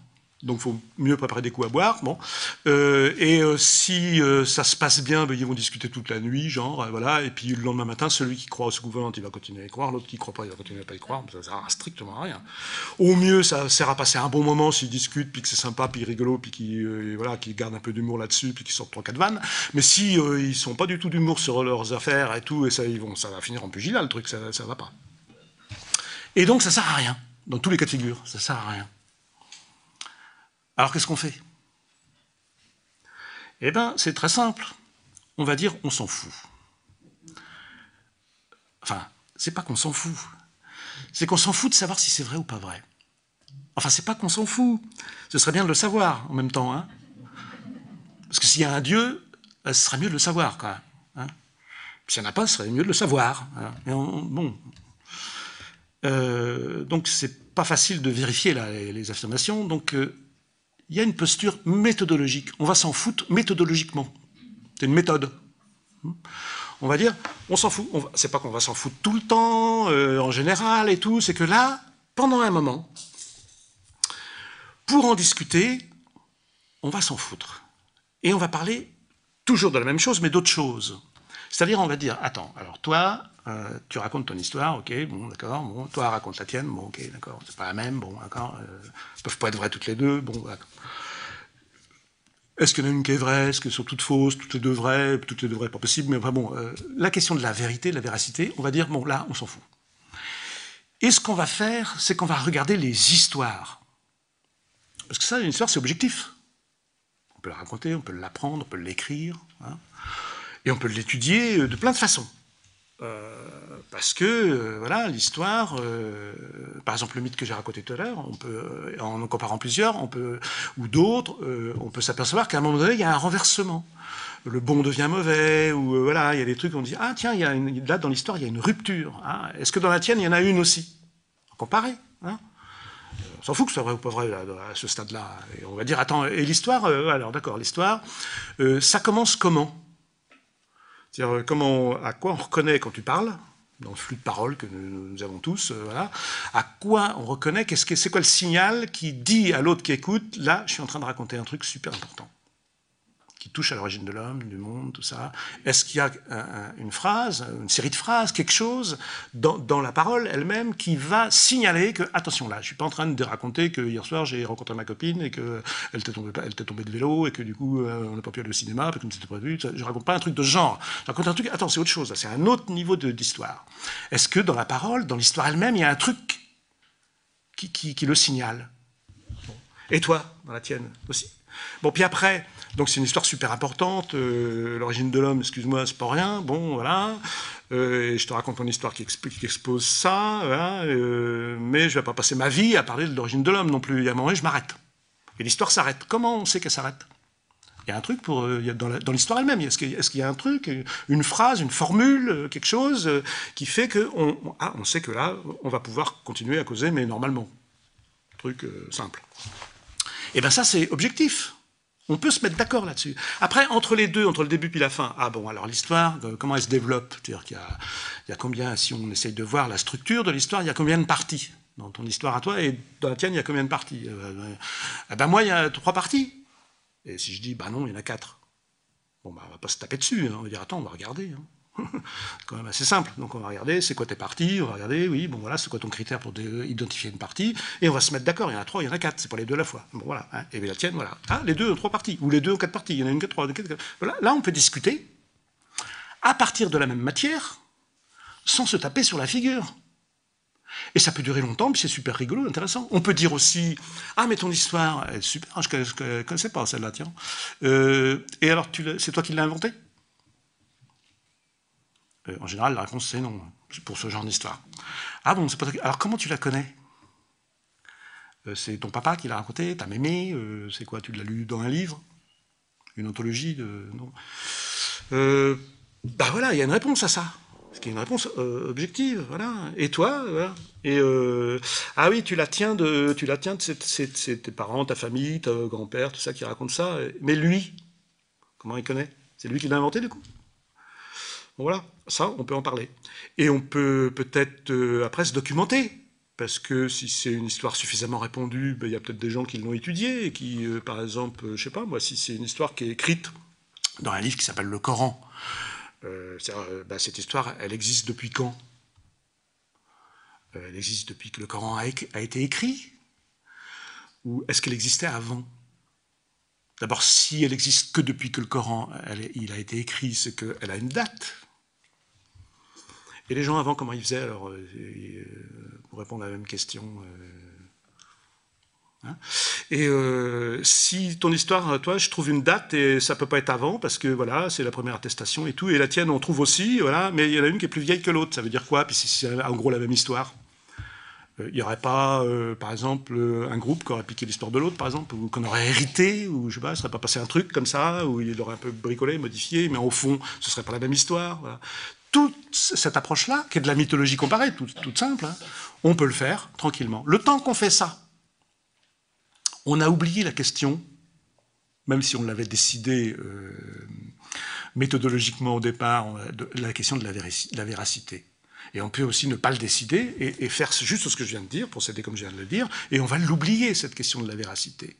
Donc il faut mieux préparer des coups à boire. Bon. Euh, et euh, si euh, ça se passe bien, ben, ils vont discuter toute la nuit, genre, voilà. Et puis le lendemain matin, celui qui croit au gouvernement, il va continuer à y croire. L'autre qui ne croit pas, il va continuer à pas y croire. Ça ne sert strictement à rien. Au mieux, ça sert à passer un bon moment s'ils discutent, puis que c'est sympa, puis rigolo, puis qu'ils voilà, gardent un peu d'humour là-dessus, puis qu'ils sortent trois quatre vannes. Mais si ils sont pas du tout d'humour sur leurs affaires et tout, et ça, vont, ça va finir en pugilat, le truc, ça, ne va pas. Et donc ça sert à rien. Dans tous les cas de figure, ça sert à rien. Alors qu'est-ce qu'on fait? Eh bien, c'est très simple. On va dire on s'en fout. Enfin, c'est pas qu'on s'en fout. C'est qu'on s'en fout de savoir si c'est vrai ou pas vrai. Enfin, c'est pas qu'on s'en fout. Ce serait bien de le savoir en même temps. Hein Parce que s'il y a un Dieu, euh, ce serait mieux de le savoir, quand. Hein s'il n'y en a pas, ce serait mieux de le savoir. Hein bon. Euh, donc, c'est pas facile de vérifier les, affirmations. Donc, euh, il y a une posture méthodologique. On va s'en foutre méthodologiquement. C'est une méthode. On va dire, on s'en fout. C'est pas qu'on va s'en foutre tout le temps, euh, en général et tout. C'est que là, pendant un moment, pour en discuter, on va s'en foutre. Et on va parler toujours de la même chose, mais d'autre chose. C'est-à-dire, on va dire, attends, alors toi, euh, tu racontes ton histoire, ok, bon, d'accord, bon, toi raconte la tienne, bon, ok, d'accord, c'est pas la même, bon, d'accord, euh, peuvent pas être vraies toutes les deux, bon, d'accord. Est-ce qu'il y en a une qui est vraie Est-ce qu'elles sont toutes fausses Toutes les deux vraies Toutes les deux vraies, pas possible. Mais enfin bon, euh, la question de la vérité, de la véracité, on va dire, bon, là, on s'en fout. Et ce qu'on va faire, c'est qu'on va regarder les histoires. Parce que ça, une histoire, c'est objectif. On peut la raconter, on peut l'apprendre, on peut l'écrire. Hein, et on peut l'étudier de plein de façons. Euh, parce que euh, voilà l'histoire, euh, par exemple le mythe que j'ai raconté tout à l'heure, on peut en comparant plusieurs, on peut ou d'autres, on peut s'apercevoir qu'à un moment donné il y a un renversement. Le bon devient mauvais, ou voilà, il y a des trucs on dit ah tiens, il y a là dans l'histoire il y a une rupture. Hein. Est-ce que dans la tienne il y en a une aussi? Comparé. Hein on s'en fout que ce soit vrai ou pas vrai à ce stade-là. On va dire attends et l'histoire alors d'accord l'histoire ça commence comment? C'est-à-dire euh, comment, à quoi on reconnaît quand tu parles, dans le flux de parole que nous, avons tous, euh, à quoi on reconnaît, qu'est-ce que c'est quoi le signal qui dit à l'autre qui écoute, là, je suis en train de raconter un truc super important. Qui touche à l'origine de l'homme, du monde, tout ça Est-ce qu'il y a une phrase, une série de phrases, quelque chose dans, la parole elle-même qui va signaler que, attention là, je suis pas en train de raconter que hier soir j'ai rencontré ma copine et qu'elle était tombée, tombée de vélo et que du coup euh, on n'a pas pu aller au cinéma parce que c'était prévu. Je raconte pas un truc de genre. Je raconte un truc, attends, c'est autre chose, c'est un autre niveau d'histoire. Est-ce que dans la parole, dans l'histoire elle-même, il y a un truc qui le signale? Et toi, dans la tienne aussi? Bon, puis après, donc c'est une histoire super importante. Euh, l'origine de l'homme, excuse-moi, c'est pas rien. Bon, voilà. Euh, je te raconte une histoire qui, expose ça. Euh, mais je vais pas passer ma vie à parler de l'origine de l'homme non plus. Il y a un moment, je m'arrête. Et l'histoire s'arrête. Comment on sait qu'elle s'arrête? Il y a un truc pour, dans l'histoire elle-même. Est-ce qu'il y a un truc, une phrase, une formule, quelque chose qui fait qu'on ah, on sait que là, on va pouvoir continuer à causer, mais normalement. Truc simple. Et eh bien ça, c'est objectif. On peut se mettre d'accord là-dessus. Après, entre les deux, entre le début puis la fin, ah bon, alors l'histoire, euh, comment elle se développe? C'est-à-dire qu'il y, a combien, si on essaye de voir la structure de l'histoire, il y a combien de parties? Dans ton histoire à toi et dans la tienne, il y a combien de parties? Euh, eh ben moi, il y a trois parties. Et si je dis, bah non, il y en a quatre. Bon, bah, on va pas se taper dessus. Hein. On va dire, attends, on va regarder. Hein. quand même assez simple. Donc on va regarder, c'est quoi tes parties, on va regarder, oui, bon voilà, c'est quoi ton critère pour identifier une partie, et on va se mettre d'accord, il y en a trois, il y en a quatre, c'est pas les deux à la fois. Bon voilà, hein. et bien la tienne, voilà. Ah, les deux ont trois parties, ou les deux ont quatre parties, il y en a une quatre, trois, quatre, quatre. Voilà, là on peut discuter à partir de la même matière, sans se taper sur la figure. Et ça peut durer longtemps, puis c'est super rigolo, intéressant. On peut dire aussi, ah mais ton histoire, elle est super, je ne connaissais pas celle-là, tiens. Euh, et alors, c'est toi qui l'as inventée? Euh, en général, la réponse c'est non, pour ce genre d'histoire. Ah bon, c'est pas Alors comment tu la connais? Euh, C'est ton papa qui l'a raconté, ta mémé, euh, c'est quoi? Tu l'as lu dans un livre? Une anthologie de... Non? bah voilà, il y a une réponse à ça. Ce qui est une réponse objective, voilà. Et toi. Et ah oui, tu la tiens de, tu la tiens de c'est tes parents, ta famille, ton grand-père, tout ça qui raconte ça. Mais lui, comment il connaît? C'est lui qui l'a inventé du coup? Voilà, ça, on peut en parler. Et on peut peut-être euh, après se documenter, parce que si c'est une histoire suffisamment répandue, ben, il y a peut-être des gens qui l'ont étudiée, et qui, euh, par exemple, je sais pas, moi, si c'est une histoire qui est écrite dans un livre qui s'appelle Le Coran, euh, ben, cette histoire, elle existe depuis quand? Elle existe depuis que le Coran a, été écrit? Ou est-ce qu'elle existait avant? D'abord, si elle existe que depuis que le Coran a été écrit, c'est qu'elle a une date. Et les gens avant, comment ils faisaient alors, euh, euh, pour répondre à la même question euh, hein? Et si ton histoire, toi, je trouve une date et ça peut pas être avant parce que voilà, c'est la première attestation et tout. Et la tienne, on trouve aussi, voilà, mais il y en a une qui est plus vieille que l'autre. Ça veut dire quoi? Puis c'est en gros la même histoire. Il n'y aurait pas, par exemple, un groupe qui aurait piqué l'histoire de l'autre, par exemple, ou qu'on aurait hérité, ou je sais pas, ça serait pas passé un truc comme ça, où il aurait un peu bricolé, modifié, mais au fond, ce serait pas la même histoire. Toute cette approche-là, qui est de la mythologie comparée, toute, simple, hein, on peut le faire tranquillement. Le temps qu'on fait ça, on a oublié la question, même si on l'avait décidé euh, méthodologiquement au départ, la question de la, véracité. Et on peut aussi ne pas le décider et, et, faire juste ce que je viens de dire, procéder comme je viens de le dire, et on va l'oublier, cette question de la véracité.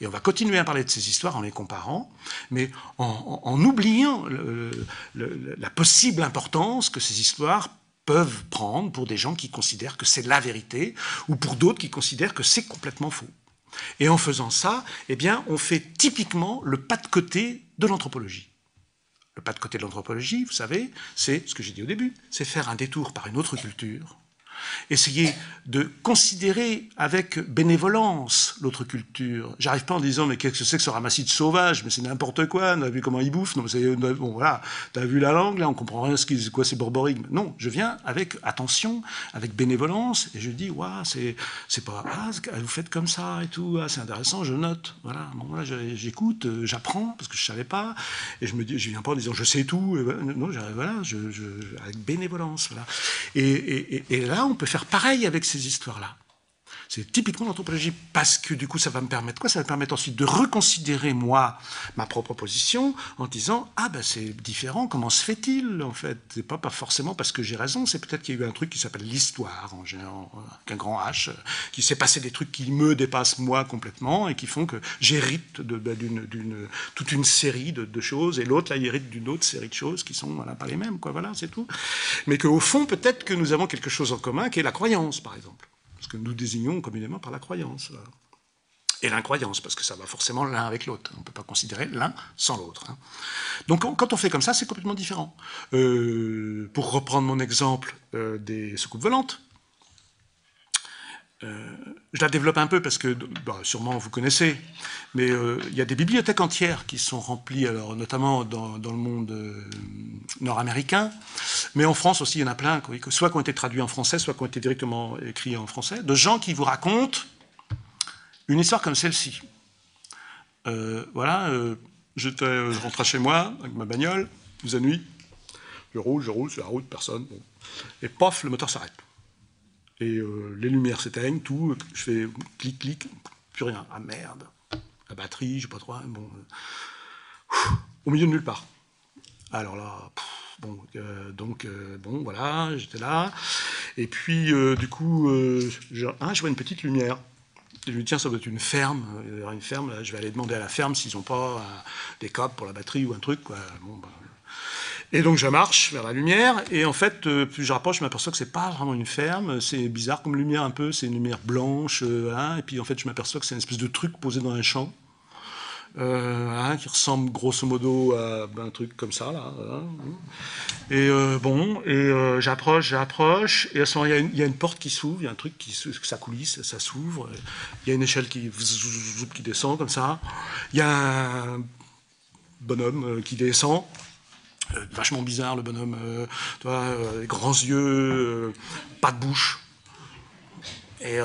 Et on va continuer à parler de ces histoires en les comparant, mais en, oubliant la possible importance que ces histoires peuvent prendre pour des gens qui considèrent que c'est la vérité, ou pour d'autres qui considèrent que c'est complètement faux. Et en faisant ça, eh bien, on fait typiquement le pas de côté de l'anthropologie. Le pas de côté de l'anthropologie, vous savez, c'est ce que j'ai dit au début, c'est faire un détour par une autre culture essayer de considérer avec bénévolence l'autre culture. J'arrive pas en disant mais qu'est-ce que c'est que ce ramassis de sauvage? Mais c'est n'importe quoi. On a vu comment ils bouffent. Non, bon voilà. T'as vu la langue là On comprend rien ce qui, quoi c'est borborique. Non, je viens avec attention, avec bénévolence et je dis waouh c'est c'est pas ah, vous faites comme ça et tout. Ah, c'est intéressant. Je note. Voilà. Bon là j'écoute, euh, j'apprends parce que je savais pas et je me dis je viens pas en disant je sais tout. non, voilà. Avec bénévolence. Voilà. Et, et, et là on peut faire pareil avec ces histoires-là. C'est typiquement l'anthropologie, parce que du coup, ça va me permettre quoi? Ça va me permettre ensuite de reconsidérer, moi, ma propre position, en disant, ah ben c'est différent, comment se fait-il, en fait? C'est pas, pas forcément parce que j'ai raison, c'est peut-être qu'il y a eu un truc qui s'appelle l'histoire, en général, avec un grand H, qui s'est passé des trucs qui me dépassent moi complètement, et qui font que j'hérite ben, d'une toute une série de, choses, et l'autre, là, il hérite d'une autre série de choses qui sont voilà, pas les mêmes, quoi, voilà, c'est tout. Mais qu'au fond, peut-être que nous avons quelque chose en commun, qui est la croyance, par exemple que nous désignons communément par la croyance. Et l'incroyance, parce que ça va forcément l'un avec l'autre. On ne peut pas considérer l'un sans l'autre. Hein. Donc quand on fait comme ça, c'est complètement différent. Euh, pour reprendre mon exemple euh, des soucoupes volantes, euh, je la développe un peu parce que, bah, sûrement vous connaissez, mais euh, il y a des bibliothèques entières qui sont remplies, alors, notamment dans, le monde euh, nord-américain, mais en France aussi, il y en a plein, soit qui ont été traduits en français, soit qui ont été directement écrits en français, de gens qui vous racontent une histoire comme celle-ci. voilà, je rentre chez moi avec ma bagnole, vous nuit, je roule, je roule sur la route, personne, et pof, le moteur s'arrête et euh, les lumières s'éteignent, tout, je fais clic, clic, plus rien. Ah merde, la batterie, je sais pas trop, hein, bon, euh, au milieu de nulle part. Alors là, bon, euh, donc, bon, voilà, j'étais là, et puis, du coup, je, hein, je vois une petite lumière. je me dis, tiens, ça doit être une ferme. une ferme, je vais aller demander à la ferme s'ils n'ont pas des câbles pour la batterie ou un truc. Quoi. Bah, et donc je marche vers la lumière, et en fait, euh, plus je rapproche, je m'aperçois que c'est pas vraiment une ferme, c'est bizarre comme lumière un peu, c'est une lumière blanche, euh, hein, et puis en fait je m'aperçois que c'est une espèce de truc posé dans un champ, euh, hein, qui ressemble grosso modo à ben, un truc comme ça, là. Hein. Et bon, et j'approche, j'approche, et à ce moment il y, a une porte qui s'ouvre, il y a un truc qui ça coulisse, ça s'ouvre, il y a une échelle qui, qui descend comme ça, il y a un bonhomme qui descend, vachement bizarre le bonhomme, euh, tu vois, euh, grands yeux, pas de bouche. Et,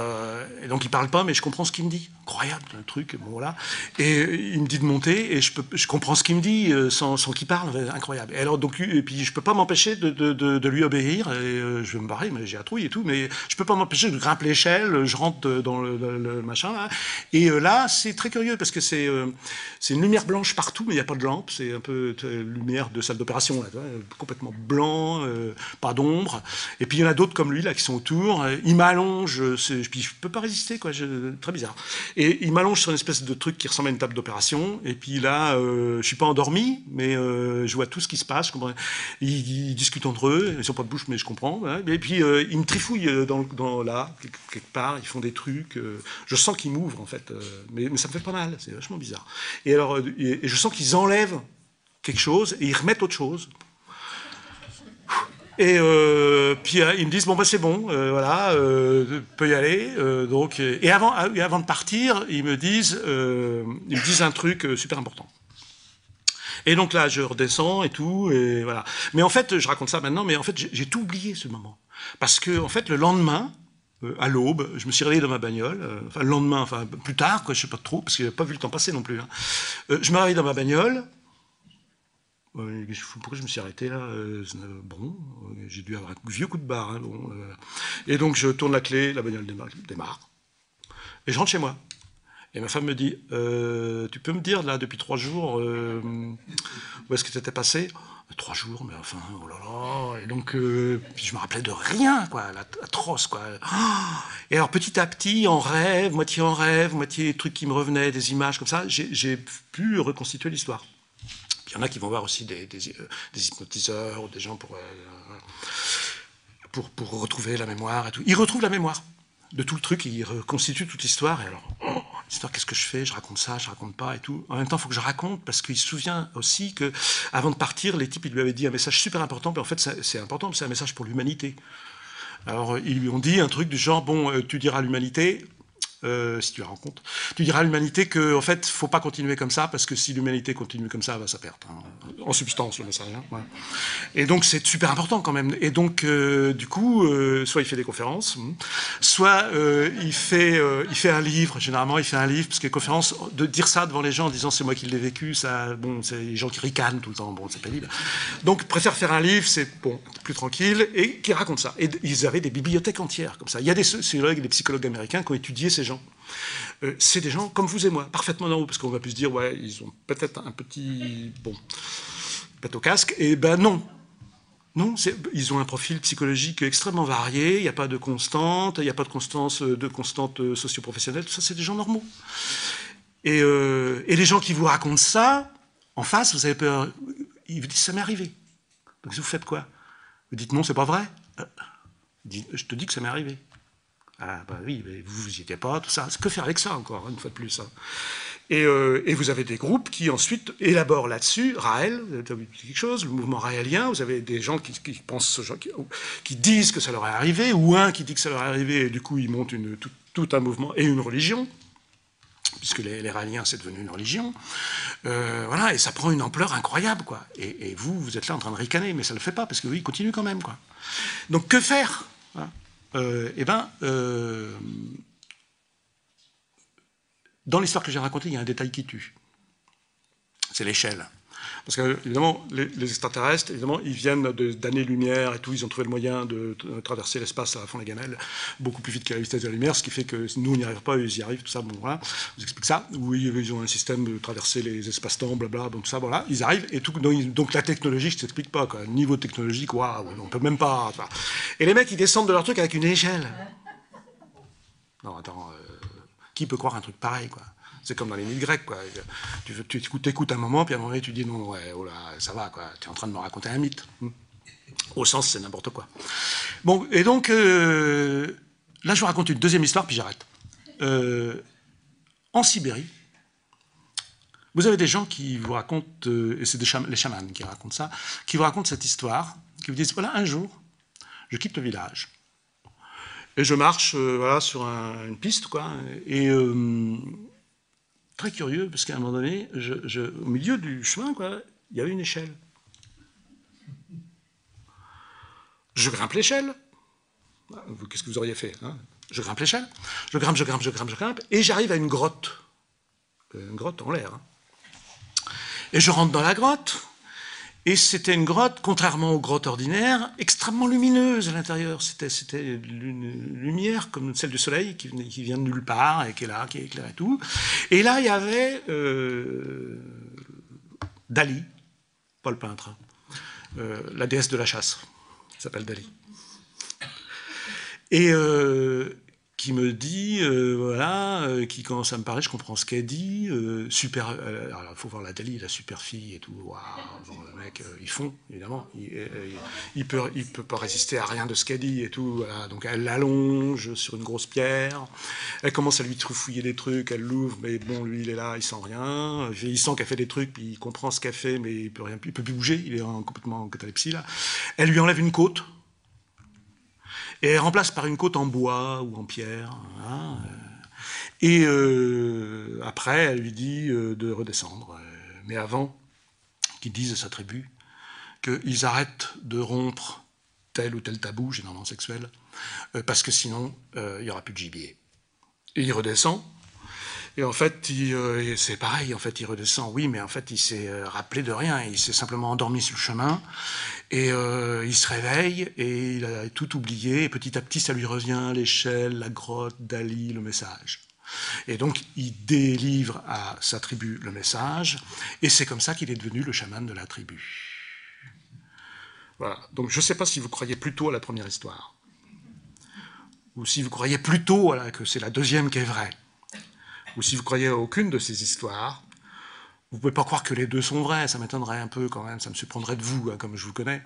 et, donc il parle pas, mais je comprends ce qu'il me dit incroyable, un truc, bon voilà. Et il me dit de monter, et je, comprends ce qu'il me dit euh, sans, qu'il parle, incroyable. Et alors, donc, et puis je peux pas m'empêcher de, lui obéir, euh, je vais me barrer, mais j'ai la trouille et tout, mais je peux pas m'empêcher de grimper l'échelle, je rentre dans le, machin. Et euh, là, c'est très curieux, parce que c'est une lumière blanche partout, mais il n'y a pas de lampe, c'est un peu lumière de salle d'opération, complètement blanc, pas d'ombre. Et puis il y en a d'autres comme lui, là, qui sont autour, il m'allonge, puis je peux pas résister, quoi, très bizarre. Et il m'allonge sur une espèce de truc qui ressemble à une table d'opération. Et puis là, euh, je suis pas endormi, mais euh, je vois tout ce qui se passe. Ils, discutent entre eux. Ils sont pas de bouche, mais je comprends. Et puis euh, ils me trifouillent dans, dans, là, quelque part. Ils font des trucs. Euh, je sens qu'ils m'ouvrent en fait, mais, mais, ça me fait pas mal. C'est vachement bizarre. Et alors, et je sens qu'ils enlèvent quelque chose et ils remettent autre chose. Et euh, puis euh, ils me disent bon bah c'est bon, euh, voilà, euh, peut y aller. Euh, donc et avant, ah et avant de partir, ils me disent, ils me disent un truc super important. Et donc là, je redescends et tout, et voilà. Mais en fait, je raconte ça maintenant, mais en fait, j'ai tout oublié ce moment, parce que en fait, le lendemain, à l'aube, je me suis réveillé dans ma bagnole, enfin le lendemain, enfin plus tard, quoi, je sais pas trop, parce que j'ai pas vu le temps passer non plus. Hein. je me réveille dans ma bagnole, pourquoi je me suis arrêté là? Euh, Bon, euh, j'ai dû avoir un vieux coup de barre. Hein, bon, euh. et donc je tourne la clé, la bagnole démarre, et je rentre chez moi. Et ma femme me dit Tu peux me dire, là, depuis trois jours, où est-ce que tu étais passé? Trois jours, mais enfin, oh là là. Et donc, je me rappelais de rien, quoi, atroce, quoi. Et alors, petit à petit, en rêve, moitié en rêve, moitié trucs qui me revenaient, des images comme ça, j'ai pu reconstituer l'histoire. Il y en a qui vont voir aussi des, euh, hypnotiseurs ou des gens euh, pour, retrouver la mémoire et tout. Ils retrouvent la mémoire de tout le truc, ils reconstituent toute l'histoire. Et alors, oh, l'histoire, qu'est-ce que je fais? Je raconte ça, je raconte pas et tout. En même temps, il faut que je raconte parce qu'il se souvient aussi que, avant de partir, les types, lui avaient dit un message super important. Mais en fait, c'est important, c'est un message pour l'humanité. Alors, ils lui ont dit un truc du genre bon, euh, tu diras l'humanité, euh, si tu la rencontres, tu diras à l'humanité qu'en en fait, faut pas continuer comme ça, parce que si l'humanité continue comme ça, elle va se perdre. Hein. En substance, le message. Hein, Et donc, c'est super important quand même. Et donc, euh, du coup, euh, soit il fait des conférences, hmm, soit il, fait, un livre. Généralement, il fait un livre, parce que les conférences, de dire ça devant les gens en disant c'est moi qui l'ai vécu, ça, bon, c'est les gens qui ricanent tout le temps, bon, c'est pénible. Donc, préfère faire un livre, c'est bon, plus tranquille, et qui raconte ça. Et ils avaient des bibliothèques entières comme ça. Il y a des sociologues et des psychologues américains qui ont étudié ces gens euh, c'est des gens comme vous et moi, parfaitement normaux, parce qu'on va plus se dire, ouais, ils ont peut-être un petit, bon, pète au casque, et ben non. Non, ils ont un profil psychologique extrêmement varié, il n'y a pas de constante, il n'y a pas de constance, de constante euh, socio-professionnelle, tout ça, c'est des gens normaux. Et, euh, et, les gens qui vous racontent ça, en face, vous avez peur, ils vous disent, ça m'est arrivé. Donc vous faites quoi? Vous dites, non, c'est pas vrai. je te dis que ça m'est arrivé. Ah bah oui, mais vous vous y étiez pas, tout ça. Que faire avec ça encore, une fois de plus hein. euh, et, vous avez des groupes qui ensuite élaborent là-dessus, Raël, vous avez quelque chose, le mouvement raélien, vous avez des gens qui, pensent, qui, disent que ça leur est arrivé, ou un qui dit que ça leur est arrivé, et du coup ils montent tout, un mouvement et une religion, puisque les, les raéliens c'est devenu une religion. Euh, voilà, et ça prend une ampleur incroyable, quoi. Et, vous, vous êtes là en train de ricaner, mais ça ne le fait pas, parce que oui, il continue quand même, quoi. Donc que faire? Euh, eh bien, euh, dans l'histoire que j'ai racontée, il y a un détail qui tue. C'est l'échelle. Parce que, évidemment, les, extraterrestres, évidemment, ils viennent d'années-lumière et tout, ils ont trouvé le moyen de, traverser l'espace à la fond des gamelles beaucoup plus vite qu'à la vitesse de la lumière, ce qui fait que nous, on n'y arrive pas, ils y arrivent, tout ça, bon, voilà, je vous explique ça. Oui, ils ont un système de traverser les espaces-temps, blabla, donc ça, voilà, ils arrivent, et tout, donc, la technologie, je ne t'explique pas, quoi. niveau technologique, waouh, on peut même pas. Et les mecs, ils descendent de leur truc avec une échelle. Non, attends, euh, qui peut croire un truc pareil, quoi? C'est comme dans les mythes grecs, quoi. Tu, écoutes, un moment, puis à un moment tu dis non, ouais, oh ça va, quoi. Tu es en train de me raconter un mythe. Hmm. Au sens, c'est n'importe quoi. Bon, et donc, euh, là, je vous raconte une deuxième histoire, puis j'arrête. Euh, en Sibérie, vous avez des gens qui vous racontent, euh, et c'est les chamans qui racontent ça, qui vous racontent cette histoire, qui vous disent voilà, un jour, je quitte le village. Et je marche voilà, sur une piste, quoi, et très curieux, parce qu'à un moment donné, au milieu du chemin, il y avait une échelle. Je grimpe l'échelle. Qu'est-ce que vous auriez fait hein? Je grimpe l'échelle. Je grimpe, je grimpe, je grimpe, je grimpe, et j'arrive à une grotte. Une grotte en l'air. Hein. Et je rentre dans la grotte. Et c'était une grotte, contrairement aux grottes ordinaires, extrêmement lumineuse à l'intérieur. C'était une lumière comme celle du soleil qui, vient de nulle part et qui est là, qui éclaire tout. Et là, il y avait euh, Dali, pas le peintre, euh, la déesse de la chasse, qui s'appelle Dali. Et, euh, qui me dit, euh, voilà, euh, qui commence à me parler, je comprends ce qu'elle dit, euh, super, alors il faut voir la Dali, la super fille et tout, waouh, le mec, ils font, évidemment, il, peut, il peut pas résister à rien de ce qu'elle dit et tout, voilà, donc elle l'allonge sur une grosse pierre, elle commence à lui troufouiller des trucs, elle l'ouvre, mais bon, lui il est là, il sent rien, il sent qu'elle fait des trucs, puis il comprend ce qu'elle fait, mais il peut rien, il peut plus bouger, il est complètement en catalepsie là, elle lui enlève une côte, et elle remplace par une côte en bois ou en pierre. Hein, euh. et euh, après, elle lui dit euh, de redescendre. Mais avant, qu'ils disent à sa tribu qu'ils arrêtent de rompre tel ou tel tabou, généralement sexuel, parce que sinon, il n'y aura plus de gibier. Et il redescend, et en fait, euh, c'est pareil, en fait, il redescend, oui, mais en fait, il s'est euh, rappelé de rien, il s'est simplement endormi sur le chemin, et euh, il se réveille, et il a tout oublié, et petit à petit, ça lui revient, l'échelle, la grotte, Dali, le message. Et donc, il délivre à sa tribu le message, et c'est comme ça qu'il est devenu le chaman de la tribu. Voilà. Donc, je ne sais pas si vous croyez plutôt à la première histoire, ou si vous croyez plutôt que c'est la deuxième qui est vraie ou si vous croyez à aucune de ces histoires, vous pouvez pas croire que les deux sont vrais, ça m'étonnerait un peu quand même, ça me surprendrait de vous, hein, comme je vous connais.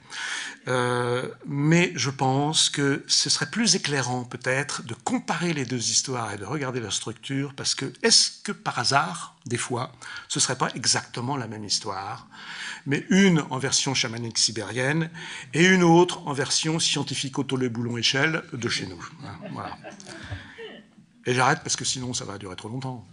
Euh, mais je pense que ce serait plus éclairant peut-être de comparer les deux histoires et de regarder leur structure, parce que est-ce que par hasard, des fois, ce serait pas exactement la même histoire, mais une en version chamanique sibérienne et une autre en version scientifique auto boulon échelle de chez nous. Hein, voilà. Et j'arrête parce que sinon ça va durer trop longtemps.